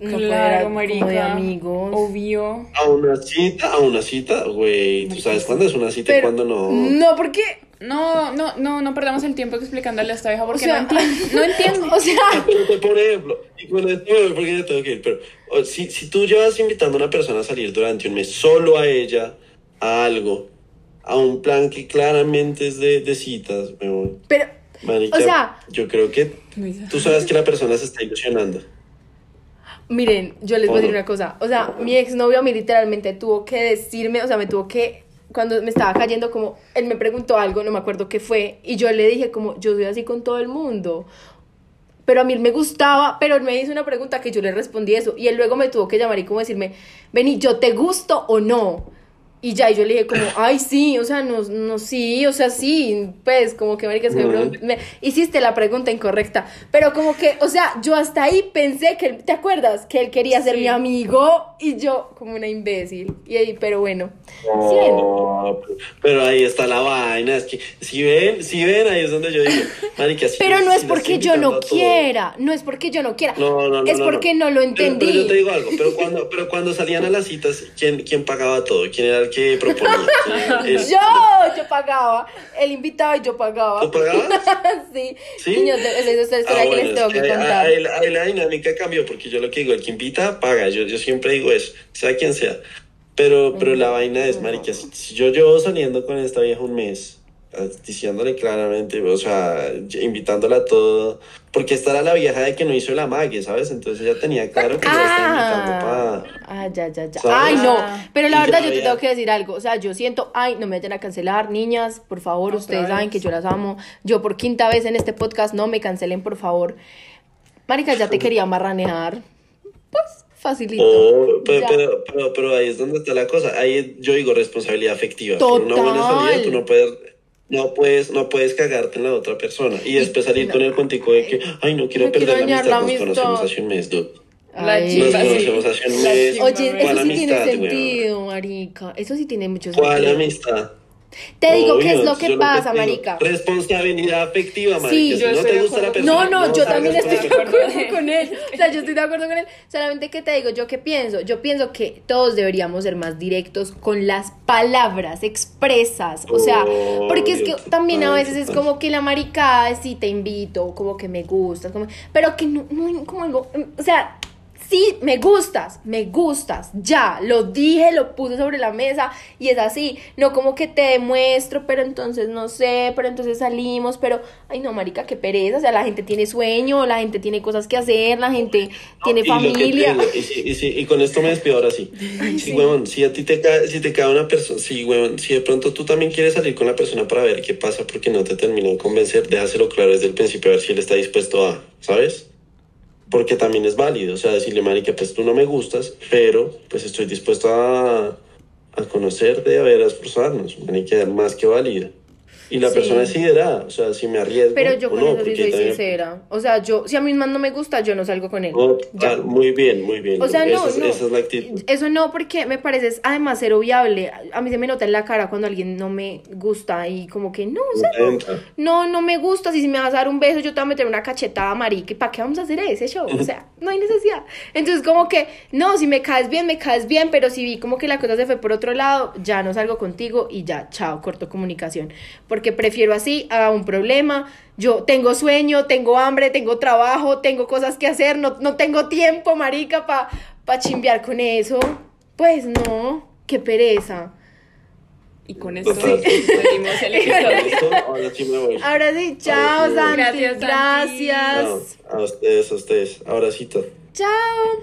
no Claro, como de marica. amigos. Obvio. A una cita, a una cita, güey, tú sabes cuándo es una cita y cuándo no. No, porque, No, no, no, no perdamos el tiempo explicándole a esta vieja porque O sea, no entiendo. No entiendo. o sea, Pero, te- por ejemplo, y me voy porque ya tengo que ir, pero o, si, si tú llevas invitando a una persona a salir durante un mes solo a ella, a algo, a un plan que claramente es de, de citas, weón, pero, marica, O sea- yo creo que tú sabes que la persona se está ilusionando. miren, yo les voy a decir una cosa. O sea, mi exnovio a mí literalmente tuvo que decirme, o sea, me tuvo que, cuando me estaba cayendo, como, él me preguntó algo, no me acuerdo qué fue, y yo le dije, como, yo soy así con todo el mundo. Pero a mí él me gustaba, pero él me hizo una pregunta que yo le respondí eso. Y él luego me tuvo que llamar y como decirme, Vení, ¿yo te gusto o no? Y ya, y yo le dije como, ay, sí, o sea, no, no, sí, o sea, sí, pues, como que, marica, es que Ujú. me hiciste la pregunta incorrecta, pero como que, o sea, yo hasta ahí pensé que, él- ¿te acuerdas? Que él quería ser Sí. mi amigo y yo como una imbécil, y ahí, pero bueno, sí, ven. Oh, pero ahí está la vaina, es que si ven, si ven, ahí es donde yo digo, marica, si- Pero no es porque yo no quiera, no es porque yo no quiera, No, no, no, es no, porque no, lo Pero- entendí. Pero, yo te digo algo, pero cuando, pero cuando salían a las citas, ¿quién, quién pagaba todo? ¿Quién era el que proponía? ¿Quién- el- Yo, yo pagaba, él invitaba y yo pagaba. ¿Tú pagabas? sí. ¿Sí? Niños, esa es la historia Ah, que bueno, les es tengo que que ahí- contar. ahí la- ahí la dinámica cambió, porque yo lo que digo, el que invita, paga. Yo, yo siempre digo eso, sea quien sea. Pero, pero la vaina es, marica, si, si yo llevo saliendo con esta vieja un mes, ah, diciéndole claramente, o sea, invitándola a todo, porque esta era la vieja de que no hizo el amague, ¿sabes? Entonces ella tenía claro que la estaba invitando Ah, para... ah, ya, ya, ya. ¿Sabes? Ay, no. Ah. Pero la Y verdad, yo te tengo que decir algo. O sea, yo siento, ay, no me vayan a cancelar, niñas, por favor. Otra ustedes saben que yo las amo. Yo por quinta vez en este podcast, no me cancelen, por favor. Marica, ya te quería marranear. Pues, facilito. Oh, pero, pero, pero, pero ahí es donde está la cosa. Ahí yo digo responsabilidad afectiva. Por una buena Total. salida tú no puedes, no puedes, no puedes cagarte en la otra persona. Y después salir con el cuentico de que, ay, no quiero No perder quiero la amistad. la Nos amistad. conocemos hace un mes, dude. La chica, Nos sí. conocemos hace un La mes. Oye, ¿Cuál eso sí tiene sentido, marica. Eso sí tiene mucho ¿Cuál sentido. amistad? Te digo qué es lo que pasa, marica. Responsabilidad afectiva, marica. Sí, si yo no te gusta la persona. No, no, yo también estoy de acuerdo con él. O sea, yo estoy de acuerdo con él. Solamente que te digo, yo qué pienso. Yo pienso que todos deberíamos ser más directos con las palabras expresas. O sea, porque es que también a veces es como que la maricada sí te invito, como que me gustas, como, pero que no, no, como algo, o sea, sí, me gustas, me gustas, ya, lo dije, lo puse sobre la mesa y es así, no como que te demuestro, pero entonces no sé, pero entonces salimos, pero, ay no, marica, qué pereza, o sea, la gente tiene sueño, la gente tiene cosas que hacer, la gente tiene Y lo que te familia. y, y y con esto me despido ahora sí. sí, huevón, si a ti te cae, si te cae una persona, si, huevón, si de pronto tú también quieres salir con la persona para ver qué pasa porque no te termina de convencer, déjaselo claro desde el principio a ver si él está dispuesto a, ¿sabes? Porque también es válido, o sea, decirle, marica, pues tú no me gustas, pero pues estoy dispuesto a, a conocerte, a ver, a esforzarnos, marica, más que válido. Y la Sí. persona decidirá, o sea, si me arriesgo Pero yo o con no, eso sí porque soy también- sincera. O sea, yo, si a mí más no me gusta, yo no salgo con él. No, ah, muy bien, muy bien. O sea, no, esa, es- no. esa es la actitud. Eso no, porque me parece además ser obviable. A mí se me nota en la cara cuando alguien no me gusta y como que no, o sea, no, no me gusta. Si me vas a dar un beso, yo te voy a meter una cachetada, marica. ¿Y para qué vamos a hacer ese show? O sea, no hay necesidad. Entonces, como que, no, si me caes bien, me caes bien, pero si vi como que la cosa se fue por otro lado, ya no salgo contigo y ya, chao, corto comunicación. Porque prefiero así a un problema. Yo tengo sueño, tengo hambre, tengo trabajo, tengo cosas que hacer, no, no tengo tiempo, marica, para pa chimbear con eso. Pues no, qué pereza. Y con esto el episodio. Ahora sí me voy. Ahora sí, chao. Santi. Gracias, Santi. Gracias. No, a ustedes, a ustedes. Todo. Chao.